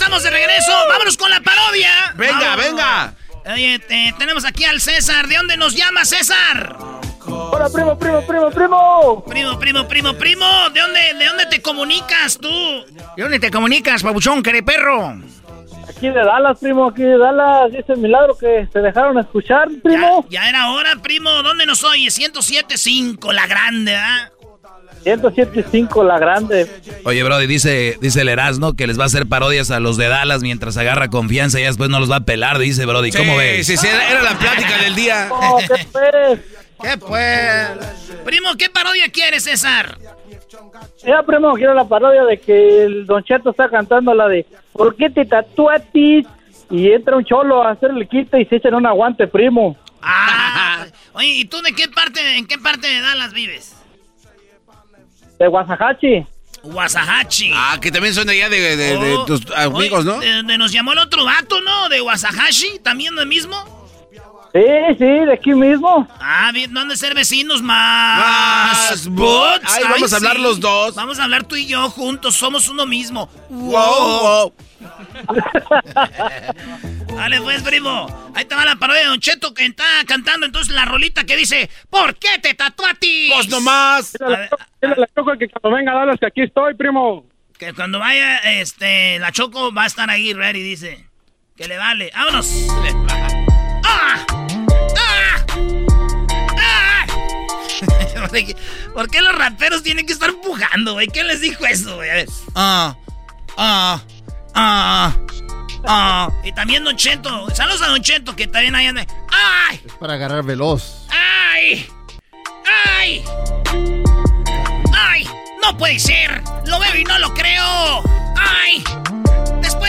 Estamos de regreso. Vámonos con la parodia. Venga, venga. Oye, tenemos aquí al César. ¿De dónde nos llama César? Hola, primo, primo, primo, primo. Primo, primo, primo, primo. ¿De dónde, de dónde te comunicas tú? ¿De dónde te comunicas, babuchón, perro? aquí de Dallas, primo, aquí de Dallas. Dice el milagro que se dejaron escuchar, primo. Ya, era hora, primo. ¿Dónde nos oye? 107.5, la grande, ¿ah? 107.5, la grande. Oye, Brody, dice, dice el Erasmo que les va a hacer parodias a los de Dallas mientras agarra confianza y después no los va a pelar, dice Brody. ¿Cómo Sí, ves? sí, sí, era la plática del día. *laughs* ¿qué pues? ¿Qué pues? Primo, ¿qué parodia quieres, César? Ya, primo, quiero la parodia de que el Don Cheto está cantando la de ¿Por qué te tatuatis? Y entra un cholo a hacerle quita y se echan un aguante, primo. Ah, oye, ¿y tú de qué parte, en qué parte de Dallas vives? De Guasajachi. Wasahachi. Ah, que también son de allá de, de- de Oh, tus amigos, ¿no? De, de nos llamó el otro vato, ¿no? De Wasahashi, ¿también lo mismo? Sí, sí, de aquí mismo. Ah, bien, no han de ser vecinos más. Más bots. Ay, vamos a hablar los dos. Vamos a hablar tú y yo juntos, somos uno mismo. Wow, wow. *laughs* Dale pues, primo. Ahí te va la parodia de Don Cheto que está cantando entonces la rolita que dice ¿Por qué te tatuatis? Pues nomás. Dile a la Choco que cuando venga a Dallas que aquí estoy, primo. Que cuando vaya, este, la Choco va a estar ahí ready, dice. Que le vale. ¡Vámonos! ¡Ah! ¡Ah! ¡Ah! *laughs* ¿Por qué los raperos tienen que estar empujando, güey? ¿Qué les dijo eso, güey? A ver. Ah, ah, ah, ah. Y también Don Cheto. Saludos a Don Cheto, que también ahí anda. ¡Ay! Para agarrar veloz. ¡Ay! ¡Ay! ¡Ay! ¡No puede ser! ¡Lo veo y no lo creo! ¡Ay!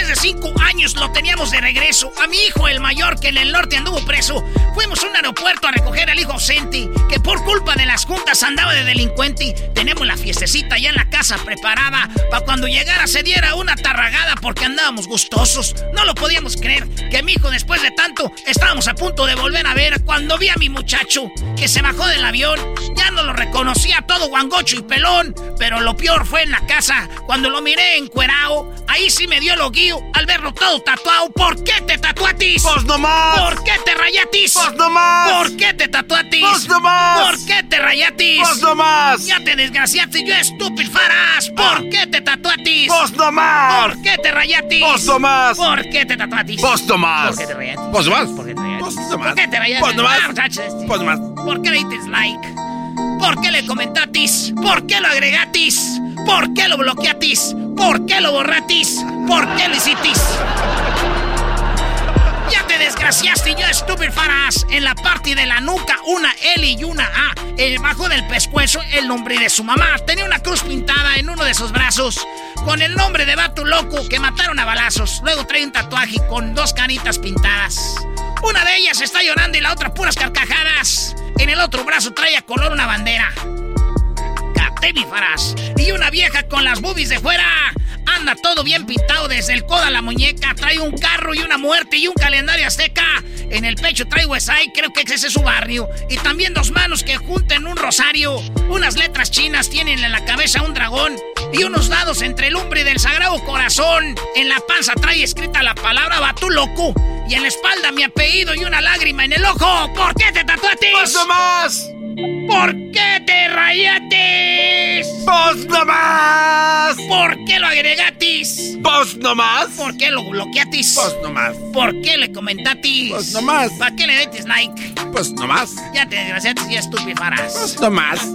Después de cinco años lo teníamos de regreso. A mi hijo, el mayor, que en el norte anduvo preso. Fuimos a un aeropuerto a recoger al hijo ausente, que por culpa de las juntas andaba de delincuente. Tenemos la fiestecita ya en la casa preparada. Para cuando llegara se diera una tarragada porque andábamos gustosos. No lo podíamos creer que mi hijo, después de tanto, estábamos a punto de volver a ver. Cuando vi a mi muchacho, que se bajó del avión, ya no lo reconocía todo guangocho y pelón. Pero lo peor fue en la casa, cuando lo miré encuerao. Ahí sí me dio lo al verlo todo tatuado. ¿Por qué te tatuatis? ¡Pues nomás! ¿Por qué te rayatis? ¡Pues nomás! ¿Por qué te tatuatis? ¡Pues nomás! ¿Por qué te rayatis? ¡Pues nomás! Ya te desgraciaste, yo estúpido faras. ¿Por qué te tatuatis? ¡Pues nomás! ¿Por qué te rayatis? ¡Pues nomás! ¿Por qué te tatuatis? ¡Pues nomás! ¿Por qué te rayatis? ¡Pues nomás! ¿Por qué te rayatis? ¡Pues ¿Por qué te rayatis? ¡Pues nomás! Ah, muchachos, este. ¡Pues nomás! ¿Por qué le dices like? ¿Por qué le comentatis? ¿Por qué lo agregatis? ¿Por qué lo bloqueatis? ¿Por qué lo borratis? ¿Por qué lo hicitis? Ya te desgraciaste, yo estúpido faras. En la parte de la nuca, una L y una A. Debajo del pescuezo, el nombre de su mamá. Tenía una cruz pintada en uno de sus brazos. Con el nombre de vato loco que mataron a balazos. Luego trae un tatuaje con dos canitas pintadas. Una de ellas está llorando y la otra puras carcajadas. En el otro brazo trae a color una bandera. Catémifaras. Y una vieja con las boobies de fuera. Anda todo bien pintado desde el codo a la muñeca. Trae un carro y una muerte y un calendario azteca. En el pecho trae Westside, creo que ese es su barrio. Y también dos manos que junten un rosario. Unas letras chinas tienen en la cabeza un dragón. Y unos dados entre el lumbre del sagrado corazón. En la panza trae escrita la palabra Batú loco. Y en la espalda mi apellido y una lágrima en el ojo. ¿Por qué te tatuaste? ¡Pues nomás! ¿Por qué te rayatis? ¡Pues nomás! ¿Por qué lo agregatis? ¡Pues nomás! ¿Por qué lo bloqueatis? ¡Pues nomás! ¿Por qué le comentatis? ¡Pues nomás! ¿Para qué le detis like? ¡Pues nomás! Ya te desgraciatis y estúpido farás. ¡Pues nomás! *laughs*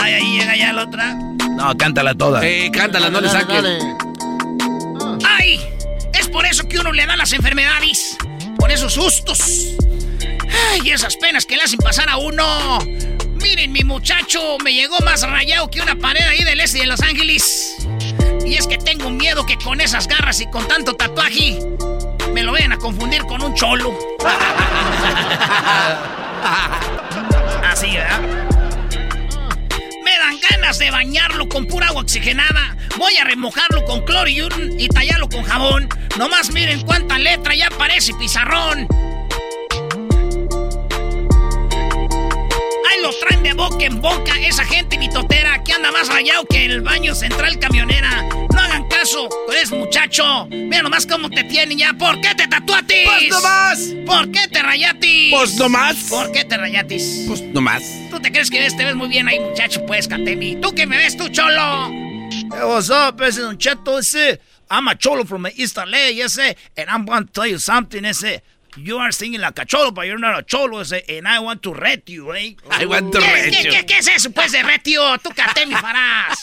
Ay, ahí llega ya la otra. No, cántala toda. Sí, cántala, no le saques. ¡Ay! Es por eso que uno le da las enfermedades. Por esos sustos. ¡Ay! Esas penas que le hacen pasar a uno. Miren, mi muchacho me llegó más rayado que una pared ahí del este de Los Ángeles. Y es que tengo miedo que con esas garras y con tanto tatuaje me lo vayan a confundir con un cholo. *laughs* Así, ¿verdad? Me dan ganas de bañarlo con pura agua oxigenada. Voy a remojarlo con cloro y, un- y tallarlo con jabón. Nomás miren cuánta letra ya parece pizarrón. Traen de boca en boca esa gente mitotera que anda más rayado que el baño central camionera. No hagan caso, eres muchacho. Mira nomás cómo te tienen ya. ¿Por qué te tatuatis? ¡Pues nomás! ¿Por qué te rayatis? ¡Pues nomás! ¿Por qué te rayatis? ¡Pues nomás! ¿Tú te crees que ves? Te ves muy bien ahí, muchacho, pues, Katemi. ¿Tú que me ves, tú, cholo? Hey, what's up? Don Cheto, ese. I'm a cholo from the East LA, ese. And I'm going to tell you something, ese. You are singing like a cholo, but you're not a cholo. And I want to ret you, eh? I want to ¿Qué, ret qué, you. qué, qué es eso, pues, de ret you? Tú cate mi farás.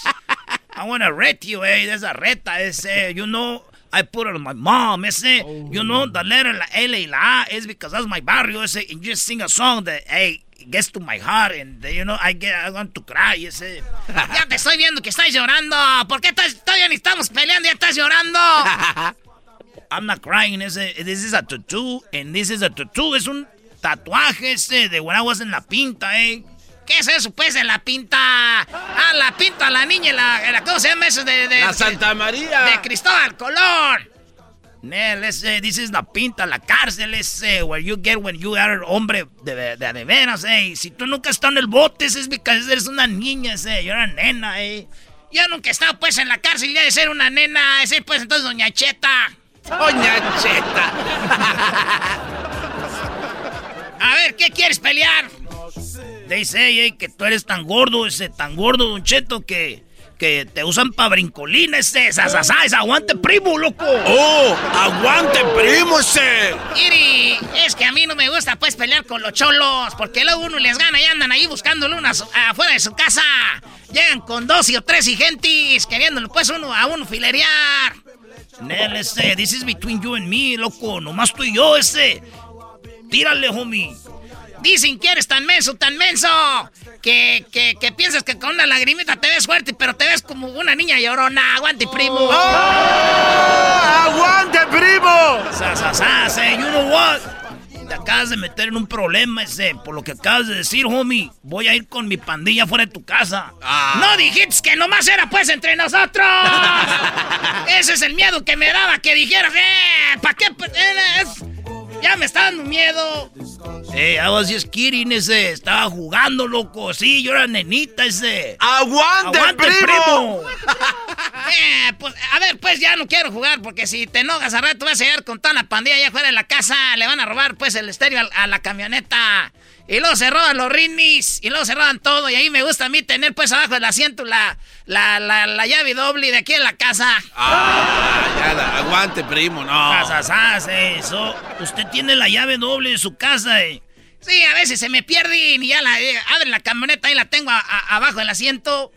I want to ret you, eh? There's a reta, ese. You know... I put it on my mom, ese. You know, the letter, la L y la A is because that's my barrio, ese. And you just sing a song that, hey, gets to my heart and, you know, I get, I want to cry, ese. ya te estoy viendo que estás llorando. ¿Por qué estás, todavía ni estamos peleando y ya estás llorando? I'm not crying, ese. This is a tattoo, and this is a tattoo. Es un tatuaje, ese, de when I was en la pinta, eh. ¿Qué es eso, pues, en la pinta? Ah, la pinta, la niña, la, la- ¿cómo se llama eso? De, de, La Santa María. De Cristóbal Colón. Nel, ese, this is la pinta, la cárcel, ese, where you get when you are hombre de, de, de, veras, eh. Si tú nunca has estado en el bote, ese es porque eres una niña, ese, yo era nena, eh. Yo nunca he estado, pues, en la cárcel ya de ser una nena, ese, pues, entonces, doña Cheta. Doña Cheta. A ver, ¿qué quieres pelear? Dice ey, que tú eres tan gordo, ese, tan gordo, Don Cheto, que, que te usan pa' brincolina, ese, ese, aguante primo, loco. ¡Oh! ¡Aguante primo ese! Iri, es que a mí no me gusta, pues, pelear con los cholos, porque luego uno les gana y andan ahí buscándole unas afuera de su casa. Llegan con dos y o tres y gentis, queriéndole, pues, uno a uno filerear. Nel, ese, this is between you and me, loco, nomás tú y yo, ese. Tírale, homie. Dicen que eres tan menso, tan menso, que, que, que piensas que con una lagrimita te ves fuerte, pero te ves como una niña llorona. Aguante, primo. ¡Aguante, primo! Sa, sa, sa, say, you know what? Te acabas de meter en un problema ese, por lo que acabas de decir, homie. Voy a ir con mi pandilla fuera de tu casa. No dijiste que nomás era pues entre nosotros. *laughs* Ese es el miedo que me daba, que dijeras, eh, ¿para qué? eh, es- Ya me está dando miedo. Eh, I was just kidding, ese. Estaba jugando, loco. Sí, yo era nenita, ese. ¡Aguante, primo! *laughs* Eh, pues, a ver, pues ya no quiero jugar porque si te enojas a rato vas a llegar con toda la pandilla allá afuera de la casa, le van a robar pues el estéreo a, la camioneta. Y luego se roban los rinis, y luego se roban todo. Y ahí me gusta a mí tener pues abajo del asiento la, la, la, la llave doble de aquí en la casa. ¡Ah! Ya, aguante, primo, no. Sasasas, eh, eso. Usted tiene la llave doble de su casa, eh. Sí, a veces se me pierde y ya la eh, abre la camioneta y la tengo a- a- abajo del asiento.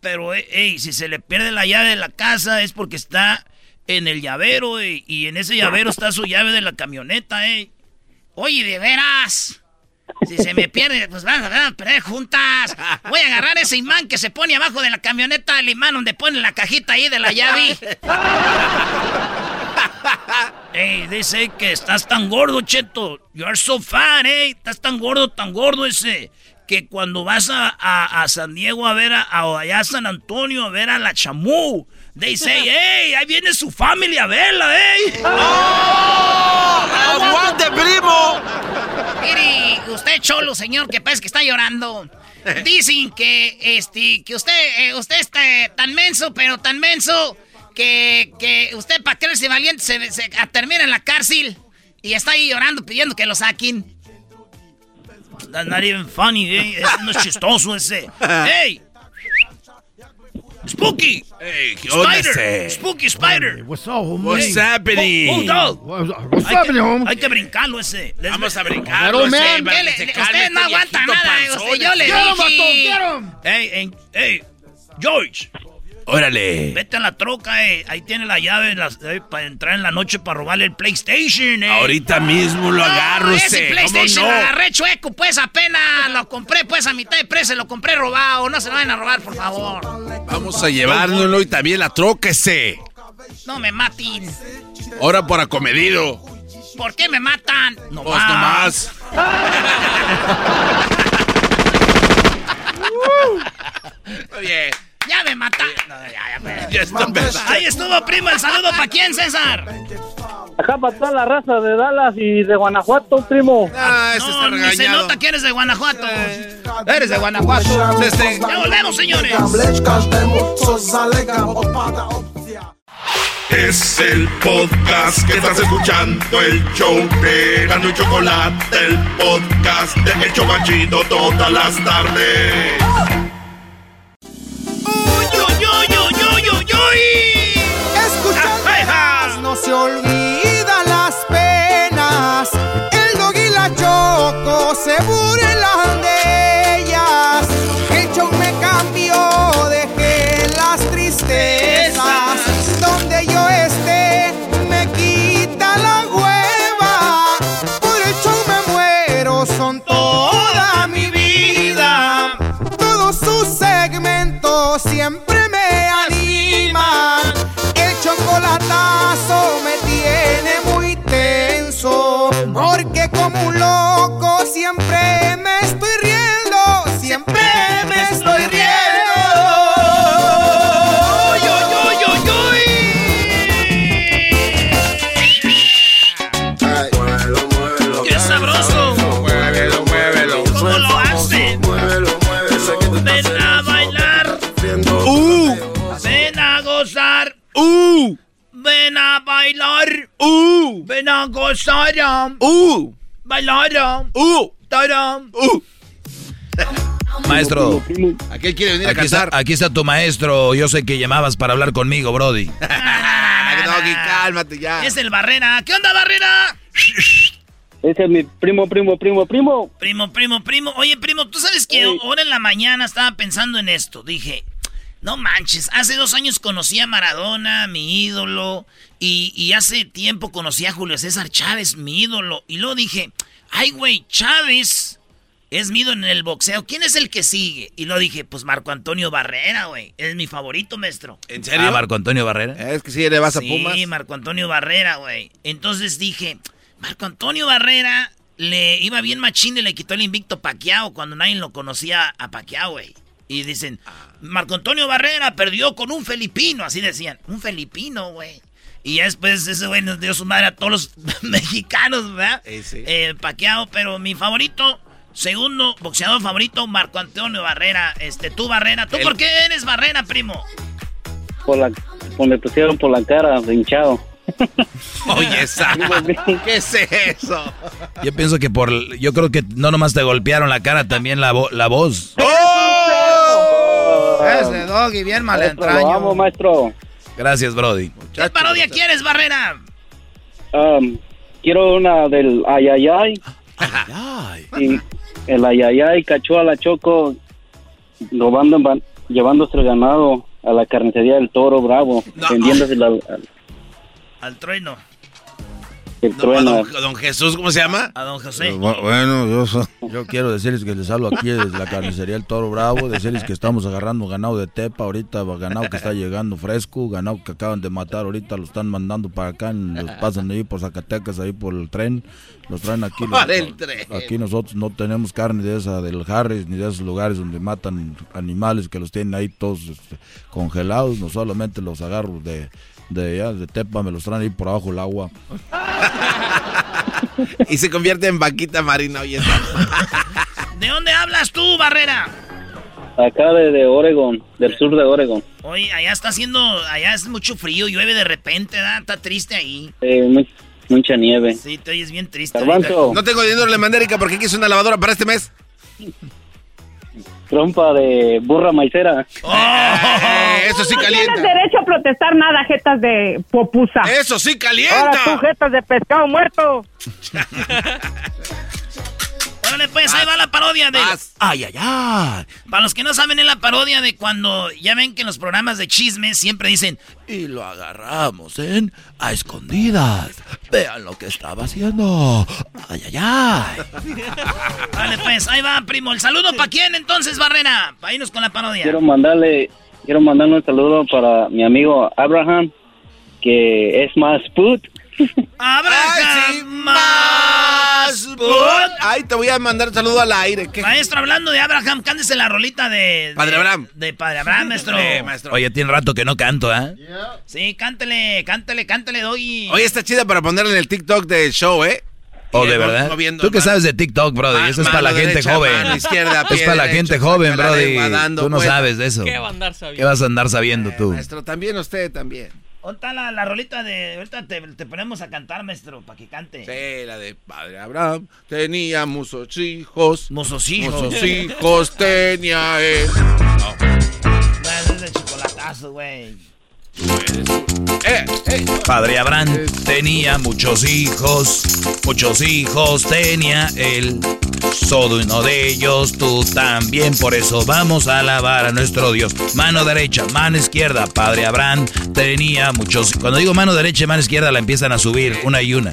Pero, eh, ey, si se le pierde la llave de la casa es porque está en el llavero, eh, y en ese llavero está su llave de la camioneta, eh. Oye, de veras. Si se me pierde, pues vamos a perder juntas. Voy a agarrar ese imán que se pone abajo de la camioneta, el imán donde pone la cajita ahí de la llave. Ey, dice que estás tan gordo, Cheto. You are so fat, eh. Estás tan gordo, tan gordo ese. Que cuando vas a, a- San Diego a ver a, allá San Antonio a ver a la chamú, they say, hey, ahí viene su familia a verla, eh. ¡Aguante, primo! Mire, usted cholo, señor, que parece que está llorando. Dicen que este que usted eh, usted está eh, tan menso, pero tan menso que, que usted para creerse valiente se, se- termina en la cárcel y está ahí llorando pidiendo que lo saquen. That's not even funny, eh. Eso no es chistoso ese. *laughs* ¡Hey! ¡Spooky! Hey, ¿qué onda ¡Spider! ¡Spooky Spider! What's up, homie? What's happening? Hold on. What's Hay happening, que, homie? hay que brincarlo ese. Les- Vamos a brincarlo, ese, para ¿Qué le- que se le- calme usted este no aguanta viejito nada, yo le dije. vato, get him. Hey, en- hey, George, Órale. vete a la troca, eh. Ahí tiene la llave las- eh, para entrar en la noche para robarle el PlayStation, eh. Ahorita mismo lo agarro, No, ese. ese ¿Cómo PlayStation no? lo agarré chueco, pues apenas lo compré, pues a mitad de precio, lo compré robado. No se lo vayan a robar, por favor. Vamos a llevárnoslo y también la troca ese. No me maten. Ahora por acomedido. ¿Por qué me matan? No Pues nomás. *laughs* Muy bien. Ya me matan. No, ya, ya, ya. Ya está empezando. Ahí estuvo, primo. El saludo para quién, César. Acá para toda la raza de Dallas y de Guanajuato, primo. Ah, ese está No, ni se nota que eres de Guanajuato. Eres de Guanajuato. Este- Ya volvemos, señores. Es el podcast que estás escuchando, el show de Gano y Chocolate, el podcast de El Chobachito todas las tardes uy, uy, uy, uy, uy! ¡Escuchando! ¡No se olvide! Ven a bailar. Uh. Ven a gozar. Uh. Bailar. Uh. Taram. Uh. Maestro, Aquel quiere venir a aquí está, cantar. aquí está tu maestro. Yo sé que llamabas para hablar conmigo, Brody. *laughs* Doggy, cálmate ya. Es el Barrera. ¿Qué onda, Barrera? Ese es mi primo, primo, primo, primo. Primo, primo, primo. Oye, primo, tú sabes que ahora en la mañana estaba pensando en esto. Dije, no manches, hace dos años conocí a Maradona, mi ídolo, y, y hace tiempo conocí a Julio César Chávez, mi ídolo. Y luego dije, ay, güey, Chávez es mi ídolo en el boxeo. ¿Quién es el que sigue? Y luego dije, pues Marco Antonio Barrera, güey. Es mi favorito, maestro. ¿En serio? Ah, Marco Antonio Barrera. Es que sí, le vas a Sí, Pumas. Marco Antonio Barrera, güey. Entonces dije, Marco Antonio Barrera le iba bien machín y le quitó el invicto Paquiao cuando nadie lo conocía a Paquiao, güey. Y dicen, Marco Antonio Barrera perdió con un filipino, así decían. Un filipino, güey. Y ya después ese güey nos dio su madre a todos los *laughs* mexicanos, ¿verdad? Eh, sí. Eh, Pacquiao, pero mi favorito, segundo boxeador favorito, Marco Antonio Barrera. Este, tú Barrera. ¿Tú El- por qué eres Barrera, primo? Por la, por me pusieron por la cara, hinchado. *laughs* Oye, esa. ¿Qué es eso? Yo pienso que por. Yo creo que no nomás te golpearon la cara, también la, vo- la voz. Ese doggy bien Maestro, lo amo, maestro. Gracias, Brody. ¿Qué parodia quieres, Barrera? Um, quiero una del ayayay. Y el ayayay cachó a la Choco robando, llevándose el ganado a la carnicería del Toro Bravo, vendiéndose la- al- Al trueno. El No, a don, don Jesús, ¿cómo se llama? A don José. Bueno, yo, yo quiero decirles que les hablo aquí desde la carnicería El Toro Bravo, decirles que estamos agarrando ganado de Tepa ahorita, ganado que está llegando fresco, ganado que acaban de matar ahorita, lo están mandando para acá, los pasan ahí por Zacatecas, ahí por el tren, los traen aquí. los- Para el tren. Aquí nosotros no tenemos carne de esa del Harris ni de esos lugares donde matan animales que los tienen ahí todos este, congelados, no solamente los agarro de de allá, de Tepa, me los traen ahí por abajo el agua. *laughs* Y se convierte en vaquita marina. Oye, *laughs* ¿De dónde hablas tú, Barrera? Acá de, de Oregon, del sur de Oregon. Oye, allá está haciendo, allá es mucho frío, llueve de repente, ¿verdad? Está triste ahí. Eh, mu- mucha nieve. Sí, te oyes bien triste. No tengo dinero en la mandérica porque quiso una lavadora para este mes. Trompa de burra maicera. Eh, eso sí no calienta. tienes derecho a protestar nada, jetas de popusa. Eso sí calienta. Ahora tú, jetas de pescado muerto. *laughs* Órale, pues, ahí va la parodia de... Ay, ay, ay. Para los que no saben, es la parodia de cuando ya ven que en los programas de chismes siempre dicen... Y lo agarramos en a escondidas. Vean lo que estaba haciendo. Ay, ay, ay. *laughs* Vale, pues, ahí va, primo. ¿El saludo para quién entonces, Barrera? Para irnos con la parodia. Quiero mandarle, quiero mandarle un saludo para mi amigo Abraham, que es más put. Abraham más Ay, te voy a mandar un saludo al aire. ¿Qué? Maestro, hablando de Abraham, cándese la rolita de... de- Padre Abraham. De Padre Abraham, maestro. Eh, maestro. Oye, tiene rato que no canto, ¿eh? Sí, cántele, cántele, cántele, Doggy. Oye, está chida para ponerla en el TikTok del show, ¿eh? ¿O Y de verdad? ¿Tú qué mano- sabes de TikTok, Brody? Eso es para la gente derecha, joven. mano izquierda, es para la gente joven, Brody. Tú no sabes de eso. ¿Qué va a andar sabiendo? ¿Qué vas a andar sabiendo tú? Maestro, también usted, también. ¿Dónde la, la rolita de... Ahorita te, te ponemos a cantar, maestro, para que cante. Sí, la de Padre Abraham. Tenía muchos hijos. Muchos hijos. Muchos *laughs* hijos tenía él. No, ese es el chocolatazo, güey. Padre Abraham tenía muchos hijos, muchos hijos tenía él. Solo uno de ellos, tú también, por eso vamos a alabar a nuestro Dios. Mano derecha, mano izquierda, Padre Abraham tenía muchos. Cuando digo mano derecha y mano izquierda la empiezan a subir una y una.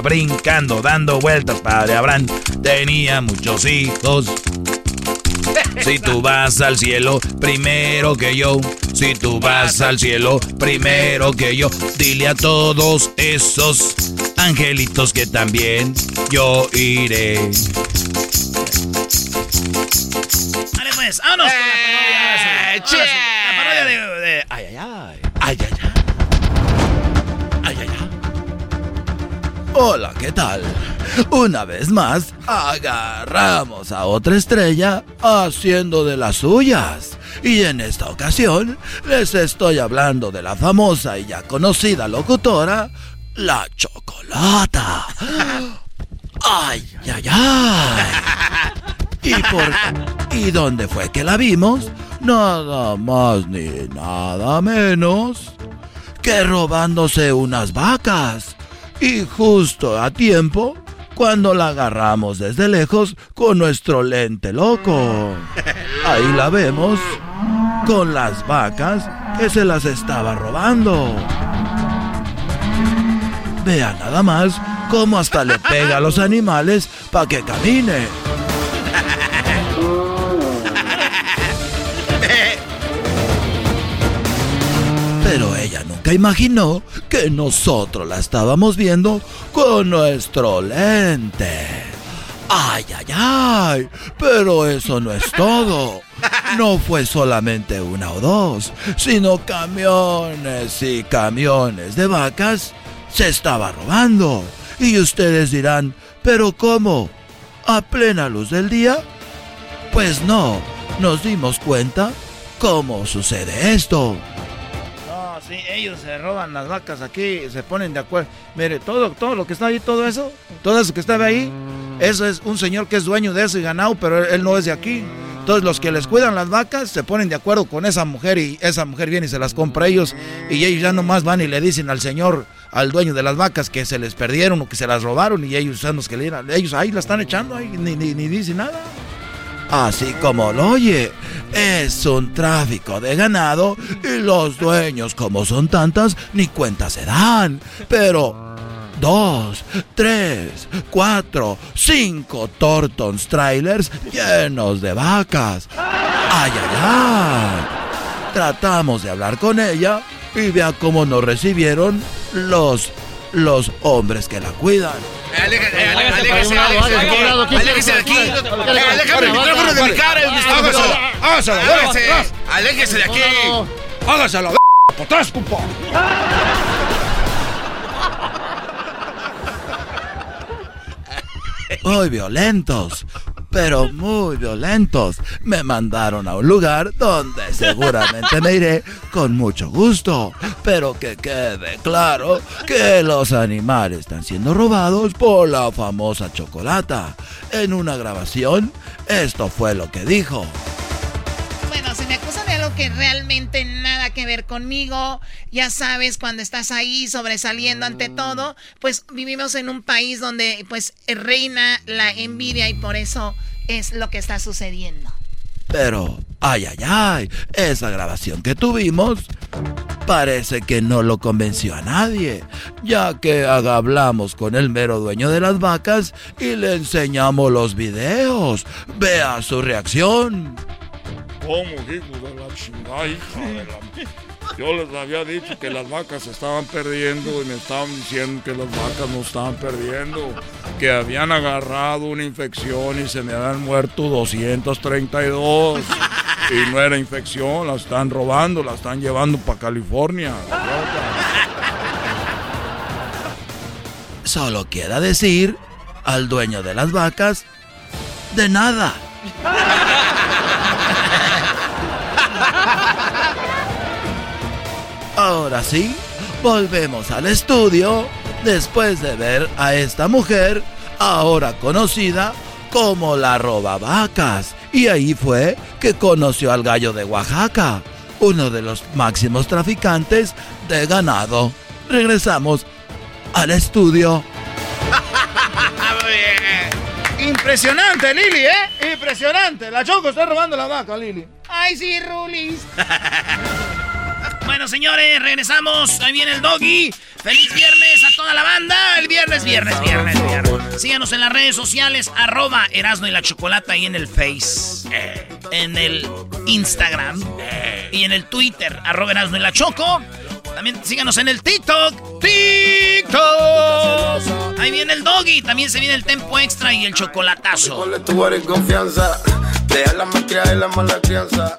brincando, dando vueltas. Padre Abraham tenía muchos hijos. Si tú vas al cielo primero que yo, si tú vas al cielo primero que yo, dile a todos esos angelitos que también yo iré. Vale, pues, vámonos con la parodia. ahora sí, ahora sí. La parodia de, de- Ay, ay, ay. Ay, ay, Hola, ¿qué tal? Una vez más, agarramos a otra estrella haciendo de las suyas. Y en esta ocasión, les estoy hablando de la famosa y ya conocida locutora, La Chocolata. ¡Ay, ay, ay! ¿Y, por, ¿Y dónde fue que la vimos? Nada más ni nada menos que robándose unas vacas. Y justo a tiempo, cuando la agarramos desde lejos con nuestro lente loco. Ahí la vemos con las vacas que se las estaba robando. Vea nada más cómo hasta le pega a los animales para que camine. Nunca imaginó que nosotros la estábamos viendo con nuestro lente. Ay, ay, ay. Pero eso no es todo. No fue solamente una o dos, sino camiones y camiones de vacas se estaba robando. Y ustedes dirán, ¿pero cómo? ¿A plena luz del día? Pues no, nos dimos cuenta cómo sucede esto. Sí, ellos se roban las vacas aquí, se ponen de acuerdo. Mire, todo, todo lo que está ahí, todo eso, todo eso que estaba ahí, eso es un señor que es dueño de eso y ganado, pero él no es de aquí. Entonces los que les cuidan las vacas se ponen de acuerdo con esa mujer y esa mujer viene y se las compra a ellos y ellos ya nomás van y le dicen al señor, al dueño de las vacas que se les perdieron o que se las robaron y ellos son los que le dirán, ellos ahí la están echando ahí, ni, ni, ni dicen nada. Así como lo oye, es un tráfico de ganado y los dueños, como son tantas, ni cuenta se dan. Pero dos, tres, cuatro, cinco Tortons trailers llenos de vacas. ¡Ay, ay, ay! Tratamos de hablar con ella y vea cómo nos recibieron los, los hombres que la cuidan. Aléjese, aléjese, aléjese, aléjese de aquí. Aléjame el micrófono de mi cara. Hágaselo, hágaselo, aléjese. Aléjese de aquí. Hágaselo, atrás, compa. Muy violentos, pero muy violentos. Me mandaron a un lugar donde seguramente me iré con mucho gusto. Pero que quede claro que los animales están siendo robados por la famosa chocolata. En una grabación, esto fue lo que dijo. Bueno, se me acusa de algo que realmente nada que ver conmigo. Ya sabes, cuando estás ahí sobresaliendo ante todo, pues vivimos en un país donde pues reina la envidia y por eso es lo que está sucediendo. Pero, ay, ay, ay, esa grabación que tuvimos parece que no lo convenció a nadie, ya que haga- hablamos con el mero dueño de las vacas y le enseñamos los videos. Vea su reacción. ¿Cómo, hijo de la chingada, hija de la... *laughs* Yo les había dicho que las vacas estaban perdiendo y me estaban diciendo que las vacas no estaban perdiendo, que habían agarrado una infección y se me habían muerto 232. Y no era infección, la están robando, la están llevando para California. Solo queda decir al dueño de las vacas, de nada. Ahora sí, volvemos al estudio después de ver a esta mujer, ahora conocida como la roba vacas. Y ahí fue que conoció al gallo de Oaxaca, uno de los máximos traficantes de ganado. Regresamos al estudio. *laughs* Impresionante, Lili, ¿eh? Impresionante. La Choco está robando la vaca, Lili. Ay, sí, Rulis. *laughs* bueno, señores, regresamos. Ahí viene el doggy. Feliz viernes a toda la banda. El viernes, viernes, viernes, viernes. Síganos en las redes sociales, arroba Erasno y la Chocolata y en el Face, en el Instagram y en el Twitter, arroba Erasno y la Choco. También síganos en el TikTok. TikTok. Ahí viene el doggy. También se viene el tempo extra y el chocolatazo. confianza. la y la mala crianza.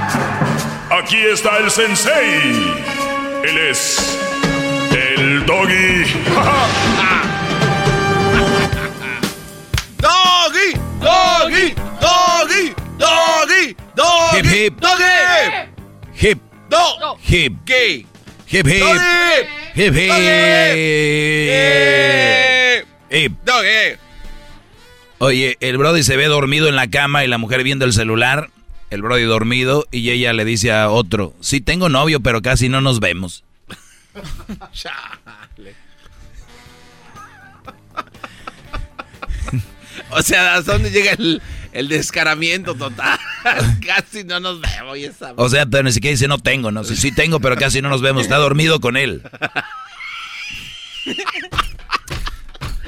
Aquí está el sensei. Él es el doggy. *laughs* doggy, doggy, doggy, doggy, doggy, hip hip, doggy, hip, do, hip, gay, hip hip, hip hip, hip, doggy. Oye, el Brody se ve dormido en la cama y la mujer viendo el celular. El Brody dormido y ella le dice a otro, sí tengo novio, pero casi no nos vemos. *laughs* *laughs* o sea, ¿hasta dónde llega el, el descaramiento total? *laughs* casi no nos vemos. Y esa... O sea, pero ni siquiera dice no tengo, no. Sí, sí tengo, pero casi no nos vemos. Está dormido con él.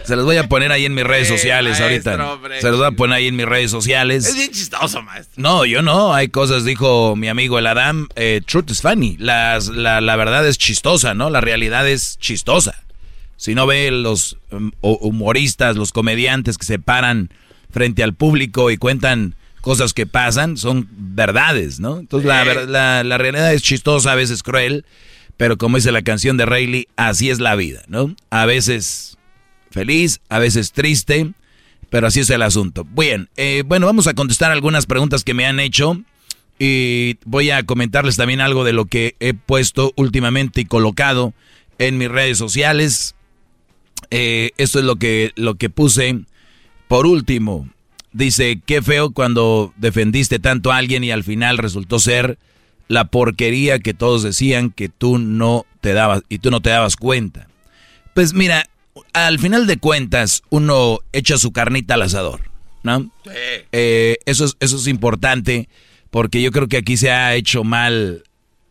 Se los voy a poner ahí en mis redes *laughs* sociales ahorita. Se los voy a poner ahí en mis redes sociales. Es bien chistoso, maestro. No, yo no. Hay cosas, dijo mi amigo el Adam. Eh, truth is funny. Las, la, la, verdad es chistosa, ¿no? La realidad es chistosa. Si no ve los um, humoristas, los comediantes que se paran frente al público y cuentan cosas que pasan, son verdades, ¿no? Entonces la, la, la realidad es chistosa, a veces cruel. Pero como dice la canción de Rayleigh, así es la vida, ¿no? A veces feliz, a veces triste, pero así es el asunto. Bien, eh, bueno, vamos a contestar algunas preguntas que me han hecho y voy a comentarles también algo de lo que he puesto últimamente y colocado en mis redes sociales. Eh, esto es lo que, lo que puse. Por último, dice, qué feo cuando defendiste tanto a alguien y al final resultó ser la porquería que todos decían que tú no te dabas y tú no te dabas cuenta. Pues mira, al final de cuentas, uno echa su carnita al asador, ¿no? Sí. Eh, eso, es, eso es importante porque yo creo que aquí se ha hecho mal.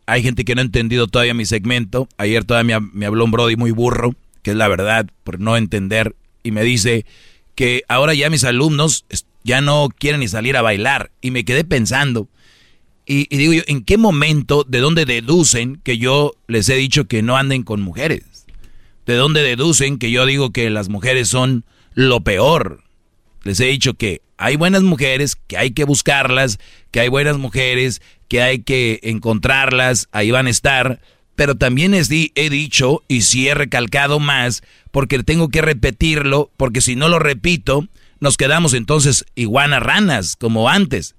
Hay gente que no ha entendido todavía mi segmento. Ayer todavía me, me habló un Brody muy burro, que es la verdad, por no entender, y me dice que ahora ya mis alumnos ya no quieren ni salir a bailar. Y me quedé pensando, y, y digo yo, ¿en qué momento, de dónde deducen que yo les he dicho que no anden con mujeres? ¿De dónde deducen que yo digo que las mujeres son lo peor? Les he dicho que hay buenas mujeres, que hay que buscarlas, que hay buenas mujeres, que hay que encontrarlas, ahí van a estar. Pero también he dicho, y sí he recalcado más, porque tengo que repetirlo, porque si no lo repito, nos quedamos entonces iguanas ranas, como antes.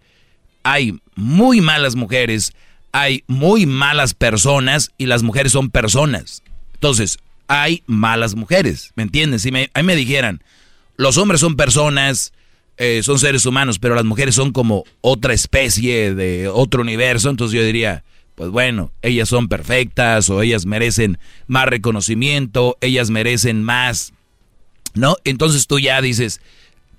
Hay muy malas mujeres, hay muy malas personas, y las mujeres son personas. Entonces, hay malas mujeres, ¿me entiendes? Si me, ahí me dijeran, los hombres son personas, eh, son seres humanos, pero las mujeres son como otra especie de otro universo, entonces yo diría, pues bueno, ellas son perfectas o ellas merecen más reconocimiento, ellas merecen más, ¿no? Entonces tú ya dices,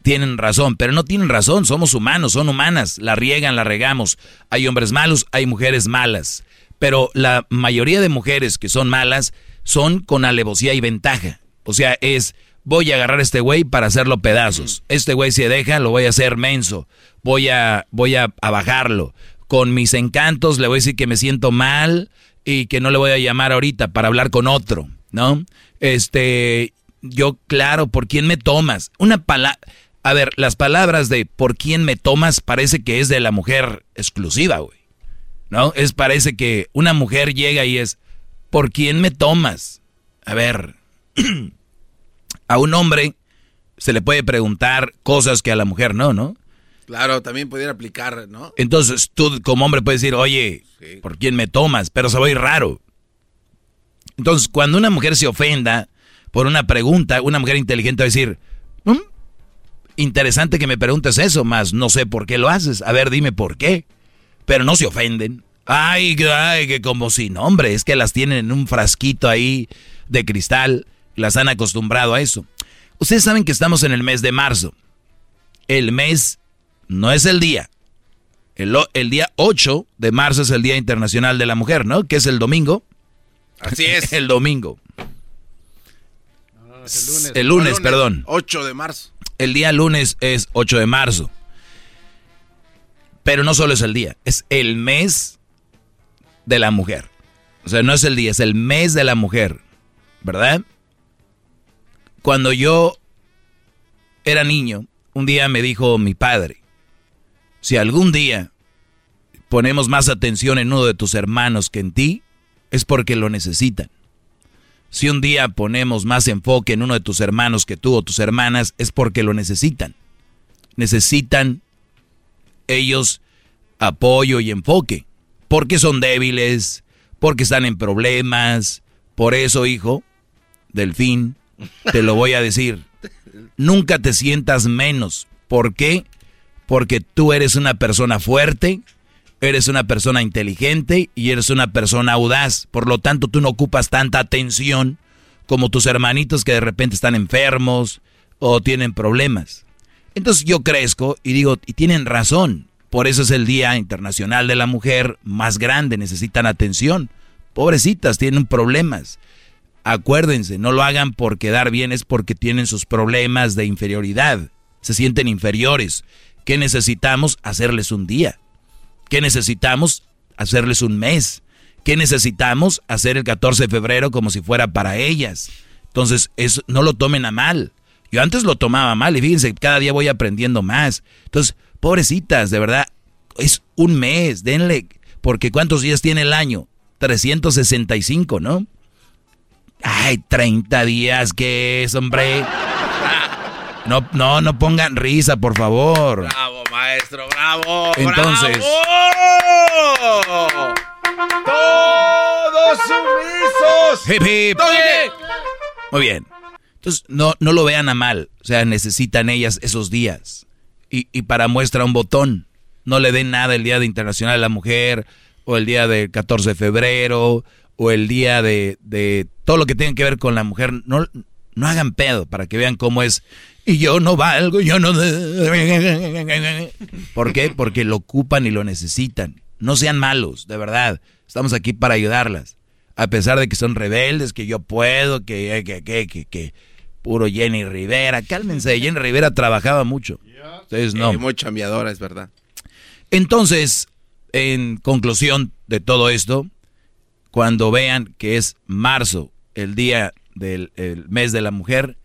tienen razón, pero no tienen razón, somos humanos, son humanas, la riegan, la regamos. Hay hombres malos, hay mujeres malas, pero la mayoría de mujeres que son malas son con alevosía y ventaja. O sea, es voy a agarrar a este güey para hacerlo pedazos. Este güey se deja, lo voy a hacer menso. Voy a voy a, a bajarlo. Con mis encantos le voy a decir que me siento mal y que no le voy a llamar ahorita para hablar con otro, ¿no? Este, yo claro, ¿por quién me tomas? Una palabra a ver, las palabras de por quién me tomas parece que es de la mujer exclusiva, güey. ¿No? Es parece que una mujer llega y es ¿por quién me tomas? A ver, *clears throat* a un hombre se le puede preguntar cosas que a la mujer no, ¿no? Claro, también pudiera aplicar, ¿no? Entonces tú como hombre puedes decir, oye, ¿por quién me tomas? Pero se va a ir raro. Entonces, cuando una mujer se ofenda por una pregunta, una mujer inteligente va a decir, ¿Mm? interesante que me preguntes eso, más no sé por qué lo haces. A ver, dime por qué. Pero no se ofenden. Ay, ay, que como si, no, hombre, es que las tienen en un frasquito ahí de cristal. Las han acostumbrado a eso. Ustedes saben que estamos en el mes de marzo. El mes no es el día. El, el día 8 de marzo es el Día Internacional de la Mujer, ¿no? Que es el domingo. Así es. *laughs* el domingo. el lunes. El lunes, perdón. 8 de marzo. El día lunes es 8 de marzo. Pero no solo es el día, es el mes de la mujer. O sea, no es el día, es el mes de la mujer. ¿Verdad? Cuando yo era niño, un día me dijo mi padre, si algún día ponemos más atención en uno de tus hermanos que en ti, es porque lo necesitan. Si un día ponemos más enfoque en uno de tus hermanos que tú o tus hermanas, es porque lo necesitan. Necesitan ellos apoyo y enfoque. Porque son débiles, porque están en problemas. Por eso, hijo, Delfín, te lo voy a decir. Nunca te sientas menos. ¿Por qué? Porque tú eres una persona fuerte, eres una persona inteligente y eres una persona audaz. Por lo tanto, tú no ocupas tanta atención como tus hermanitos que de repente están enfermos o tienen problemas. Entonces yo crezco y digo, y tienen razón. Por eso es el Día Internacional de la Mujer más grande, necesitan atención. Pobrecitas, tienen problemas. Acuérdense, no lo hagan por quedar bien, es porque tienen sus problemas de inferioridad. Se sienten inferiores. ¿Qué necesitamos? Hacerles un día. ¿Qué necesitamos? Hacerles un mes. ¿Qué necesitamos? Hacer el 14 de febrero como si fuera para ellas. Entonces, eso, no lo tomen a mal. Yo antes lo tomaba mal y fíjense, cada día voy aprendiendo más. Entonces, pobrecitas, de verdad, es un mes, denle, porque ¿cuántos días tiene el año? 365, ¿no? Ay, 30 días, ¿qué es, hombre? No, no, no pongan risa, por favor. Bravo, maestro, bravo. Entonces. ¡Bravo! ¡Todos sumisos! Hip, hip. Muy bien. Entonces, no, no lo vean a mal. O sea, necesitan ellas esos días. Y, y para muestra un botón. No le den nada el Día de Internacional de la Mujer, o el día del 14 de febrero, o el día de, de todo lo que tenga que ver con la mujer. No, no hagan pedo para que vean cómo es. Y yo no valgo, yo no. ¿Por qué? Porque lo ocupan y lo necesitan. No sean malos, de verdad. Estamos aquí para ayudarlas. A pesar de que son rebeldes, que yo puedo, que, que, que, que puro Jenny Rivera. Cálmense, Jenny Rivera trabajaba mucho. Ustedes no. Eh, muy chambeadora, es verdad. Entonces, en conclusión de todo esto, cuando vean que es marzo, el día del el mes de la mujer,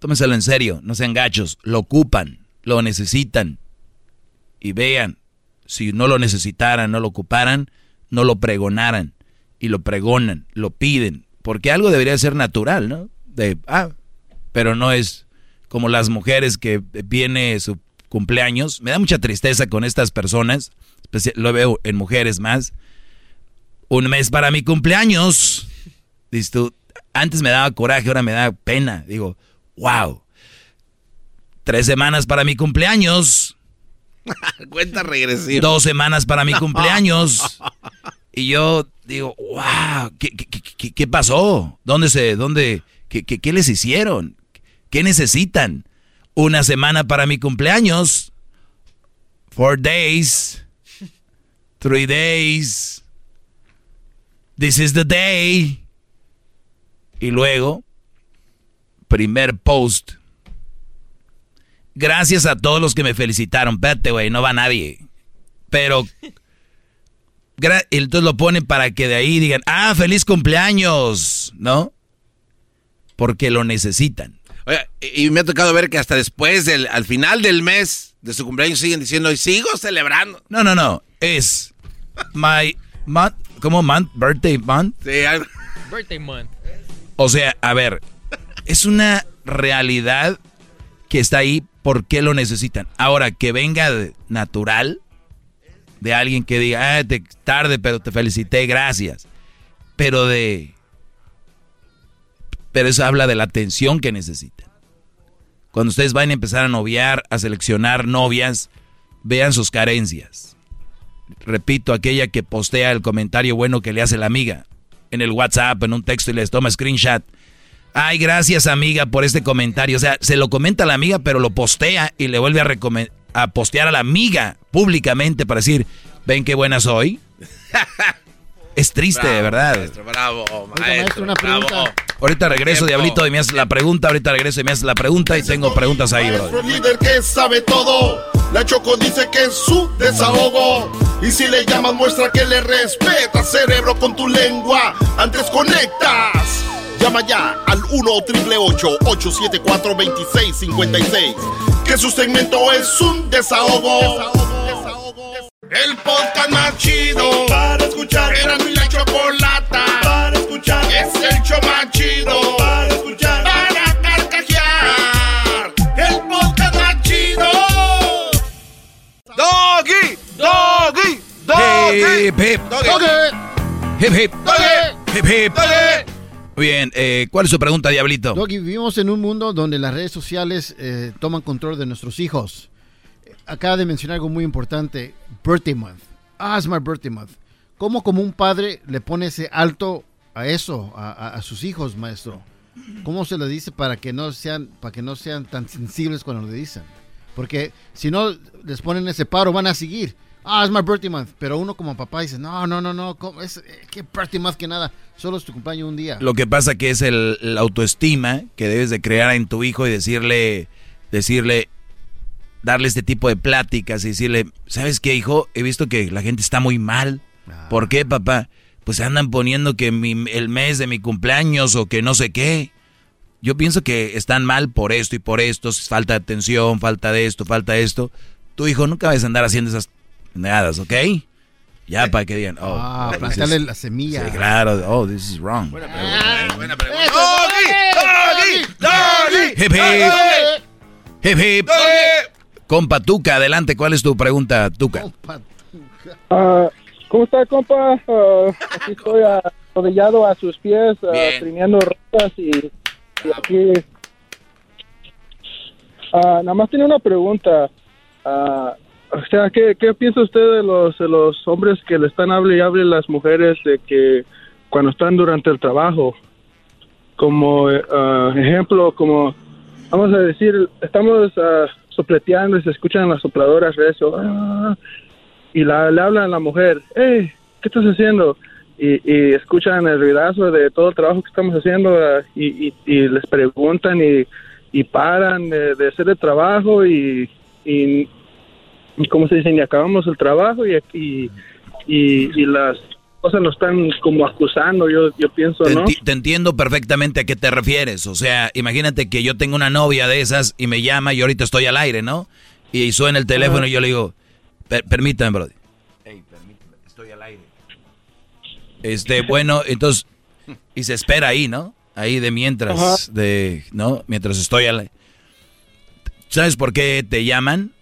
tómenselo en serio, no sean gachos, lo ocupan, lo necesitan. Y vean, si no lo necesitaran, no lo ocuparan, no lo pregonaran. Y lo pregonan, lo piden. Porque algo debería ser natural, ¿no? De, ah, pero no es como las mujeres que viene su cumpleaños. Me da mucha tristeza con estas personas, lo veo en mujeres más. Un mes para mi cumpleaños. Dices tú, antes me daba coraje, ahora me da pena. Digo, wow. Tres semanas para mi cumpleaños. *laughs* Cuenta regresiva. Dos semanas para mi *laughs* cumpleaños. y yo digo, wow, ¿qué, qué, qué, qué pasó? ¿Dónde se, dónde, qué, qué, les hicieron? ¿Qué necesitan? una semana para mi cumpleaños. Four days. Three days. This is the day. Y luego, primer post. Gracias a todos los que me felicitaron. Espérate, güey, no va nadie. Pero entonces lo ponen para que de ahí digan, ah, feliz cumpleaños, ¿no? Porque lo necesitan. Oye, y me ha tocado ver que hasta después del, al final del mes de su cumpleaños siguen diciendo, y sigo celebrando. No, no, no, es my month, ¿cómo month? Birthday month. Sí, algo. Birthday month. O sea, a ver, es una realidad que está ahí, ¿por qué lo necesitan? Ahora, que venga natural, de alguien que diga, ah, te, tarde, pero te felicité, gracias. Pero de... Pero eso habla de la atención que necesitan. Cuando ustedes van a empezar a noviar, a seleccionar novias, vean sus carencias. Repito, aquella que postea el comentario bueno que le hace la amiga en el WhatsApp, en un texto y les toma screenshot. Ay, gracias amiga por este comentario. O sea, se lo comenta a la amiga, pero lo postea y le vuelve a, a postear a la amiga públicamente para decir, ven qué buena soy. *laughs* es triste, de verdad. Maestro, bravo, maestro, una pregunta. Ahorita regreso, Diablito, y me haces la pregunta. Ahorita regreso y me haces la pregunta y tengo preguntas ahí, bro. líder que sabe todo. La Choco dice que es su desahogo. Y si le llamas, muestra que le respeta, cerebro, con tu lengua. Antes conectas. Llama ya al 1-888-874-2656. Que su segmento es un desahogo. El podcast más chido para escuchar. Era mi la chocolata para escuchar. Es el show más chido para escuchar. Para carcajear. El podcast más chido. Doggy, doggy, doggy. Hip, hip. Doggy. Hip, hip. Doggy. Hip, hip. Muy bien, eh, ¿cuál es su pregunta, Diablito? Doggy, vivimos en un mundo donde las redes sociales eh, toman control de nuestros hijos. Acaba de mencionar algo muy importante, birthday month. Ah, es my birthday month. ¿Cómo como un padre le pone ese alto a eso, a, a sus hijos, maestro? ¿Cómo se le dice para que no sean, para que no sean tan sensibles cuando le dicen? Porque si no les ponen ese paro, van a seguir. Ah, es my birthday month. Pero uno como papá dice, no, no, no, no, es, eh, ¿qué birthday month que nada? Solo es tu cumpleaños un día. Lo que pasa que es el, la autoestima que debes de crear en tu hijo y decirle, decirle, darle este tipo de pláticas y decirle, ¿sabes qué, hijo? He visto que la gente está muy mal. ¿Por qué, papá? Pues andan poniendo que mi, el mes de mi cumpleaños o que no sé qué. Yo pienso que están mal por esto y por esto, falta de atención, falta de esto, falta de esto. Tu hijo nunca vas a andar haciendo esas nada, ¿ok? Ya para que digan, oh, Ah, this plantarle is- la semilla. Sí, claro, oh, this is wrong. Buena pregunta. Buena pregunta. Doggy, doggy, Hip, hip. Hip, hip. Compa Tuca, adelante, ¿cuál es tu pregunta, Tuca? Ah, ¿Cómo está, compa? Ah, aquí estoy arrodillado a sus pies, ah, trineando ropas y, y aquí... Ah, nada más tiene una pregunta. Ah, o sea, ¿qué, ¿qué piensa usted de los, de los hombres que le están hable y hable a las mujeres de que cuando están durante el trabajo? Como ah, ejemplo, como vamos a decir, estamos ah, sopleteando y se escuchan las sopladoras recio. ah, y la, le hablan a la mujer, hey, ¿qué estás haciendo? Y, y escuchan el ruidazo de todo el trabajo que estamos haciendo ah, y, y- les preguntan y, y paran de, de hacer el trabajo y, y, ¿cómo se dice? Y acabamos el trabajo y, y, y, y las cosas nos están como acusando, yo, yo pienso, Te, ¿no? enti- te entiendo perfectamente a qué te refieres. O sea, imagínate que yo tengo una novia de esas y me llama y ahorita estoy al aire, ¿no? Y suena el teléfono y yo le digo, "Per- permítame, brother. estoy al aire. Este, bueno, entonces, y se espera ahí, ¿no? Ahí de mientras, Ajá. de, ¿no? Mientras estoy al aire. ¿Sabes por qué te llaman?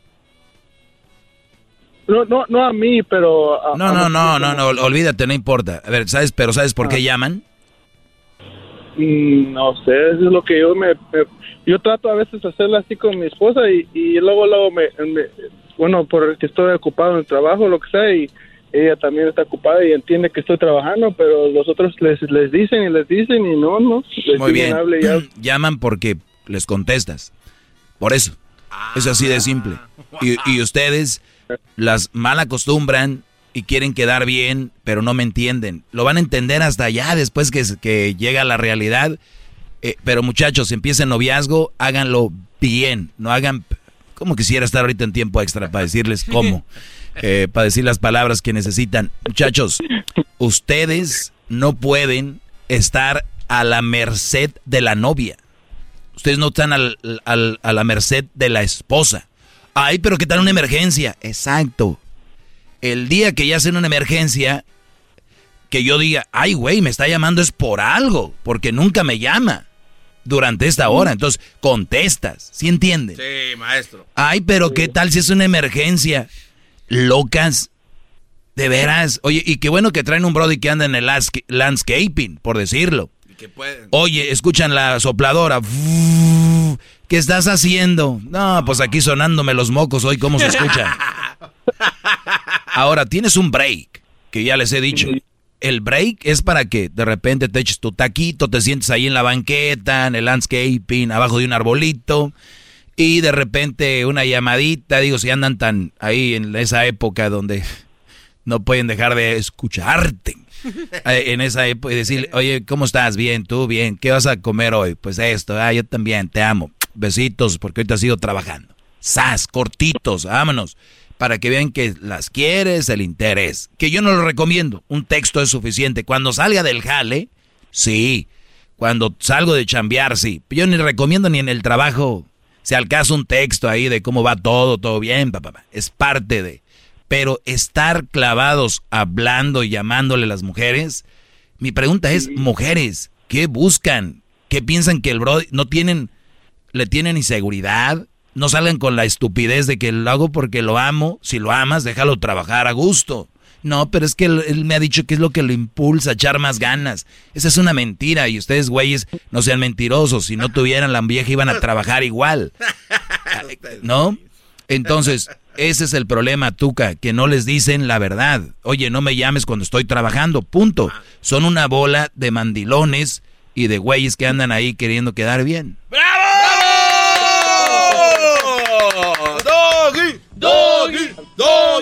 No, no, no a mí, pero... a- No, a no, no, no, no, olvídate, no importa. A ver, ¿sabes? Pero ¿sabes por qué llaman? Mm, No sé, eso es lo que yo me, me- yo trato a veces de hacerlo así con mi esposa y, y luego luego me, me- bueno porque estoy ocupado en el trabajo lo que sea y ella también está ocupada y entiende que estoy trabajando pero los otros les les dicen y les dicen y no no les Muy bien. hable. *clears throat* Llaman porque les contestas. Por eso. Es así de simple. Y, y ustedes las mal acostumbran y quieren quedar bien, pero no me entienden. Lo van a entender hasta allá después que, que llega la realidad. Eh, pero muchachos, empiecen noviazgo, háganlo bien, no hagan como quisiera estar ahorita en tiempo extra para decirles cómo, eh, para decir las palabras que necesitan. Muchachos, ustedes no pueden estar a la merced de la novia. Ustedes no están al, al, a la merced de la esposa. Ay, pero ¿qué tal una emergencia? Exacto. El día que ya hacen una emergencia, que yo diga, ay, güey, me está llamando es por algo, porque nunca me llama durante esta hora. Entonces, contestas, ¿sí entienden? Sí, maestro. Ay, pero ¿qué tal si es una emergencia? Locas. De veras. Oye, y qué bueno que traen un brody que anda en el landscaping, por decirlo. Oye, escuchan la sopladora. ¿Qué estás haciendo? No, pues aquí sonándome los mocos hoy, ¿cómo se escucha? *laughs* Ahora, tienes un break, que ya les he dicho. El break es para que de repente te eches tu taquito, te sientes ahí en la banqueta, en el landscaping, abajo de un arbolito, y de repente una llamadita, digo, si andan tan ahí en esa época donde no pueden dejar de escucharte. *laughs* Eh, en esa época y decir, oye, ¿cómo estás? Bien, tú, bien. ¿Qué vas a comer hoy? Pues esto, ah, yo también, te amo. Besitos, porque te has ido trabajando. Sas, cortitos, vámonos para que vean que las quieres, el interés. Que yo no lo recomiendo, un texto es suficiente. Cuando salga del jale, sí. Cuando salgo de chambear, sí. Yo ni recomiendo ni en el trabajo, si al caso un texto ahí de cómo va todo, todo bien, papá. Es parte de. Pero estar clavados hablando y llamándole a las mujeres, mi pregunta es, mujeres, ¿qué buscan? ¿Qué piensan que el bro no tienen, le tienen inseguridad? No salgan con la estupidez de que lo hago porque lo amo. Si lo amas, déjalo trabajar a gusto. No, pero es que él, me ha dicho que es lo que lo impulsa a echar más ganas. Esa es una mentira y ustedes, güeyes, no sean mentirosos. Si no tuvieran la vieja iban a trabajar igual. *laughs* ¿No? Entonces, ese es el problema, Tuca, que no les dicen la verdad. Oye, no me llames cuando estoy trabajando, punto. Son una bola de mandilones y de güeyes que andan ahí queriendo quedar bien.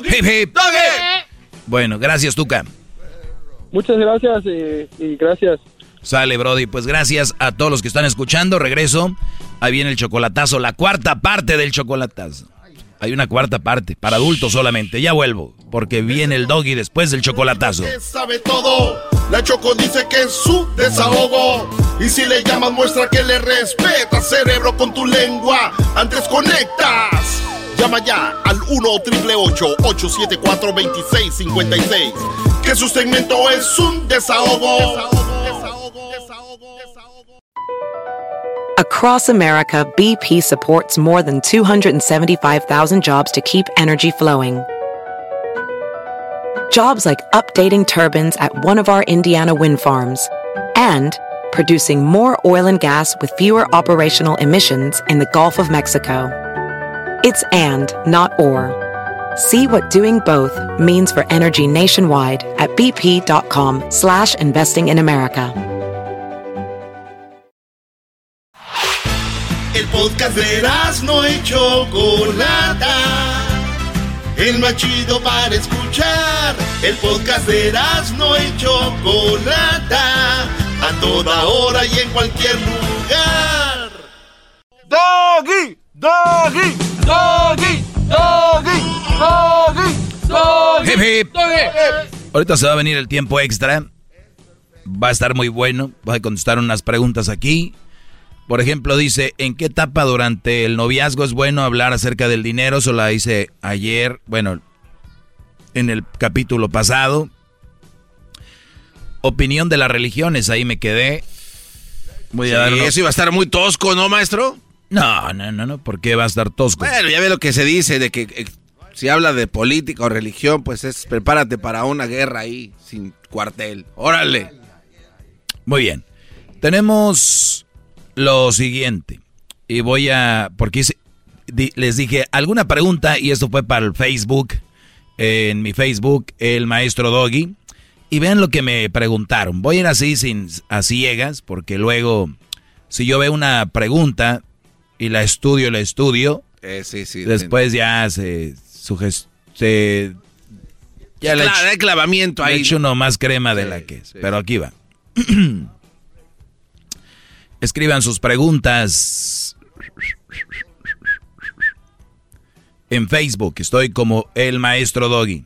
Doggy, hip, hip. Bueno, gracias, Tuca. Muchas gracias y, gracias. Sale, Brody. Pues gracias a todos los que están escuchando. Regreso. Ahí viene el chocolatazo, la cuarta parte del chocolatazo. Hay una cuarta parte, para adultos solamente. Ya vuelvo, porque viene el doggy después del chocolatazo. Sabe todo. La Choco dice que es su desahogo. Y si le llamas, muestra que le respeta, cerebro, con tu lengua. Antes conectas. Llama ya al 1-888-874-2656. Que su segmento es un desahogo. Across America, BP supports more than 275,000 jobs to keep energy flowing. Jobs like updating turbines at one of our Indiana wind farms and producing more oil and gas with fewer operational emissions in the Gulf of Mexico. It's and, not or. See what doing both means for energy nationwide at bp.com slash investing in America. El podcast de no y Chocolata. El más chido para escuchar. El podcast de no y Chocolata. A toda hora y en cualquier lugar. Doggy, doggy. Doggy, doggy, doggy, doggy. Hip, hip. Ahorita se va a venir el tiempo extra. Va a estar muy bueno. Voy a contestar unas preguntas aquí. Por ejemplo, dice, ¿en qué etapa durante el noviazgo es bueno hablar acerca del dinero? Eso la hice ayer, bueno, en el capítulo pasado. Opinión de las religiones, ahí me quedé. Voy a dar Eso iba a estar muy tosco, ¿no, maestro? No, no, no, no, ¿por qué va a estar tosco? Bueno, ya ve lo que se dice de que eh, si habla de política o religión, pues es prepárate para una guerra ahí sin cuartel. Órale. Muy bien. Tenemos lo siguiente. Y voy a porque les dije alguna pregunta y esto fue para el Facebook en mi Facebook el maestro Doggy y vean lo que me preguntaron. Voy a ir así sin a ciegas porque luego si yo veo una pregunta y la estudio, la estudio. Eh, sí, sí. Después ya se, se ya le claro, hay clavamiento ahí. Le hecho uno más crema de la que es. pero aquí va. *clears throat* Escriban sus preguntas en Facebook. Estoy como el maestro Doggy.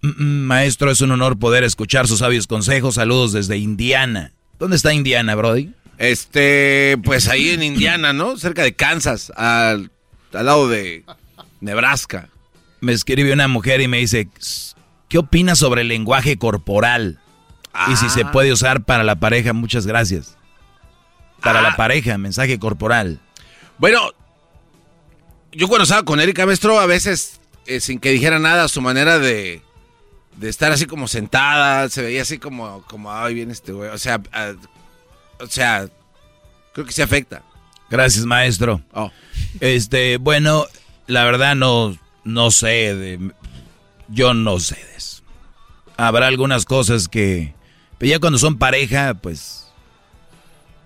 Maestro, es un honor poder escuchar sus sabios consejos. Saludos desde Indiana. ¿Dónde está Indiana, Brody? Este, pues ahí en Indiana, ¿no? Cerca de Kansas, al, al lado de Nebraska. Me escribe una mujer y me dice, ¿qué opinas sobre el lenguaje corporal? Y si se Ah. puede usar para la pareja, muchas gracias. Para la Ah. pareja, mensaje corporal. Bueno, yo cuando estaba con Erika Maestro, a veces, eh, sin que dijera nada, su manera de, de estar así como sentada, se veía así como, como ay, viene este güey. O sea, o sea, creo que se afecta. Gracias, maestro. Oh. Este, bueno, la verdad no, no sé de, yo no sé de eso. Habrá algunas cosas que, pero ya cuando son pareja, pues,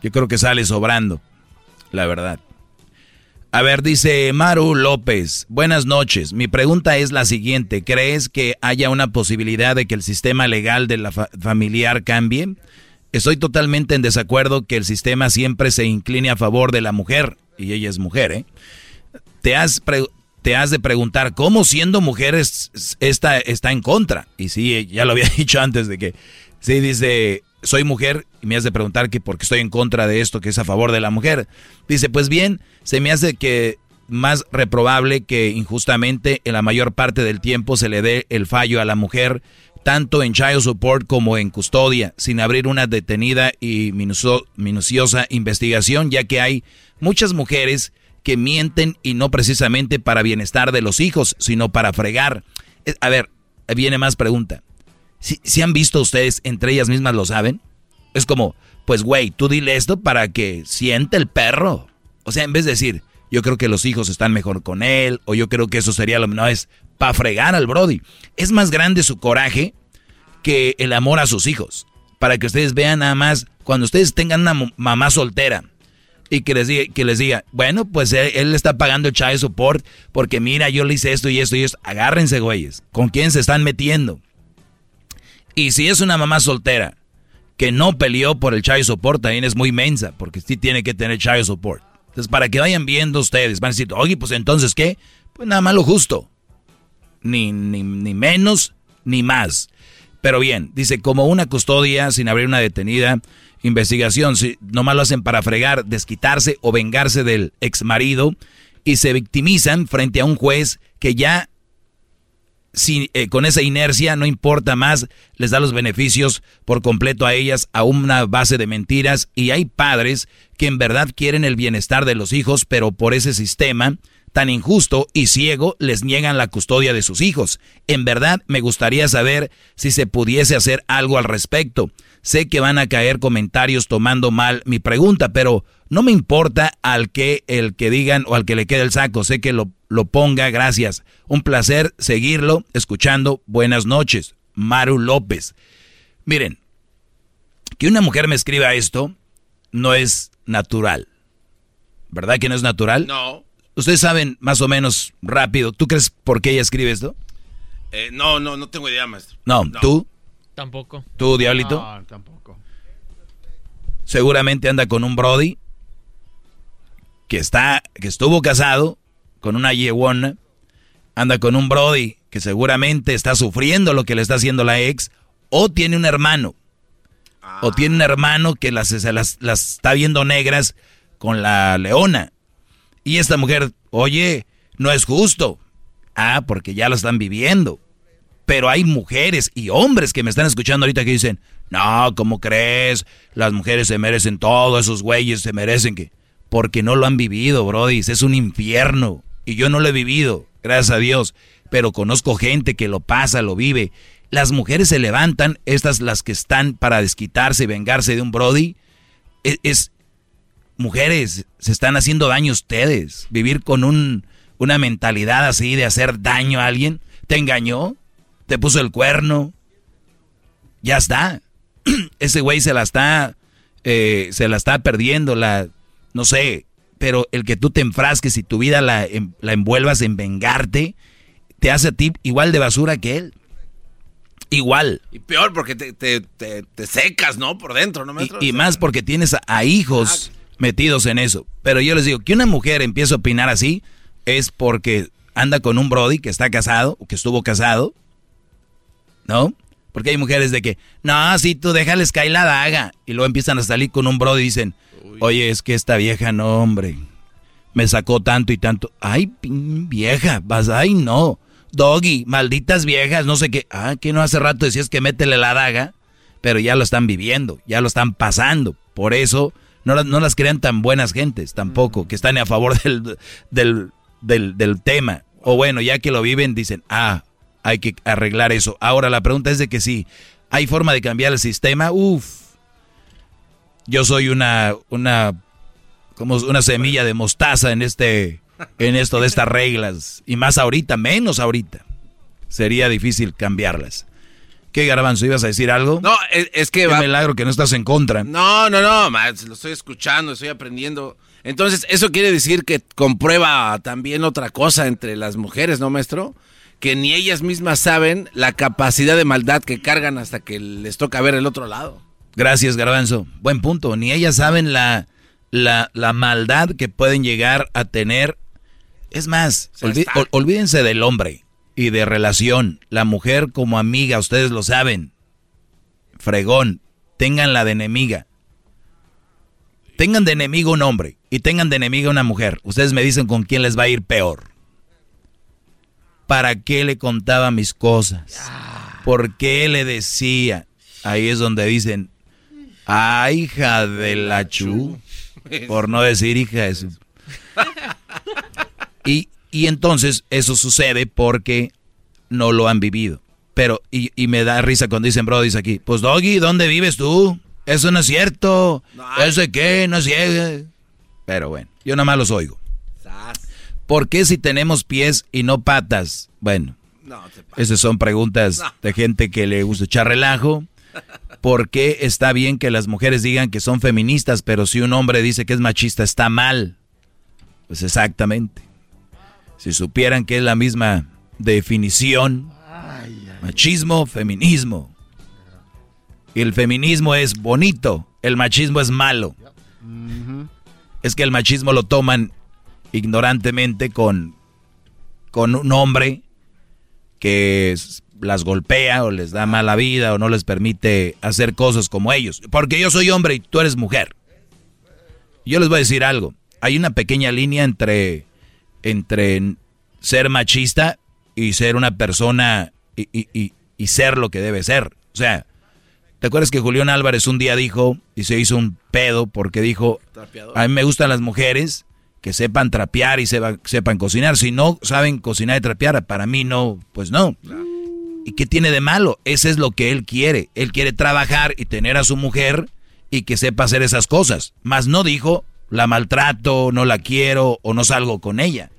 yo creo que sale sobrando, la verdad. A ver, dice Maru López, buenas noches. Mi pregunta es la siguiente, ¿crees que haya una posibilidad de que el sistema legal de la fa- familiar cambie? Estoy totalmente en desacuerdo que el sistema siempre se incline a favor de la mujer, y ella es mujer, ¿eh? Te has, te has de preguntar cómo siendo mujer es- es- esta está en contra. Y sí, ya lo había *laughs* dicho antes de que, sí, dice, soy mujer y me has de preguntar que por qué estoy en contra de esto que es a favor de la mujer. Dice, pues bien, se me hace que más reprobable que injustamente en la mayor parte del tiempo se le dé el fallo a la mujer, tanto en child support como en custodia, sin abrir una detenida y minucio- minuciosa investigación, ya que hay muchas mujeres que mienten y no precisamente para bienestar de los hijos, sino para fregar. Eh, A ver, viene más pregunta. Si, si han visto ustedes, entre ellas mismas lo saben, es como, pues güey, tú dile esto para que siente el perro. O sea, en vez de decir, yo creo que los hijos están mejor con él, o yo creo que eso sería lo no es para fregar al Brody. Es más grande su coraje que el amor a sus hijos. Para que ustedes vean nada más, cuando ustedes tengan una mamá soltera y que les diga, que les diga bueno, pues él, él está pagando el child support porque mira, yo le hice esto y esto y esto. Agárrense, güeyes. ¿Con quién se están metiendo? Y si es una mamá soltera que no peleó por el child support, también es muy mensa, porque sí tiene que tener child support. Entonces, para que vayan viendo ustedes, van a decir, oye, pues entonces, ¿qué? Pues nada más lo justo. Ni, ni, ni menos, ni más. Pero bien, dice, como una custodia sin abrir una detenida investigación, si nomás lo hacen para fregar, desquitarse o vengarse del ex marido y se victimizan frente a un juez que ya si, eh, con esa inercia, no importa más, les da los beneficios por completo a ellas a una base de mentiras y hay padres que en verdad quieren el bienestar de los hijos, pero por ese sistema tan injusto y ciego les niegan la custodia de sus hijos. En verdad me gustaría saber si se pudiese hacer algo al respecto. Sé que van a caer comentarios tomando mal mi pregunta, pero no me importa al que el que digan o al que le quede el saco, sé que lo, lo ponga, gracias. Un placer seguirlo, escuchando. Buenas noches, Maru López. Miren, que una mujer me escriba esto no es natural. ¿Verdad que no es natural? No. Ustedes saben más o menos rápido. ¿Tú crees por qué ella escribe esto? Eh, no, no, no tengo idea, maestro. No, ¿tú? Tampoco. ¿Tú, Diablito? No, tampoco. Seguramente anda con un Brody que está, que estuvo casado con una yeguona, anda con un Brody que seguramente está sufriendo lo que le está haciendo la ex, o tiene un hermano, o tiene un hermano que las, se las, las está viendo negras con la leona. Y esta mujer, oye, no es justo. Ah, porque ya lo están viviendo. Pero hay mujeres y hombres que me están escuchando ahorita que dicen, no, ¿cómo crees? Las mujeres se merecen todo, esos güeyes se merecen que... Porque no lo han vivido, Brody, es un infierno. Y yo no lo he vivido, gracias a Dios. Pero conozco gente que lo pasa, lo vive. Las mujeres se levantan, estas las que están para desquitarse y vengarse de un Brody. Es, es- mujeres, se están haciendo daño ustedes. Vivir con un, una mentalidad así de hacer daño a alguien. ¿Te engañó? ¿Te puso el cuerno? Ya está. *clears throat* Ese güey se la está, eh, se la está perdiendo. La, no sé, pero el que tú te enfrasques y tu vida la, la envuelvas en vengarte, te hace a ti igual de basura que él. Igual. Y peor porque te, te, te, te secas, ¿no? Por dentro, ¿no? maestro? Y, y más porque tienes a, a hijos metidos en eso. Pero yo les digo, que una mujer empiece a opinar así es porque anda con un Brody que está casado, o que estuvo casado, ¿no? Porque hay mujeres de que, no, si tú déjales caer la daga. Y luego empiezan a salir con un Brody y dicen, oye, es que esta vieja, no, hombre, me sacó tanto y tanto. Ay, vieja, vas, ay, no. Doggy, malditas viejas, no sé qué. Ah, que no hace rato decías que métele la daga, pero ya lo están viviendo, ya lo están pasando. Por eso no, las- no las crean tan buenas gentes tampoco, que están a favor del, del, del, del tema. O bueno, ya que lo viven, dicen, ah, hay que arreglar eso. Ahora la pregunta es de que si hay forma de cambiar el sistema, uff. Yo soy una, una, como una semilla de mostaza en este, en esto de estas reglas. Y más ahorita, menos ahorita. Sería difícil cambiarlas. ¿Qué garbanzo? ¿Ibas a decir algo? No, es, es que Qué va. milagro que no estás en contra. No, no, no, Max, lo estoy escuchando, estoy aprendiendo. Entonces, eso quiere decir que comprueba también otra cosa entre las mujeres, ¿no, maestro? Que ni ellas mismas saben la capacidad de maldad que cargan hasta que les toca ver el otro lado. Gracias, Garbanzo. Buen punto. Ni ellas saben la, la, la maldad que pueden llegar a tener. Es más, ol- olvídense del hombre y de relación. La mujer como amiga, ustedes lo saben. Fregón. Ténganla de enemiga. Tengan de enemigo un hombre y tengan de enemiga una mujer. Ustedes me dicen con quién les va a ir peor. ¿Para qué le contaba mis cosas? ¿Por qué le decía? Ahí es donde dicen, ah, hija de la chu. *laughs* Por no decir hija de su... Y, y entonces eso sucede porque no lo han vivido. Pero, y, y me da risa cuando dicen, bro, dice aquí, pues Doggy, ¿dónde vives tú? Eso no es cierto. ¿Eso de qué? No es cierto. Pero bueno, yo nada más los oigo. ¿Por qué si tenemos pies y no patas? Bueno, esas son preguntas de gente que le gusta echar relajo. ¿Por qué está bien que las mujeres digan que son feministas, pero si un hombre dice que es machista está mal? Pues exactamente. Si supieran que es la misma definición, machismo, feminismo. Y el feminismo es bonito, el machismo es malo. Es que el machismo lo toman ignorantemente con, con un hombre que las golpea o les da mala vida o no les permite hacer cosas como ellos. Porque yo soy hombre y tú eres mujer. Yo les voy a decir algo. Hay una pequeña línea entre, entre ser machista y ser una persona y, y- y- y ser lo que debe ser. O sea, ¿te acuerdas que Julián Álvarez un día dijo y se hizo un pedo porque dijo, a mí me gustan las mujeres que sepan trapear y sepa- sepan cocinar. Si no saben cocinar y trapear, para mí no, pues no. ¿Y qué tiene de malo? Ese es lo que él quiere. Él quiere trabajar y tener a su mujer y que sepa hacer esas cosas. Mas no dijo, la maltrato, no la quiero o no salgo con ella.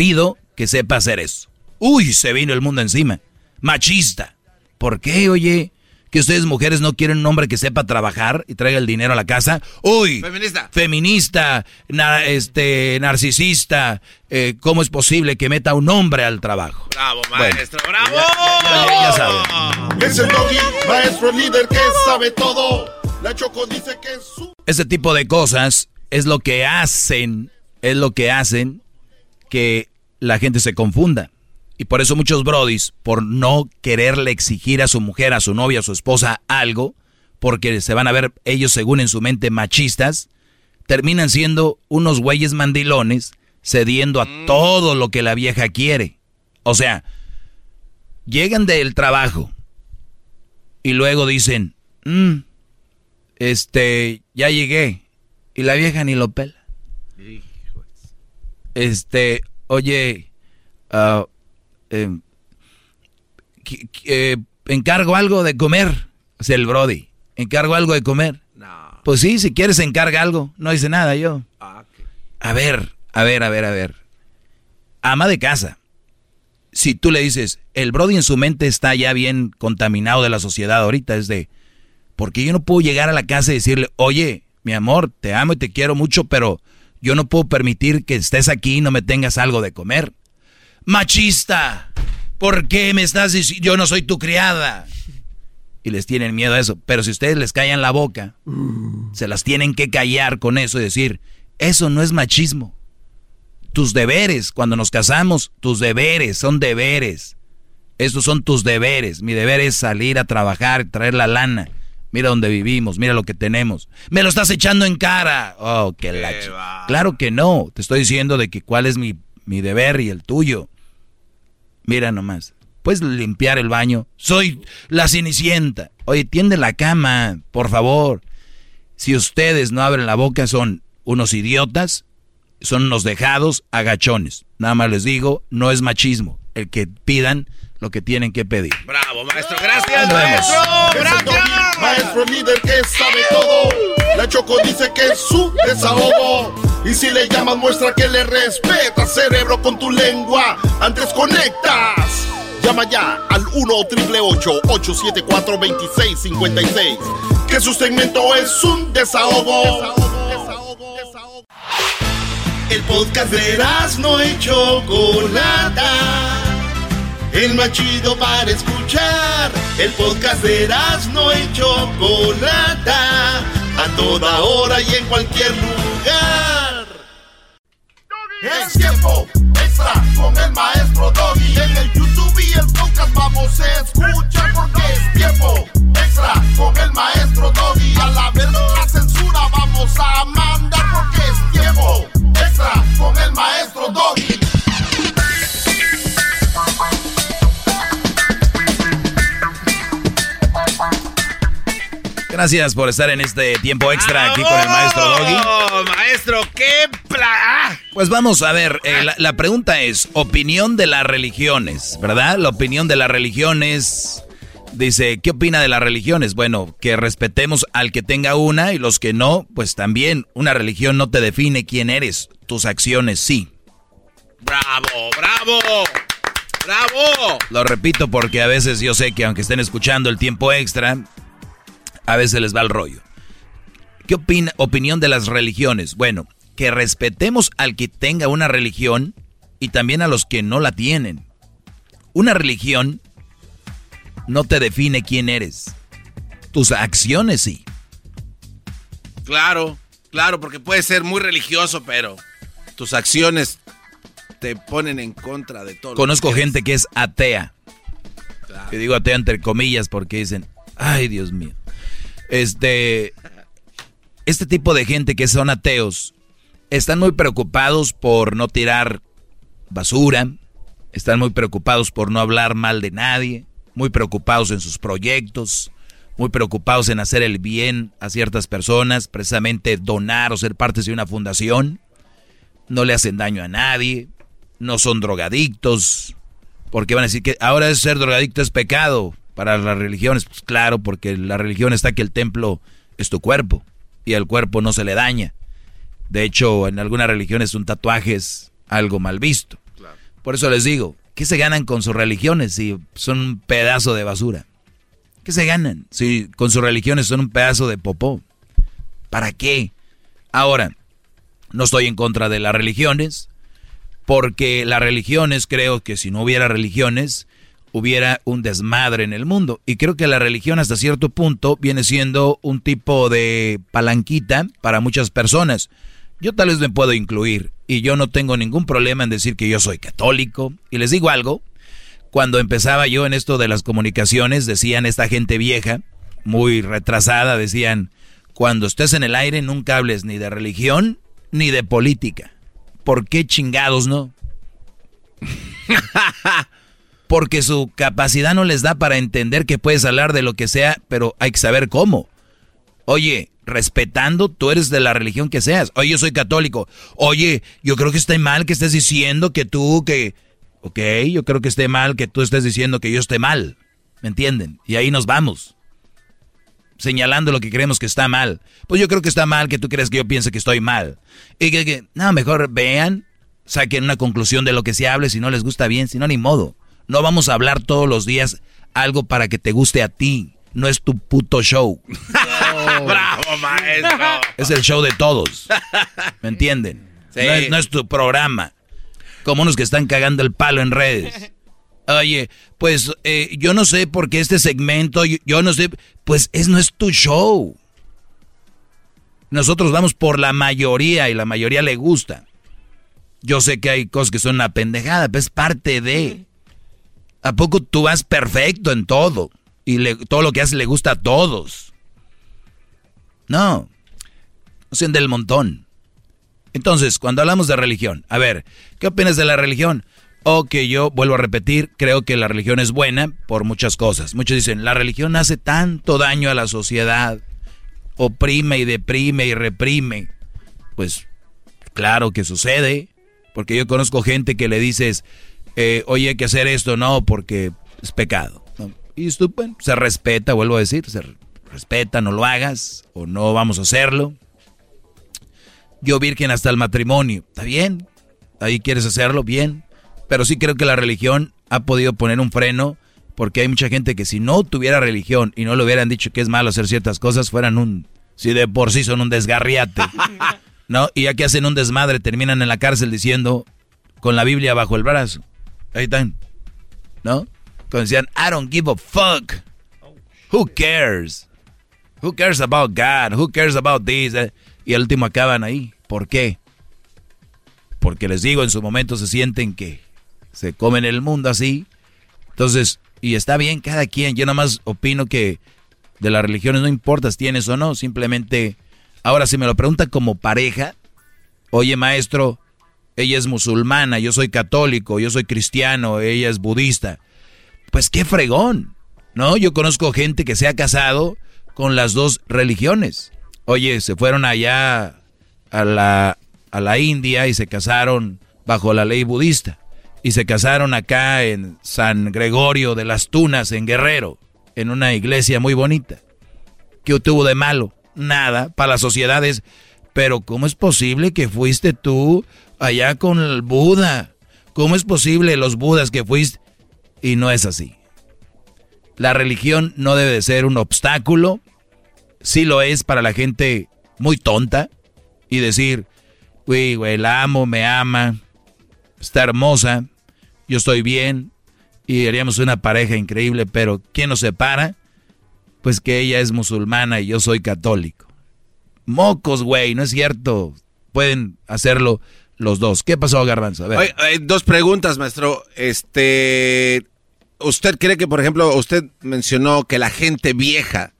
Pido que sepa hacer eso. Uy, se vino el mundo encima. Machista. ¿Por qué, oye? Que ustedes mujeres no quieren un hombre que sepa trabajar y traiga el dinero a la casa. Uy, Feminista. feminista, na- este, narcisista. eh, ¿Cómo es posible que meta a un hombre al trabajo? Bravo, Bueno. maestro, bravo. Ya, ya saben. Es el doggy, maestro líder que sabe todo. La Choco dice que es su... Ese tipo de cosas es lo que hacen, es lo que hacen que la gente se confunda. Y por eso muchos brodis, por no quererle exigir a su mujer, a su novia, a su esposa algo, porque se van a ver ellos según en su mente machistas, terminan siendo unos güeyes mandilones cediendo a todo lo que la vieja quiere. O sea, llegan del trabajo y luego dicen, "Mm, este, ya llegué. Y la vieja ni lo pela. Este, oye, ah, em, eh, encargo algo de comer. O sea, el Brody, encargo algo de comer. Pues sí, si quieres encarga algo. No dice nada yo. A ver, a ver, a ver, a ver. Ama de casa. Si tú le dices, el Brody en su mente está ya bien contaminado de la sociedad ahorita, es de, porque yo no puedo llegar a la casa y decirle, oye, mi amor, te amo y te quiero mucho, pero yo no puedo permitir que estés aquí y no me tengas algo de comer. Machista, ¿por qué me estás diciendo? Yo no soy tu criada. Y les tienen miedo a eso. Pero si ustedes les callan la boca, se las tienen que callar con eso y decir, eso no es machismo. Tus deberes, cuando nos casamos, tus deberes son deberes. Estos son tus deberes. Mi deber es salir a trabajar, traer la lana. Mira dónde vivimos, mira lo que tenemos. Me lo estás echando en cara. Oh, qué la Claro que no. Te estoy diciendo de que cuál es mi, mi deber y el tuyo. Mira nomás. Puedes limpiar el baño. Soy la cenicienta. Oye, tiende la cama, por favor. Si ustedes no abren la boca, son unos idiotas, son unos dejados, agachones. Nada más les digo, no es machismo. El que pidan lo que tienen que pedir. Bravo, maestro. Gracias, maestro. Gracias. Maestro líder que sabe todo. La Choco dice que es su desahogo. Y si le llamas, muestra que le respeta, cerebro, con tu lengua. Antes conectas. Llama ya al 1-888-874-2656. Que su segmento es un desahogo. desahogo, desahogo. El podcast de no hecho Chocolata el más chido para escuchar. El podcast de no y Chocolata, a toda hora y en cualquier lugar. Es tiempo extra con el maestro Doggy. En el YouTube y el podcast vamos a escuchar porque es tiempo extra con el maestro Doggy. A la vez la censura vamos a mandar porque es tiempo extra con el maestro Doggy. Gracias por estar en este tiempo extra aquí con el maestro Doggy. Maestro, qué pla... Ah. Pues vamos a ver, eh, la, pregunta es, opinión de las religiones, ¿verdad? La opinión de las religiones... Dice, ¿qué opina de las religiones? Bueno, que respetemos al que tenga una y los que no, pues también una religión no te define quién eres, tus acciones sí. Bravo, bravo. ¡Bravo! Lo repito porque a veces yo sé que aunque estén escuchando el tiempo extra, a veces les va el rollo. ¿Qué opina, opinión de las religiones? Bueno, que respetemos al que tenga una religión y también a los que no la tienen. Una religión no te define quién eres. Tus acciones sí. Claro, claro, porque puedes ser muy religioso, pero tus acciones te ponen en contra de todo. Conozco gente que es atea. Que digo atea entre comillas porque dicen, ay Dios mío. Este, este tipo de gente que son ateos están muy preocupados por no tirar basura, están muy preocupados por no hablar mal de nadie, muy preocupados en sus proyectos, muy preocupados en hacer el bien a ciertas personas, precisamente donar o ser parte de una fundación. No le hacen daño a nadie, no son drogadictos, porque van a decir que ahora ser drogadicto es pecado para las religiones? Pues claro, porque la religión está que el templo es tu cuerpo y el cuerpo no se le daña. De hecho, en algunas religiones un tatuaje es algo mal visto. Por eso les digo, ¿qué se ganan con sus religiones si son un pedazo de basura? ¿Qué se ganan si con sus religiones son un pedazo de popó? ¿Para qué? Ahora, no estoy en contra de las religiones, porque las religiones, creo que si no hubiera religiones, hubiera un desmadre en el mundo. Y creo que la religión hasta cierto punto viene siendo un tipo de palanquita para muchas personas. Yo tal vez me puedo incluir y yo no tengo ningún problema en decir que yo soy católico. Y les digo algo, cuando empezaba yo en esto de las comunicaciones, decían esta gente vieja, muy retrasada, decían, cuando estés en el aire nunca hables ni de religión ni de política. ¿Por qué chingados no? *laughs* porque su capacidad no les da para entender que puedes hablar de lo que sea, pero hay que saber cómo. Oye, respetando, tú eres de la religión que seas. Oye, yo soy católico. Oye, yo creo que está mal que estés diciendo que tú, que... Ok, yo creo que esté mal que tú estés diciendo que yo esté mal. ¿Me entienden? Y ahí nos vamos. Señalando lo que creemos que está mal. Pues yo creo que está mal que tú creas que yo piense que estoy mal. Y que, que no, mejor vean, saquen una conclusión de lo que se hable, si no les gusta bien, si no, ni modo. No vamos a hablar todos los días algo para que te guste a ti. No es tu puto show. *laughs* bravo, maestro. Es el show de todos. ¿Me entienden? Sí. No, es, no es tu programa. Como unos que están cagando el palo en redes. Oye, pues eh, yo no sé por qué este segmento, yo, yo no sé, pues es no es tu show. Nosotros vamos por la mayoría y la mayoría le gusta. Yo sé que hay cosas que son una pendejada, pero es parte de. ¿A poco tú vas perfecto en todo? Y todo lo que haces le gusta a todos. No. No sean del montón. Entonces, cuando hablamos de religión, a ver, ¿qué opinas de la religión? O que yo vuelvo a repetir, creo que la religión es buena por muchas cosas. Muchos dicen, la religión hace tanto daño a la sociedad, oprime y deprime y reprime. Pues claro que sucede, porque yo conozco gente que le dices, eh, oye, hay que hacer esto, no, porque es pecado. ¿no? Y esto, bueno, se respeta, vuelvo a decir, se respeta, no lo hagas, o no vamos a hacerlo. Yo virgen hasta el matrimonio, ¿está bien? Ahí quieres hacerlo, bien. Pero sí creo que la religión ha podido poner un freno, porque hay mucha gente que si no tuviera religión y no le hubieran dicho que es malo hacer ciertas cosas, fueran un, si de por sí son un desgarriate. *laughs* ¿No? Y ya que hacen un desmadre, terminan en la cárcel diciendo, con la Biblia bajo el brazo. Ahí están. ¿No? Cuando decían, I don't give a fuck. Who cares? Who cares about God? Who cares about this? Y al último acaban ahí. ¿Por qué? Porque les digo, en su momento se sienten que se comen el mundo así. Entonces, y está bien cada quien. Yo nada más opino que de las religiones no importa si tienes o no. Simplemente, ahora si me lo preguntan como pareja, oye maestro, ella es musulmana, yo soy católico, yo soy cristiano, ella es budista. Pues qué fregón, ¿no? Yo conozco gente que se ha casado con las dos religiones. Oye, se fueron allá a la, a la India y se casaron bajo la ley budista. Y se casaron acá en San Gregorio de las Tunas, en Guerrero, en una iglesia muy bonita. ¿Qué tuvo de malo? Nada, para las sociedades. Pero ¿cómo es posible que fuiste tú allá con el Buda? ¿Cómo es posible los Budas que fuiste? Y no es así. La religión no debe de ser un obstáculo. Sí lo es para la gente muy tonta. Y decir, güey, güey, la amo, me ama, está hermosa, yo estoy bien y haríamos una pareja increíble, pero ¿quién nos separa? Pues que ella es musulmana y yo soy católico. Mocos, güey, no es cierto. Pueden hacerlo los dos. ¿Qué pasó, Garbanzo? A ver. Oye, hay dos preguntas, maestro. Este, ¿usted cree que, por ejemplo, usted mencionó que la gente vieja,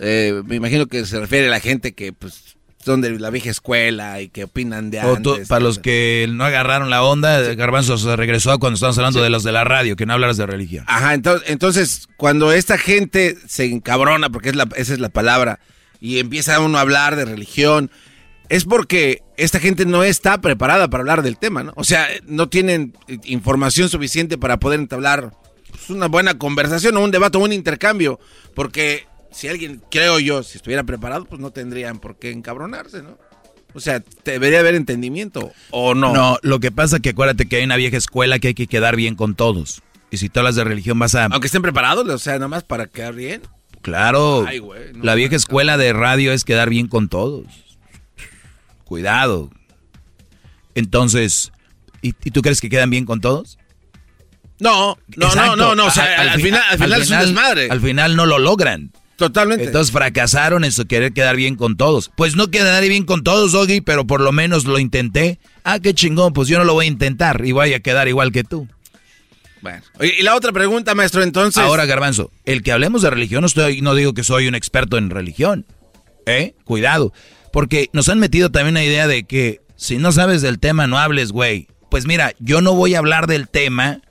eh, me imagino que se refiere a la gente que, pues, son de la vieja escuela y que opinan de tú- antes? para los que no agarraron la onda, Garbanzo se regresó a cuando estábamos hablando de los de la radio, que no hablaras de religión. Ajá, entonces, entonces cuando esta gente se encabrona, porque es la, esa es la palabra, y empieza uno a hablar de religión, es porque esta gente no está preparada para hablar del tema, ¿no? O sea, no tienen eh, información suficiente para poder entablar pues, una buena conversación o un debate o un intercambio, porque si alguien, creo yo, si estuviera preparado, pues no tendrían por qué encabronarse, ¿no? O sea, debería haber entendimiento, ¿o no? No, lo que pasa es que acuérdate que hay una vieja escuela que hay que quedar bien con todos. Y si tú hablas de religión vas a... Aunque estén preparados, o sea, nada más para quedar bien. Claro, Ay, güey, no, la vieja escuela de radio es quedar bien con todos. Cuidado. Entonces, ¿y, y tú crees que quedan bien con todos? No, no, Exacto. no, no, no, o sea, Al- al, al final, al final es un desmadre. Al final no lo logran. Totalmente. Entonces fracasaron en su querer quedar bien con todos. Pues no quedaré bien con todos, Doggy, pero por lo menos lo intenté. Ah, qué chingón, pues yo no lo voy a intentar y voy a quedar igual que tú. Bueno. Y la otra pregunta, maestro, entonces. Ahora, Garbanzo, el que hablemos de religión, no, estoy, no digo que soy un experto en religión. ¿Eh? Cuidado. Porque nos han metido también la idea de que si no sabes del tema, no hables, güey. Pues mira, yo no voy a hablar del tema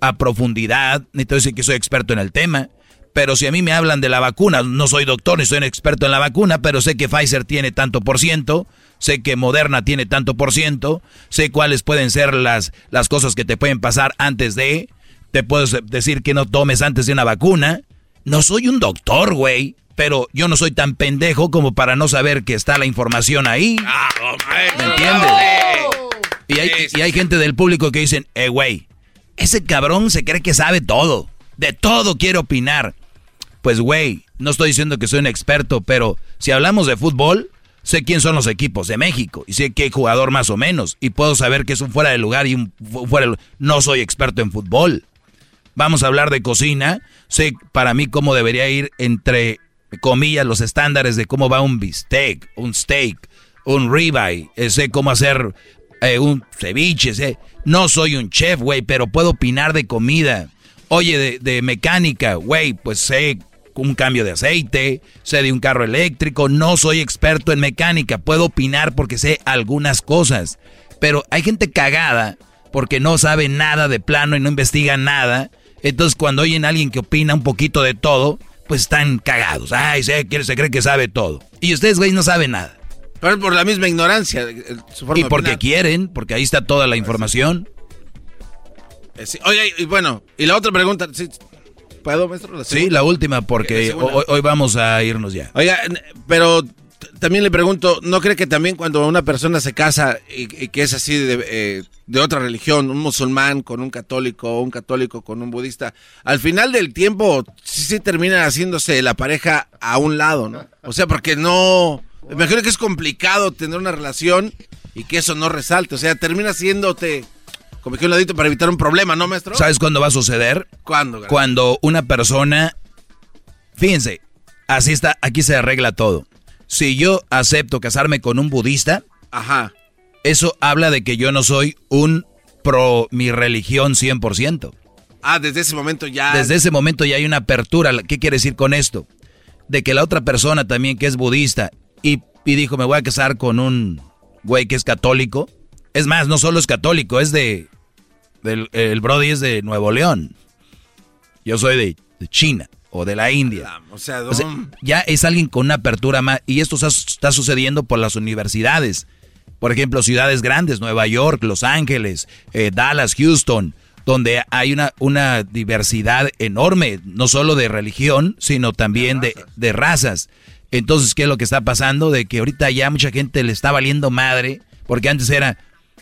a profundidad, ni te voy a decir que soy experto en el tema. Pero si a mí me hablan de la vacuna, no soy doctor ni soy un experto en la vacuna, pero sé que Pfizer tiene tanto por ciento, sé que Moderna tiene tanto por ciento, sé cuáles pueden ser las, las cosas que te pueden pasar antes de, te puedo decir que no tomes antes de una vacuna. No soy un doctor, güey, pero yo no soy tan pendejo como para no saber que está la información ahí. ¿Me entiendes? Y hay, y hay gente del público que dicen, eh, güey, ese cabrón se cree que sabe todo. De todo quiere opinar. Pues güey, no estoy diciendo que soy un experto, pero si hablamos de fútbol, sé quién son los equipos de México y sé qué jugador más o menos y puedo saber que es un fuera de lugar y un fuera de No soy experto en fútbol. Vamos a hablar de cocina, sé para mí cómo debería ir entre comillas los estándares de cómo va un bistec, un steak, un ribeye, eh, sé cómo hacer eh, un ceviche, sé. No soy un chef, güey, pero puedo opinar de comida. Oye, de, de mecánica, güey, pues sé un cambio de aceite, sé de un carro eléctrico, no soy experto en mecánica, puedo opinar porque sé algunas cosas, pero hay gente cagada porque no sabe nada de plano y no investiga nada, entonces cuando oyen a alguien que opina un poquito de todo, pues están cagados, ay, se, se cree que sabe todo, y ustedes, güey, no saben nada. Pero por la misma ignorancia. y porque quieren, porque ahí está toda la información. Eh, oye, y bueno, y la otra pregunta, ¿Puedo, maestro? sí, la última, porque hoy, vamos a irnos ya. Oiga, pero también le pregunto, ¿no cree que también cuando una persona se casa y, que es así eh, de, otra religión, un musulmán con un católico, o un católico con un budista, al final del tiempo sí, sí termina haciéndose la pareja a un lado, ¿no? O sea, porque no... Me imagino que es complicado tener una relación y que eso no resalte. O sea, termina siéndote como que un ladito para evitar un problema, ¿no, maestro? ¿Sabes cuándo va a suceder? ¿Cuándo? Cuando una persona, fíjense, así está, aquí se arregla todo. Si yo acepto casarme con un budista, Ajá. eso habla de que yo no soy un pro mi religión 100%. Ah, desde ese momento ya. Desde ese momento ya hay una apertura. ¿Qué quiere decir con esto? De que la otra persona también que es budista y, y dijo, me voy a casar con un güey que es católico, es más, no solo es católico, es de. el Brody es de Nuevo León. Yo soy de, China o de la India. Ah, o sea, ya es alguien con una apertura más. Y esto está sucediendo por las universidades. Por ejemplo, ciudades grandes, Nueva York, Los Ángeles, eh, Dallas, Houston, donde hay una, una diversidad enorme, no solo de religión, sino también de, de razas. Entonces, ¿qué es lo que está pasando? De que ahorita ya mucha gente le está valiendo madre, porque antes era,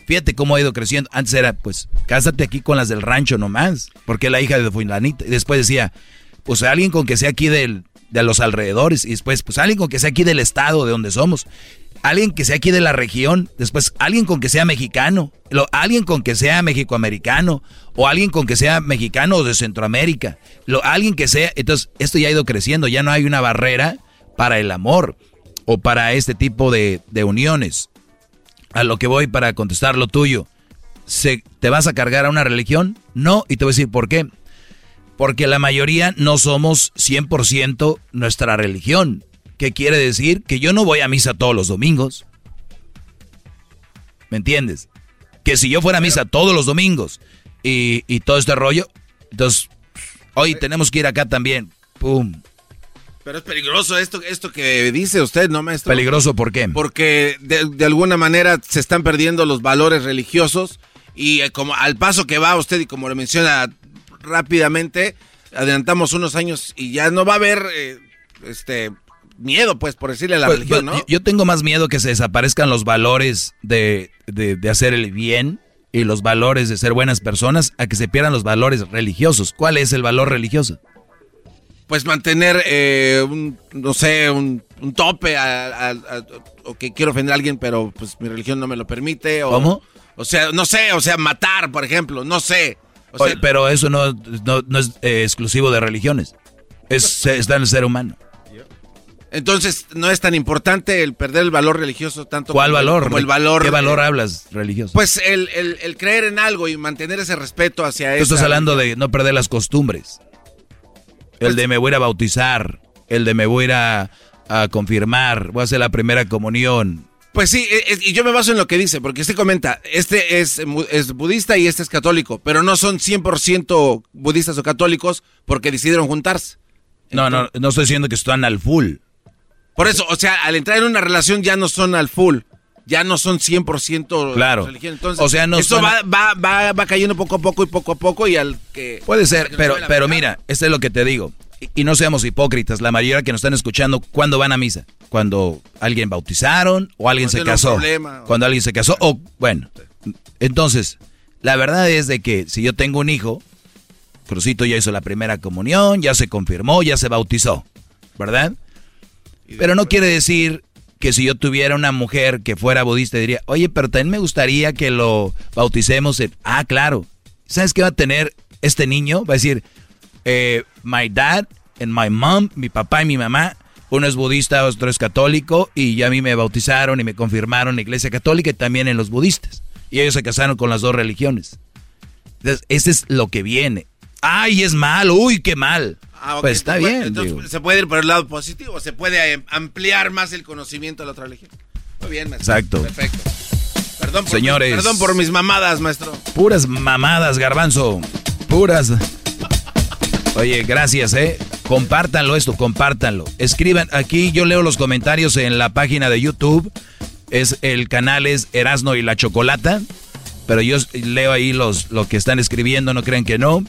Fíjate cómo ha ido creciendo. Antes era, pues, cásate aquí con las del rancho nomás, porque la hija de Fulanita. Y después decía, pues alguien con que sea aquí del, de los alrededores. Y después, pues alguien con que sea aquí del estado de donde somos. Alguien que sea aquí de la región. Después, alguien con que sea mexicano. Alguien con que sea mexicoamericano. O alguien con que sea mexicano o de Centroamérica. Alguien que sea. Entonces, esto ya ha ido creciendo. Ya no hay una barrera para el amor o para este tipo de, de uniones a lo que voy para contestar lo tuyo. ¿Se, ¿Te vas a cargar a una religión? No, y te voy a decir por qué. Porque la mayoría no somos 100% nuestra religión. ¿Qué quiere decir? Que yo no voy a misa todos los domingos. ¿Me entiendes? Que si yo fuera a misa todos los domingos y, y todo este rollo, entonces hoy tenemos que ir acá también. ¡Pum! Pero es peligroso esto, esto que dice usted, ¿no, maestro? ¿Peligroso por qué? Porque de, alguna manera se están perdiendo los valores religiosos y eh, como al paso que va usted y como lo menciona rápidamente, adelantamos unos años y ya no va a haber eh, este miedo, pues, por decirle a la pues, religión, ¿no? Yo tengo más miedo que se desaparezcan los valores de, de hacer el bien y los valores de ser buenas personas a que se pierdan los valores religiosos. ¿Cuál es el valor religioso? pues mantener, eh, un, no sé, un, tope o que quiero ofender a alguien, pero pues mi religión no me lo permite. O, ¿Cómo? O sea, no sé, o sea, matar, por ejemplo, no sé. Pero eso no, no, es eh, exclusivo de religiones. Es, está en el ser humano. Entonces, no es tan importante el perder el valor religioso tanto ¿Cuál valor? como el valor. ¿Qué valor hablas religioso? Pues el, el, creer en algo y mantener ese respeto hacia eso. Estás hablando de no perder las costumbres. El de me voy a, ir a bautizar, el de me voy a, ir a, confirmar, voy a hacer la primera comunión. Pues sí, y yo me baso en lo que dice, porque usted comenta, este es, es budista y este es católico, pero no son 100% budistas o católicos porque decidieron juntarse. No, no, no estoy diciendo que están al full. Por eso, o sea, al entrar en una relación ya no son al full, ya no son 100% claro. Entonces, o sea, no eso va, va, va, va, cayendo poco a poco y poco a poco y al que... Puede ser, pero, pero mira, esto es lo que te digo. Y, no seamos hipócritas, la mayoría que nos están escuchando, ¿cuándo van a misa? Cuando alguien bautizaron o alguien se casó. Cuando alguien se casó o, bueno, entonces, la verdad es de que si yo tengo un hijo, Crucito ya hizo la primera comunión, ya se confirmó, ya se bautizó, ¿verdad? Pero no quiere decir que si yo tuviera una mujer que fuera budista diría, oye, pero también me gustaría que lo bauticemos. Ah, claro. ¿Sabes qué va a tener este niño? Va a decir, eh, my dad and my mom, mi papá y mi mamá, uno es budista, otro es católico, y ya a mí me bautizaron y me confirmaron en la iglesia católica y también en los budistas. Y ellos se casaron con las dos religiones. Entonces, ese es lo que viene. ¡Ay, es mal! ¡Uy, qué mal! Ah, pues está bien. Entonces, se puede ir por el lado positivo, se puede eh, ampliar más el conocimiento de la otra religión. Muy bien, maestro. Exacto. Perfecto. Perdón por, Señores. perdón por mis mamadas, maestro. Puras mamadas, garbanzo. Puras. Oye, gracias, ¿eh? Compártanlo esto, compártanlo. Escriban aquí, yo leo los comentarios en la página de YouTube. Es el canal es Erasno y la Chocolata. Pero yo leo ahí los, lo que están escribiendo, no crean que no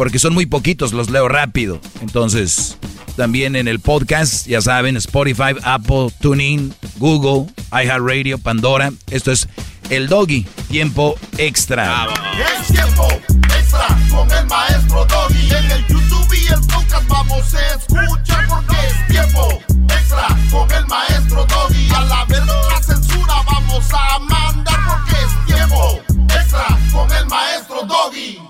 porque son muy poquitos, los leo rápido. Entonces, también en el podcast, ya saben, Spotify, Apple, TuneIn, Google, iHeartRadio, Pandora. Esto es El Doggy, tiempo extra. Es tiempo extra con el maestro Doggy. En el YouTube y el podcast vamos a escuchar porque es tiempo extra con el maestro Doggy. A la verga la censura vamos a mandar porque es tiempo extra con el maestro Doggy.